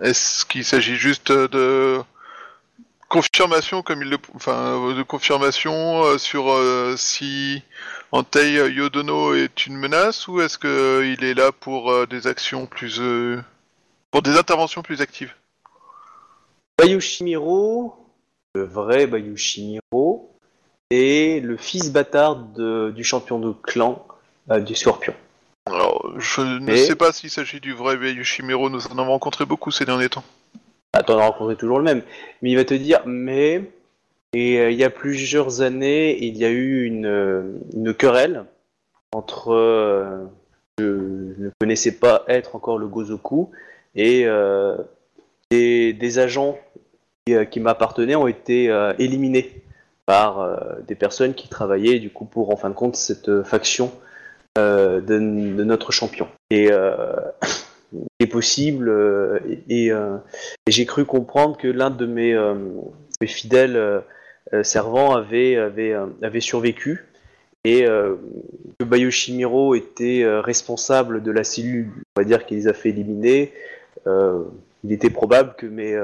Est-ce qu'il s'agit juste de confirmation, comme il le, enfin, de confirmation euh, sur euh, si Antei Yodono est une menace ou est-ce qu'il est là pour euh, des actions plus, euh, pour des interventions plus actives? Bayushimiro, le vrai Bayushimiro, est le fils bâtard du champion de clan euh, du Scorpion. Alors, je ne Et- sais pas s'il s'agit du vrai Yushimiro, nous en avons rencontré beaucoup ces derniers temps. Ah, t'en as rencontré toujours le même. Mais il va te dire, mais et euh, il y a plusieurs années, il y a eu une, euh, une querelle entre euh, je ne connaissais pas être encore le Gozoku et des, des agents qui, qui m'appartenaient ont été éliminés par des personnes qui travaillaient du coup pour en fin de compte cette faction de, de notre champion. Et euh, est possible euh, et, euh, j'ai cru comprendre que l'un de mes, euh, mes fidèles euh, euh, servants avait, avait, euh, avait survécu et euh, que Bayoshimiro était euh, responsable de la cellule, on va dire, qui les a fait éliminer. euh, il était probable que mes,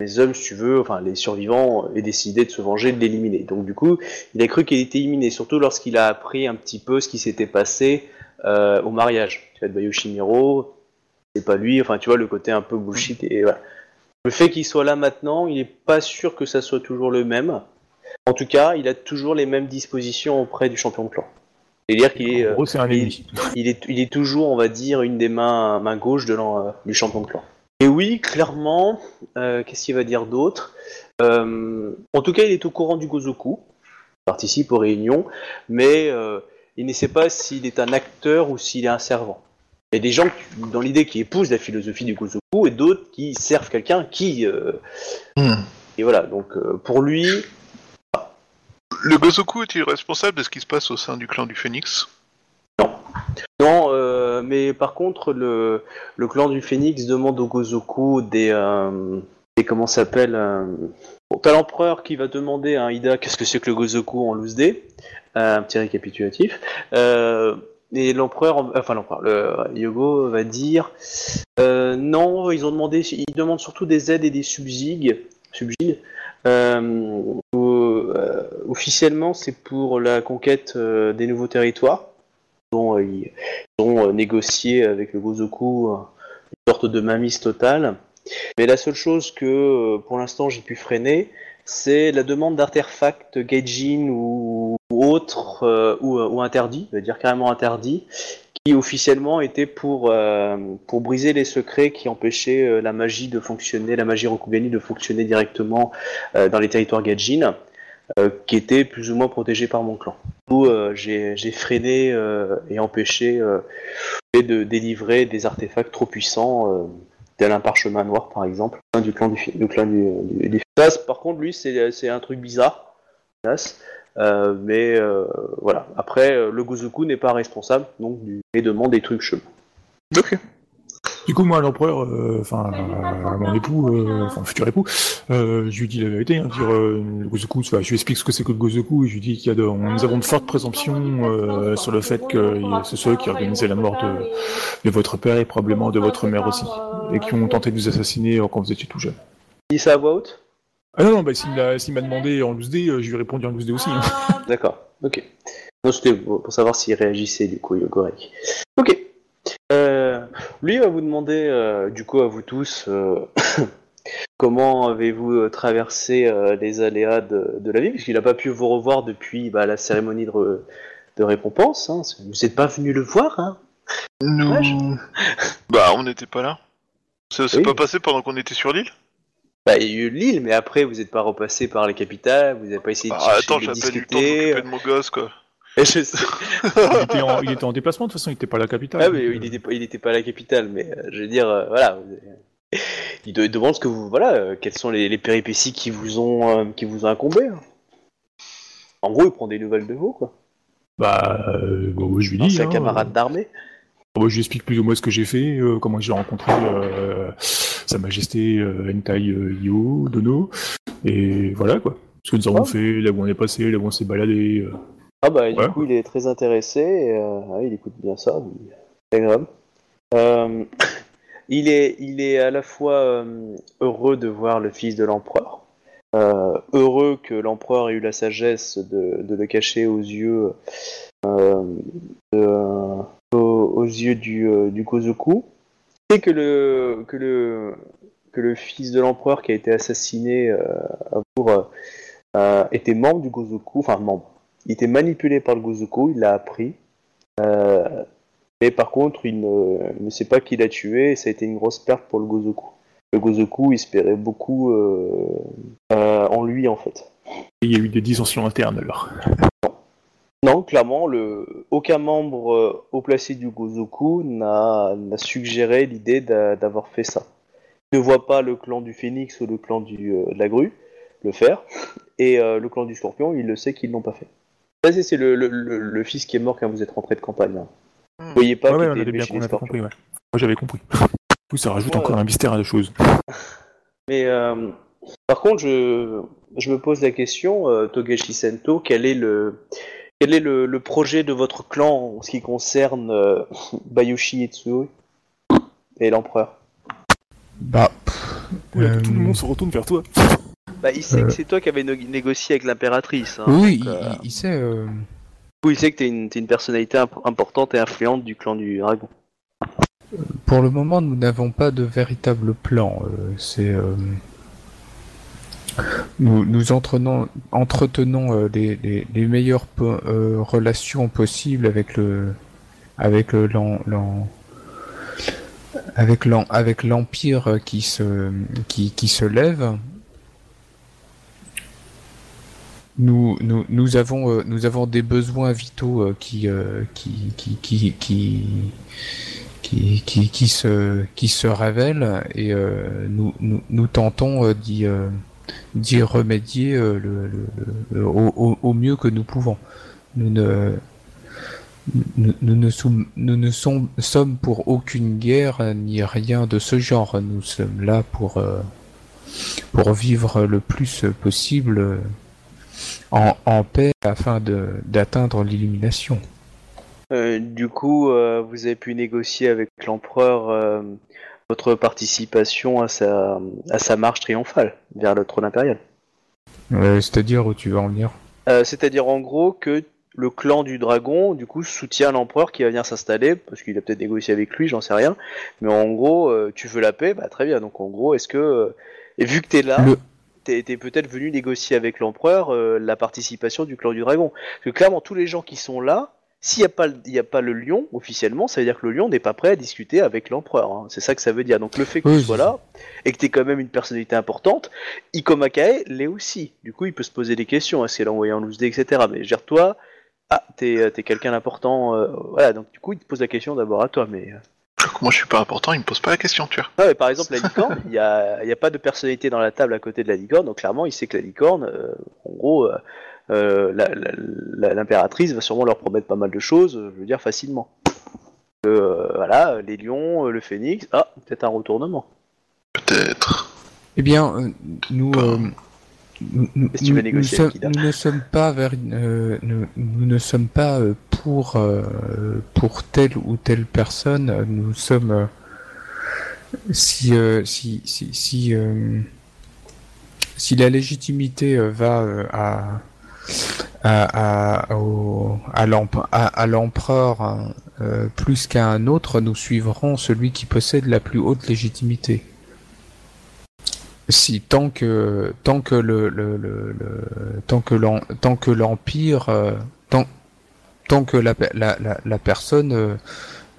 euh, mes hommes, si tu veux, enfin les survivants, aient décidé de se venger, de l'éliminer. Donc du coup, il a cru qu'il était éliminé, surtout lorsqu'il a appris un petit peu ce qui s'était passé euh, au mariage. Tu vois, de Bayoshimiro, c'est pas lui, enfin tu vois le côté un peu bullshit et voilà. Le fait qu'il soit là maintenant, il n'est pas sûr que ça soit toujours le même. En tout cas, il a toujours les mêmes dispositions auprès du champion de clan. C'est-à-dire qu'il est, euh, il- est, il est toujours, on va dire, une des mains, mains gauche de euh, du champion de clan. Et oui, clairement, euh, qu'est-ce qu'il va dire d'autre? Euh, En tout cas, il est au courant du Gozoku, il participe aux réunions, mais euh, il ne sait pas s'il est un acteur ou s'il est un servant. Il y a des gens qui- dans l'idée qui épousent la philosophie du Gozoku et d'autres qui servent quelqu'un qui. euh, Et voilà, donc euh, pour lui, Le Gozoku est-il responsable de ce qui se passe au sein du clan du Phénix? Non, mais par contre, le, clan du Phénix demande au Gozoku des. Euh, des comment s'appelle euh, bon, T'as l'empereur qui va demander à Ida qu'est-ce que c'est que le Gozoku en loose day. Euh, un petit récapitulatif. Euh, et l'empereur, enfin l'empereur, le Yogo va dire non, ils ont demandé, ils demandent surtout des aides et des subsides. subsides. Officiellement, c'est pour la conquête des nouveaux territoires dont euh, ils ont euh, négocié avec le Gozoku euh, une sorte de mamise totale. Mais la seule chose que pour l'instant j'ai pu freiner, c'est la demande d'artefacts gaijin ou, ou autres, ou, ou interdits, dire carrément interdits, qui officiellement étaient pour, briser les secrets qui empêchaient la magie de fonctionner, la magie Rokugani de fonctionner directement dans les territoires gaijin, qui étaient plus ou moins protégés par mon clan. Coup, euh, j'ai freiné euh, et empêché euh, de délivrer des artefacts trop puissants, euh, tel un parchemin noir par exemple, du clan du, du clan du, par contre, lui, c'est un truc bizarre. Euh, mais euh, voilà. Après, euh, le Gozoku n'est pas responsable, donc et demande des trucs chelous. Ok. Du coup, moi, l'empereur, euh, enfin, euh, mon époux, euh, enfin, futur époux, euh, je lui dis la vérité, hein, dire euh, le Gozoku, enfin, je lui explique ce que c'est que le Gozoku, et je lui dis qu'il y a de, nous avons de fortes présomptions euh, sur le fait que c'est ceux qui organisaient la mort de, de votre père et probablement de votre mère aussi, et qui ont tenté de vous assassiner quand vous étiez tout jeune. Il dit ça à voix haute? Ah non, non, bah, s'il m'a demandé en loose day, je lui ai répondu en loose day aussi. hein. D'accord, ok. Non, c'était pour pour savoir s'il réagissait du coup, Yogorek. Ok. Euh, lui va vous demander, euh, du coup, à vous tous, euh, comment avez-vous euh, traversé euh, les aléas de, de la vie, puisqu'il n'a pas pu vous revoir depuis bah, la cérémonie de, re- de récompense. Hein. Vous n'êtes pas venu le voir, hein? Dommage. Nous. Bah, on n'était pas là. Ça s'est Oui. pas passé pendant qu'on était sur l'île? Bah, il y a eu l'île, mais après, vous n'êtes pas repassé par les capitales, vous n'avez pas essayé de chercher attends, de j'ai à peine eu le temps de discuter. m'occuper de mon gosse, quoi. Et je sais. Il était, en, il était en déplacement, de toute façon, il était pas à la capitale. Ah, mais il n'était pas, à la capitale, mais euh, je veux dire, euh, voilà. Il de- il demande ce que vous, voilà, euh, quelles sont les, les péripéties qui vous ont, qui vous ont incombé. hein. En gros, il prend des nouvelles de vous, quoi. Bah, bon, je lui dis. C'est un hein, camarade d'armée. Moi, je lui explique plus ou moins ce que j'ai fait, comment j'ai rencontré Sa Majesté Hentai Io, Dono, et voilà quoi. Ce que nous avons Ah. fait, là où on est passé, là où on s'est baladé. Ah bah, Ouais. du coup, il est très intéressé, et, euh, ah, il écoute bien ça, c'est agréable. Euh, il, est, il est à la fois euh, heureux de voir le fils de l'empereur, euh, heureux que l'empereur ait eu la sagesse de, de le cacher aux yeux, euh, de- aux, aux yeux du, du Gozoku, et que le, que, le, que le fils de l'empereur qui a été assassiné euh, pour, était membre du Gozoku, enfin membre il était manipulé par le Gozoku, il l'a appris. Euh, mais par contre, il ne, il ne sait pas qui l'a tué et ça a été une grosse perte pour le Gozoku. Le Gozoku espérait beaucoup euh, euh, en lui en fait. Et il y a eu des dissensions internes alors. Non, clairement, le, aucun membre haut placé du Gozoku n'a suggéré l'idée d'a- d'avoir fait ça. Il ne voit pas le clan du Phénix ou le clan du, de la grue le faire, et le clan du Scorpion, il le sait qu'ils l'ont pas fait. C'est- le, le, le- le fils qui est mort quand vous êtes rentré de campagne. hein. Hmm. Vous voyez pas ouais, ouais, on bien on compris, ouais. Moi j'avais compris. Oui, ça rajoute Ouais. encore un mystère à la chose. Mais euh, par contre, je, je me pose la question, euh, Togashi Sento, quel est le quel est le, le projet de votre clan en ce qui concerne euh, Bayushi Itsui et l'empereur? Bah, Euh, Tout le monde se retourne vers toi. Bah, il sait Euh. que c'est toi qui avais négocié avec l'impératrice. hein, oui, donc, il, euh, il- sait. euh, coup, il sait que t'es une, une personnalité imp- importante et influente du clan du dragon. Pour le moment, nous n'avons pas de véritable plan. euh, c'est euh, nous, nous entretenons, entretenons euh, les, les- les meilleures po- euh, relations possibles avec le avec le avec l'empire qui se qui, qui se lève. Nous, nous, nous avons euh, nous avons des besoins vitaux euh, qui, euh, qui qui qui qui qui, qui, se, qui se et euh, nous, nous, nous tentons euh, d'y, euh, d'y remédier euh, le, au, au- mieux que nous pouvons. Nous ne, nous, ne, nous ne som- sommes pour aucune guerre euh, ni rien de ce genre. Nous sommes là pour, euh, pour vivre le plus possible euh, en, en paix afin d'atteindre l'illumination. Euh, du coup, euh, vous avez pu négocier avec l'empereur euh, votre participation à sa, à sa marche triomphale vers le trône impérial. C'est-à-dire où tu veux en venir? C'est-à-dire en gros que le clan du dragon, du coup, soutient l'empereur qui va venir s'installer, parce qu'il a peut-être négocié avec lui, j'en sais rien. Mais en gros, tu veux la paix, bah très bien. Donc en gros, est-ce que... Et vu que t'es là, Le- t'es peut-être venu négocier avec l'empereur euh, la participation du clan du dragon. Parce que clairement, tous les gens qui sont là, s'il n'y a, pas le- il y a pas le lion, officiellement, ça veut dire que le lion n'est pas prêt à discuter avec l'empereur. hein. C'est ça que ça veut dire. Donc le fait que Oui, tu sois là, et que tu es quand même une personnalité importante, Iko Makae l'est aussi. Du coup, il peut se poser des questions. Est-ce qu'elle a envoyé en loose etc. Mais gère toi, ah, t'es es quelqu'un d'important. euh, voilà, donc du coup, il te pose la question d'abord à toi. Mais Moi, je suis pas important, il me pose pas la question, tu vois. ah ouais, par exemple, la licorne, il n'y a, y a pas de personnalité dans la table à côté de la licorne, donc clairement, il sait que la licorne, euh, en gros, euh, euh, l'impératrice va sûrement leur promettre pas mal de choses, je veux dire facilement. Euh, voilà, les lions, le phénix, ah, peut-être un retournement. Peut-être. Eh bien, euh, nous, nous, tu veux négocier avec ne sommes pas vers, euh, nous, nous ne sommes pas euh, pour euh, pour telle ou telle personne. Nous sommes euh, si euh, si si si euh, si la légitimité va à à, à, au- à l'emp- à- à l'empereur hein, plus qu'à un autre, nous suivrons celui qui possède la plus haute légitimité. Si tant que tant que le, le, le, le- tant que l'en- tant que l'empire euh, tant tant que la, la, la, la personne euh,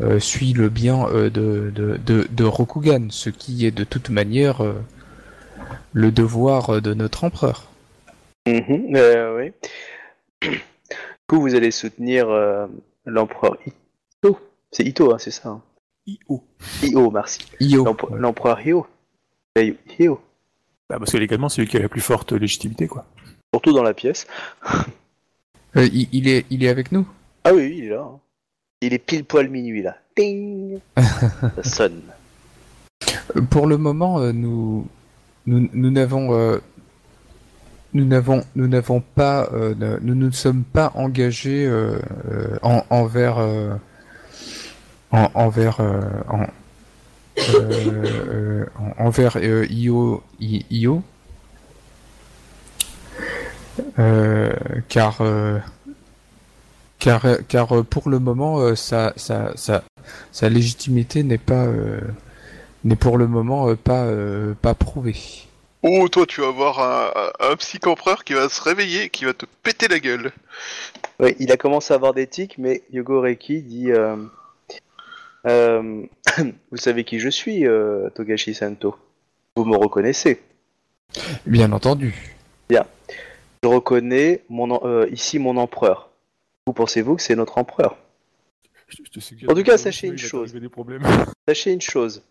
euh, suit le bien euh, de, de, de, de Rokugan, ce qui est de toute manière euh, le devoir de notre empereur. Mhm, euh, oui. Du coup, vous allez soutenir euh, l'empereur Ito. C'est Ito, hein, c'est ça. hein? I.O. Io, merci. Io. L'empereur. Eh, Hyo. Bah, parce que légalement, c'est lui qui a la plus forte légitimité, quoi. Surtout dans la pièce. Euh, il, il est, il est avec nous? Ah oui, oui, il est là. hein. Il est pile poil minuit là. Ting Ça sonne. Euh, Pour le moment, euh, nous, nous, nous n'avons, euh, nous n'avons, nous n'avons pas, euh, ne- nous ne sommes pas engagés euh, euh, en, envers, euh, en- envers, euh, en, euh, euh, en- envers euh, Io, I- Io, Euh, car, euh, car, car pour le moment, euh, sa, sa, sa, sa légitimité n'est pas euh, n'est pour le moment euh, pas, euh, pas prouvé. Oh, toi, tu vas avoir un, un, psych-empereur qui va se réveiller et qui va te péter la gueule. Oui, il a commencé à avoir des tics, mais Yogo Reiki dit euh, Vous savez qui je suis, euh, Togashi Santo Vous me reconnaissez Bien entendu. Je reconnais mon, euh, ici mon empereur. Vous pensez-vous que c'est notre empereur? Je- te En tout cas, sachez une chose. t'arriver des problèmes. Sachez une chose.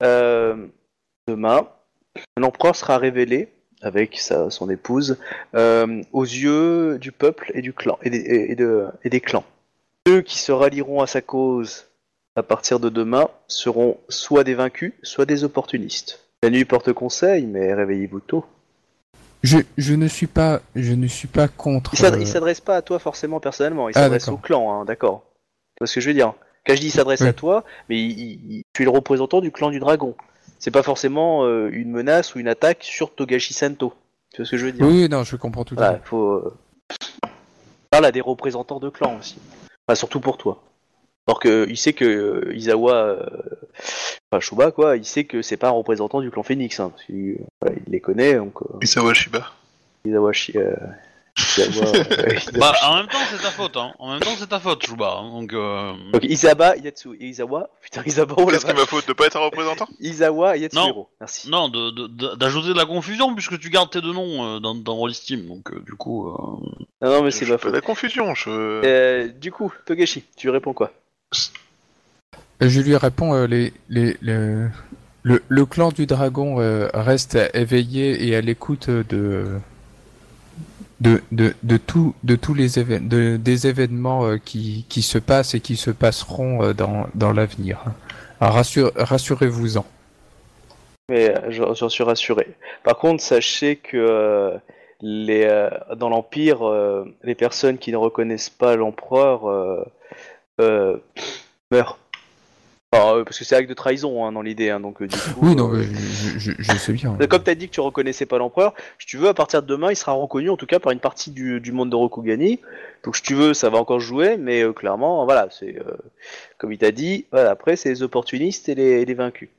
Demain, l'empereur sera révélé avec sa, son épouse euh, aux yeux du peuple et du clan et des, et- et de- et des clans. Ceux qui se rallieront à sa cause à partir de demain seront soit des vaincus, soit des opportunistes. La nuit porte conseil, mais réveillez-vous tôt. Je, je ne suis pas je ne suis pas contre. Il s'adresse- euh, s'adresse pas à toi forcément personnellement, il Ah, s'adresse au clan, hein, d'accord. Tu vois ce que je veux dire? Quand je dis il s'adresse Oui. à toi, mais il, il- il- tu es le représentant du clan du dragon. C'est pas forcément euh, une menace ou une attaque sur Togashi Sento. Tu vois ce que je veux dire? Oui, oui, non, je comprends tout à Voilà, fait. faut. euh, Parle à des représentants de clan aussi. Enfin, surtout pour toi. Alors que il sait que euh, Izawa, euh, enfin Shuba quoi, il sait que c'est pas un représentant du clan Phoenix. Hein, parce qu'il voilà, il les connaît, donc euh, Isawa Shiba. Izawa, Shi- euh, Izawa, euh, Izawa Bah, en même temps, c'est ta faute, hein. En même temps, c'est ta faute, Chouba. hein. Donc, euh... Donc Isaba, Yatsu et Izawa. Putain, Izawa, oh la Qu'est-ce qui est ma faute de pas être un représentant? Izawa et Yatsuhiro. Non. Merci. non, de- de- de- d'ajouter de, la confusion puisque tu gardes tes deux noms euh, dans, dans Roll Steam. Donc, euh, du coup, euh... Non, non, mais c'est Je ma fais de faute. la confusion. Je... Euh, du coup, Togashi, tu réponds quoi? Euh, Je lui réponds euh, le, clan du dragon euh, reste éveillé et à l'écoute de tous les des événements euh, qui, se passent et qui se passeront euh, dans, l'avenir. Rassurez-vous-en. Mais euh, j'en suis rassuré. Par contre, sachez que euh, euh, dans l'Empire, euh, les personnes qui ne reconnaissent pas l'empereur euh. Enfin, euh, parce que c'est acte de trahison hein, dans l'idée, hein, donc euh, du coup. Oui, non, mais je, je, je, je sais bien. Comme tu as dit que tu reconnaissais pas l'empereur, si tu veux, à partir de demain, il sera reconnu en tout cas par une partie du, du monde de Rokugani. Donc si tu veux, ça va encore jouer, mais euh, clairement, voilà, c'est euh, comme il t'a dit, voilà, après c'est les opportunistes et les, vaincus.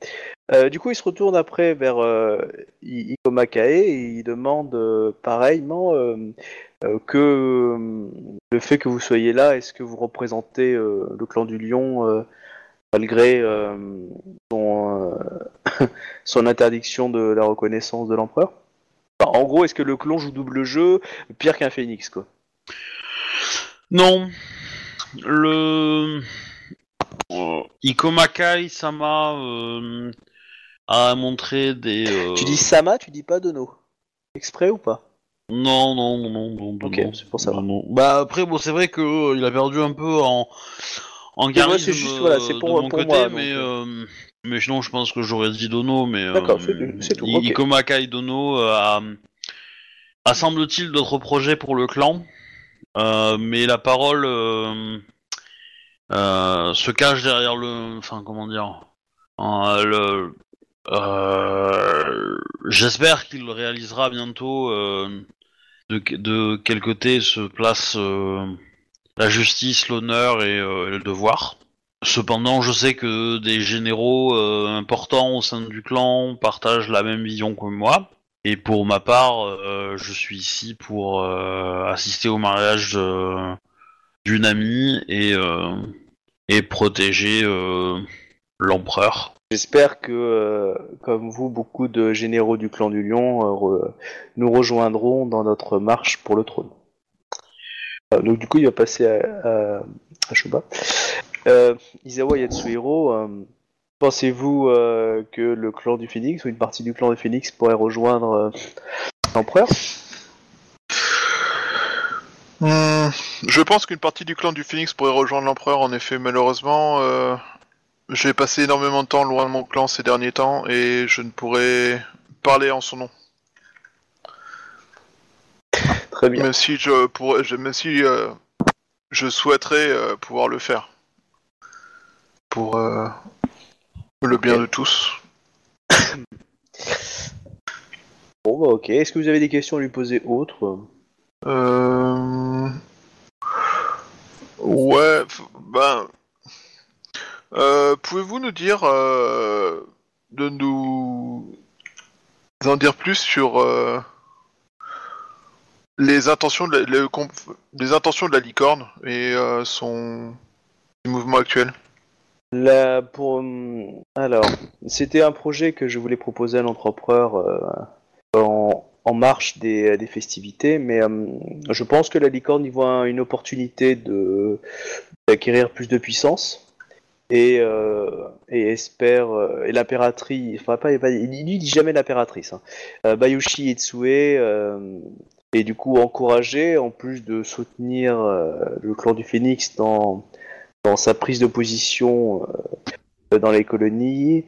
Euh, du coup, il se retourne après vers euh, I- Ikoma Kae et il demande pareillement que euh, le fait que vous soyez là, est-ce que vous représentez euh, le clan du lion euh, malgré euh, son, euh, son interdiction de la reconnaissance de l'empereur? Enfin, En gros, est-ce que le clon joue double jeu pire qu'un phénix quoi? Non. Le. Euh, Ikomakai Sama euh, a montré des. euh, Tu dis Sama, tu dis pas Dono Exprès ou pas? Non, non, non, non, non. Ok, non, c'est pour savoir. non, non. Bah après, bon, c'est vrai que euh, il a perdu un peu en en charisme c'est juste, voilà, c'est euh, pour- de mon pour côté, moi, mais euh. euh, mais sinon, je pense que j'aurais dit Dono, mais euh, D'accord, c'est- c'est tout, I- ok. Ikomakai Dono euh, a, a semble-t-il d'autres projets pour le clan, euh, mais la parole euh, euh, se cache derrière le, enfin comment dire, euh, le, euh, j'espère qu'il réalisera bientôt. De, quel côté se place euh, la justice, l'honneur et, euh, le devoir? Cependant, je sais que des généraux euh, importants au sein du clan partagent la même vision que moi. Et pour ma part, je suis ici pour assister au mariage d'une amie et, protéger l'empereur. J'espère que, euh, comme vous, beaucoup de généraux du clan du Lion euh, nous rejoindront dans notre marche pour le trône. Euh, donc du coup, il va passer à, à, Shoba. Izawa Yatsuhiro, pensez-vous que le clan du Phénix ou une partie du clan du Phénix pourrait rejoindre l'empereur? Hmm, je pense qu'une partie du clan du Phoenix pourrait rejoindre l'empereur, en effet, malheureusement. J'ai passé énormément de temps loin de mon clan ces derniers temps et je ne pourrais parler en son nom. Très bien. Même si je pourrais, je- même si euh, je souhaiterais euh, pouvoir le faire pour euh, le bien de tous. Bon, bah ok. Est-ce que vous avez des questions à lui poser autres? Euh... Ouais, f- ben... Euh, Pouvez-vous nous dire... euh, de nous... en dire plus sur... euh, les intentions de la, les intentions de la licorne et son actuels. Là, pour alors, c'était un projet que je voulais proposer à euh, en, en marche des, des festivités, mais je pense que la licorne y voit une opportunité d'acquérir plus de puissance et, euh, et espère euh, et l'impératrice, enfin pas, il lui dit jamais l'impératrice, hein, euh, Bayushi Itsue euh, et du coup encourager en plus de soutenir le clan du Phénix dans dans sa prise de position dans les colonies.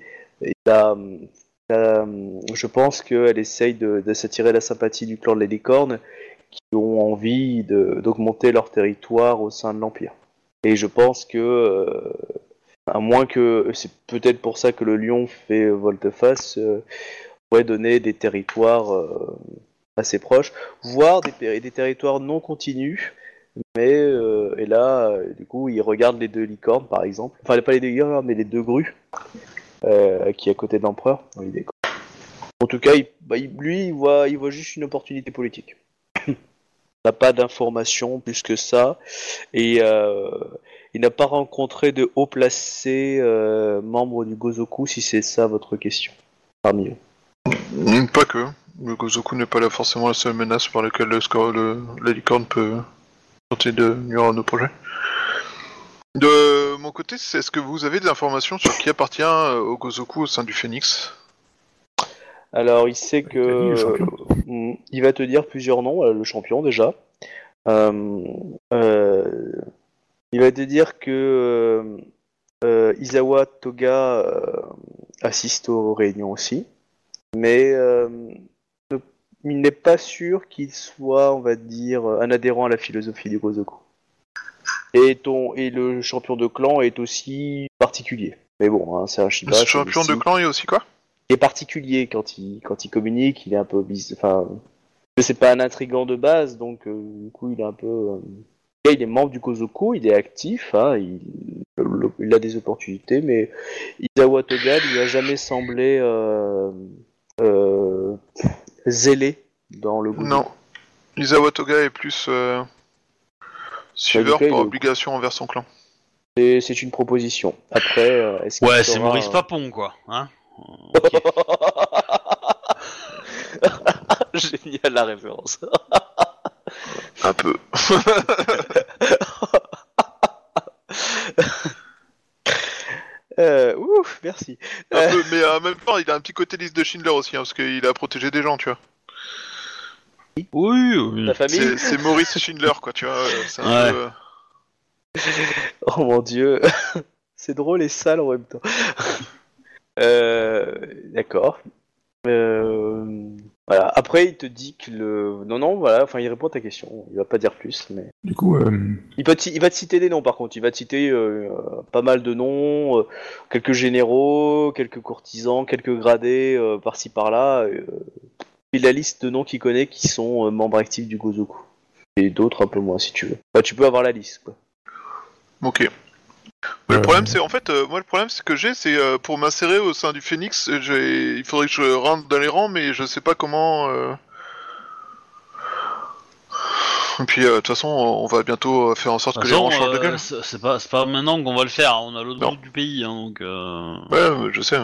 Je pense qu'elle essaye de, de s'attirer la sympathie du clan de la qui ont envie d'augmenter leur territoire au sein de l'Empire. Et je pense que, à moins que, c'est peut-être pour ça que le lion fait volte-face, euh, pourrait donner des territoires euh, assez proches, voire des, territoires non continus, mais euh, et là, euh, du coup, il regarde les deux licornes, par exemple. Enfin, pas les deux licornes, mais les deux grues, qui est à côté de l'empereur. En tout cas, il- bah, lui, il voit juste une opportunité politique. N'a pas d'informations plus que ça, et euh, il n'a pas rencontré de haut placé euh, membre du Gozoku, si c'est ça votre question. Parmi eux. Pas que. Le Gozoku n'est pas là forcément la seule menace par laquelle le, score- la licorne peut tenter de nuire à nos projets. De mon côté, est-ce que vous avez des informations sur qui appartient euh, au Gozoku au sein du Phoenix? Alors, il sait dit que. le. Mm, il va te dire plusieurs noms, euh, le champion déjà. Euh, euh, il va te dire que euh, euh, Izawa Toga euh, assiste aux réunions aussi. Mais euh, ne- il n'est pas sûr qu'il soit, on va dire, un adhérent à la philosophie du Gozoku. Et, ton, et le champion de clan est aussi particulier. Mais bon, hein, c'est un Shiba. C'est champion de clan est aussi quoi? Il est particulier quand il quand il communique, il est un peu bis... enfin c'est pas un intrigant de base donc euh, du coup il est un peu euh, là, il est membre du Kozoku, il est actif, hein, il... le- il a des opportunités mais Izawa Toga lui a jamais semblé euh... euh, zélé dans le Gozoku. Non. Isawa Toga est plus euh, suiveur par obligation envers son clan. C'est- une proposition. Après, euh, est-ce qu'il Ouais, c'est sera, Maurice Papon, quoi. Hein Génial la référence. Un peu. Euh, ouf, merci. Un Euh, peu, mais en même temps, il a un petit côté liste de Schindler aussi, hein, parce qu'il a protégé des gens, tu vois. Oui, oui. Ta famille C'est Maurice Schindler, quoi, tu vois. C'est un Ouais. peu, euh, Oh mon dieu, c'est drôle et sale en même temps. Euh, D'accord. Euh, Voilà. Après, il te dit que le. Non, non, voilà. Enfin, il répond à ta question. Il va pas dire plus, mais. Du coup, euh, Il, peut te- il va te citer des noms par contre. Il va te citer euh, pas mal de noms, euh, quelques généraux, quelques courtisans, quelques gradés euh, par-ci par-là. euh, et la liste de noms qu'il connaît qui sont euh, membres actifs du Gozoku. Et d'autres un peu moins si tu veux. Bah, tu peux avoir la liste quoi. Ok. Mais Euh. Le problème, c'est en fait, euh, moi, le problème, c'est que j'ai, c'est euh, pour m'insérer au sein du Phoenix, j'ai- il faudrait que je rentre dans les rangs, mais je sais pas comment. euh, Et puis, euh, de toute façon, on va bientôt euh, faire en sorte De que toute les rangs changent de euh, gueule. c'est c'est pas, c'est pas maintenant qu'on va le faire, on a l'autre Non. bout du pays, hein, donc euh, Ouais, je sais.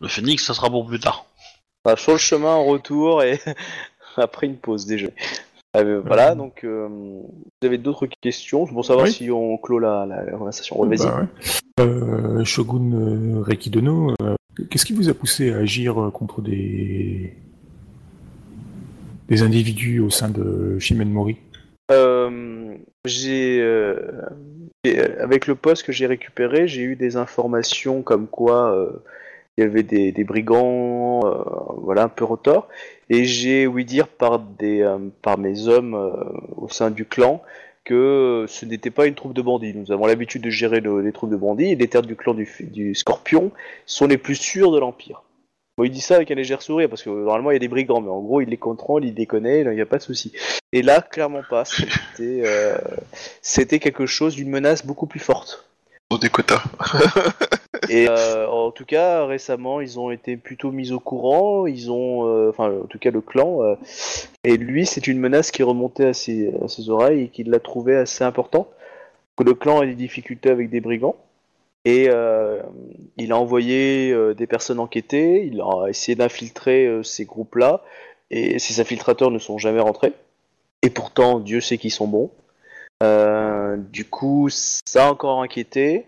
le phénix ça sera pour plus tard. Enfin, sur le chemin en retour et après une pause déjeuner. Euh, voilà, donc euh, vous avez d'autres questions? Pour savoir Oui. si on clôt la, la, la conversation. Ouais. Bah ouais. Euh, Shogun Reikidono, euh, qu'est-ce qui vous a poussé à agir contre des des individus au sein de Shimen Mori? J'ai avec le poste que j'ai récupéré, j'ai eu des informations comme quoi il y avait des, brigands, euh, voilà, un peu retors, et j'ai ouï dire par des euh, par mes hommes euh, au sein du clan que ce n'était pas une troupe de bandits. Nous avons l'habitude de gérer le- les troupes de bandits, et les terres du clan du, du Scorpion sont les plus sûres de l'Empire. Bon, il dit ça avec un léger sourire, parce que normalement il y a des brigands, mais en gros il les contrôle, il les connaît, il n'y a pas de souci. Et là, clairement pas. C'était quelque chose d'une menace beaucoup plus forte. Des quotas. Et euh, en tout cas, récemment, ils ont été plutôt mis au courant. Ils ont, euh, enfin, en tout cas, le clan. euh, et lui, c'est une menace qui remontait à ses, à ses oreilles et qu'il l'a trouvé assez important. Que le clan a des difficultés avec des brigands. Et il a envoyé des personnes enquêter. Il a essayé d'infiltrer ces groupes-là. Et ces infiltrateurs ne sont jamais rentrés. Et pourtant, Dieu sait qu'ils sont bons. Euh, du coup, ça a encore inquiété.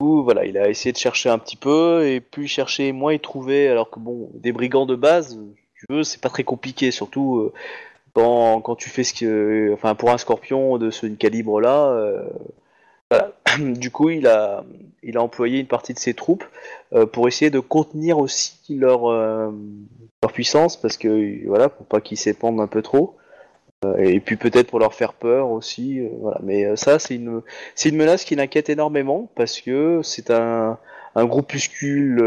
Du voilà, il a essayé de chercher un petit peu, et plus il cherchait, moins il trouvait. Alors que bon, des brigands de base, tu veux, c'est pas très compliqué, surtout euh, quand, quand tu fais ce que, enfin, pour un scorpion de ce calibre-là. euh. Du coup, il a, il a employé une partie de ses troupes pour essayer de contenir aussi leur, leur puissance, parce que voilà, pour pas qu'ils s'épandent un peu trop. Euh, et puis peut-être pour leur faire peur aussi, euh, voilà. Mais euh, ça, c'est une, c'est une menace qui l'inquiète énormément parce que c'est un, un groupuscule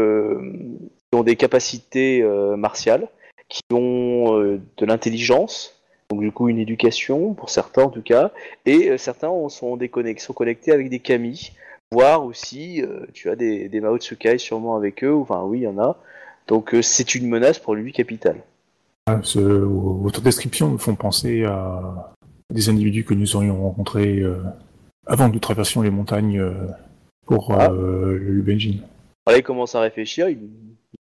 qui ont des capacités martiales, qui ont de l'intelligence, donc du coup une éducation pour certains en tout cas, et certains ont- sont, sont connectés avec des kami, voire aussi, tu as des, des Mao Tsukai sûrement avec eux, enfin oui, il y en a. Donc c'est une menace pour lui capitale. Ah, ce- Votre description me font penser à des individus que nous aurions rencontrés euh, avant que nous traversions les montagnes euh, pour Ah. euh, le Benjin. Là, il commence à réfléchir. Il,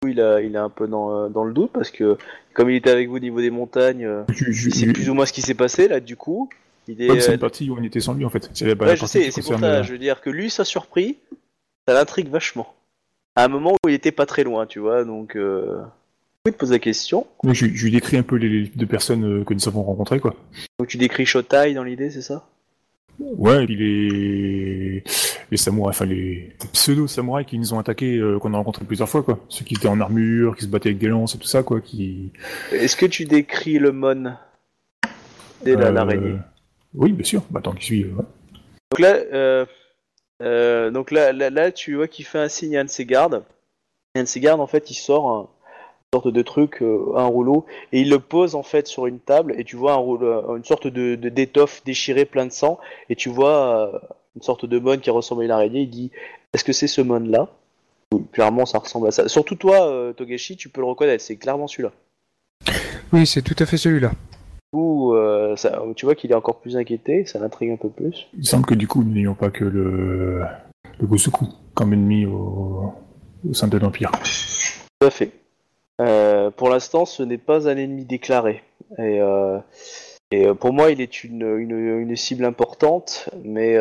il, a, il est un peu dans, dans le doute parce que, comme il était avec vous au niveau des montagnes, il sait plus ou moins ce qui s'est passé là. Du coup, il est. C'est une partie où on était sans lui en fait. C'est ouais, je sais. C'est pour ça. Je veux dire que lui, ça surpris. Ça l'intrigue vachement. À un moment où il était pas très loin, tu vois. Donc, il te pose la question. Je, je lui décris un peu les, les deux personnes euh, que nous avons rencontrées, quoi. Donc, tu décris Shotai dans l'idée, c'est ça? Ouais, et puis les, les samouraïs, enfin les pseudo-samouraïs qui nous ont attaqués, euh, qu'on a rencontrés plusieurs fois, quoi. Ceux qui étaient en armure, qui se battaient avec des lances et tout ça, quoi, qui... Est-ce que tu décris le Mon C'est la- euh, l'araignée? Oui, bien sûr. Bah, tant qu'il suit, ouais. Donc là, euh, donc là, là, là, tu vois qu'il fait un signe à un de ses gardes. Et un de ses gardes, en fait, il sort sorte de truc, euh, un rouleau, et il le pose en fait sur une table, et tu vois un rouleau, euh, une sorte de de- d'étoffe déchirée plein de sang, et tu vois euh, une sorte de mon qui ressemble à une araignée. Il dit Est-ce que c'est ce mon là Oui, Clairement, ça ressemble à ça. Surtout toi, euh, Togeshi, tu peux le reconnaître, c'est clairement celui-là. Oui, c'est tout à fait celui-là. Ou euh, tu vois qu'il est encore plus inquiété, ça l'intrigue un peu plus. Il semble que du coup, nous n'ayons pas que le, le Gosuku comme ennemi au, au sein de l'Empire. Tout à fait. Euh, pour l'instant, ce n'est pas un ennemi déclaré. Et, euh, euh, pour moi, il est une, cible importante, mais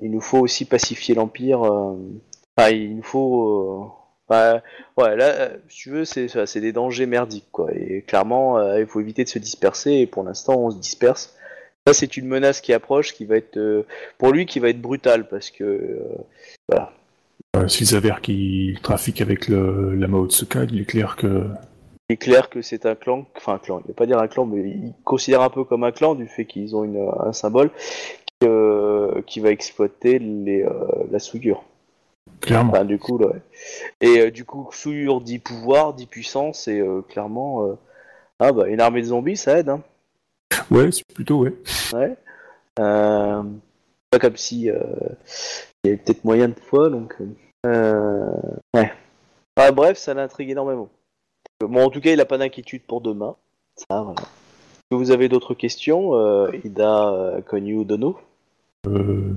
il nous faut aussi pacifier l'Empire. Enfin, il nous faut. bah, ouais, là, si tu veux, c'est des dangers merdiques, quoi. Et clairement, il faut éviter de se disperser, et pour l'instant, on se disperse. Ça, c'est une menace qui approche, qui va être, pour lui, qui va être brutale, parce que, euh, Euh, S'il s'avère qu'il trafique avec le, la Mao Tsuka, il est clair que Il est clair que c'est un clan, enfin un clan, il ne veut pas dire un clan, mais il considère un peu comme un clan du fait qu'ils ont une, un symbole qui, euh, qui va exploiter les, euh, la souillure. clairement. Enfin, du coup, là, ouais. Et euh, du coup, souillure dit pouvoir, dit puissance, et euh, clairement, euh, ah bah, une armée de zombies, ça aide, hein. Ouais, c'est plutôt ouais. Ouais. Euh, pas comme si euh, il y avait peut-être moyen de fois, donc. Euh, ouais. Ah, bref, ça l'intrigue énormément. Bon, en tout cas, il a pas d'inquiétude pour demain. Ça, voilà. que vous avez d'autres questions, euh, Ida, euh, Konyu, Dono? Euh,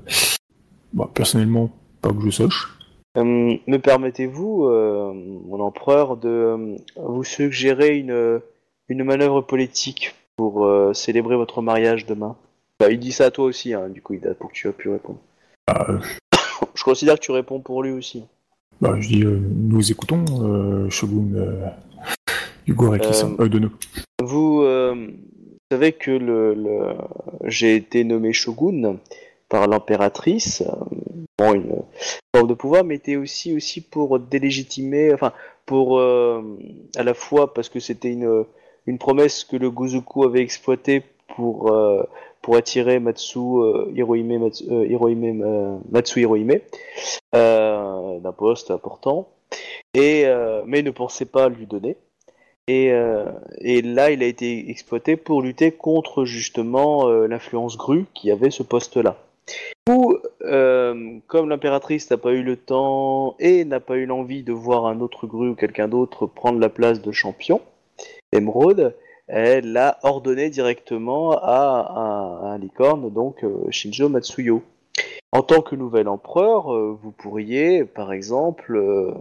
bah, personnellement, pas que je sache. Euh, Me permettez-vous, euh, mon empereur, de euh, vous suggérer une, une manœuvre politique pour euh, célébrer votre mariage demain? Bah, Il dit ça à toi aussi, hein, du coup, Ida, pour que tu aies pu répondre. Bah, euh, Je considère que tu réponds pour lui aussi. bah, je dis, euh, nous écoutons euh, Shogun euh, Hugo Rekisan, euh, de nous. Vous euh, savez que le, le- j'ai été nommé shogun par l'impératrice, euh, bon, une forme de pouvoir, mais était aussi aussi pour délégitimer, enfin pour euh, à la fois parce que c'était une une promesse que le Gozuku avait exploitée pour euh, pour attirer Matsu euh, Hirohime Matsu, euh, Hirohime, euh, d'un poste important, et mais ne pensait pas lui donner. Et, et là, il a été exploité pour lutter contre justement l'influence grue qui avait ce poste-là. Ou, comme l'impératrice n'a pas eu le temps et n'a pas eu l'envie de voir un autre grue ou quelqu'un d'autre prendre la place de champion, Emeraude, elle l'a ordonné directement à un, à un licorne, donc euh, Shinjo Matsuyo. En tant que nouvel empereur, euh, vous pourriez, par exemple, euh,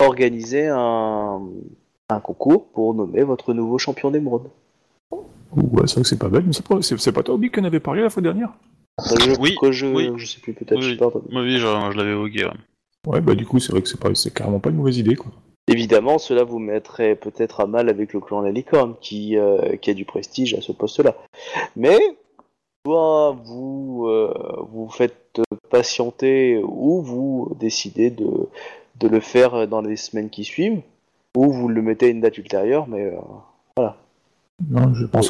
organiser un, un concours pour nommer votre nouveau champion d'émeraude. Ouais, c'est vrai que c'est pas bête, mais c'est pas, c'est, c'est pas toi, Obi, qu'on avait parlé la fois dernière Je, Oui, que je, oui. je sais plus, peut-être, Oui, je sais oui. pas entendu. Oui, je, je l'avais évoqué. ouais. Ouais, bah du coup, c'est vrai que c'est, pas, c'est carrément pas une mauvaise idée, quoi. Évidemment, cela vous mettrait peut-être à mal avec le clan La Licorne, qui, euh, a du prestige à ce poste-là. Mais, soit vous euh, vous faites patienter, ou vous décidez de, le faire dans les semaines qui suivent, ou vous le mettez à une date ultérieure, mais euh, Non, je pense que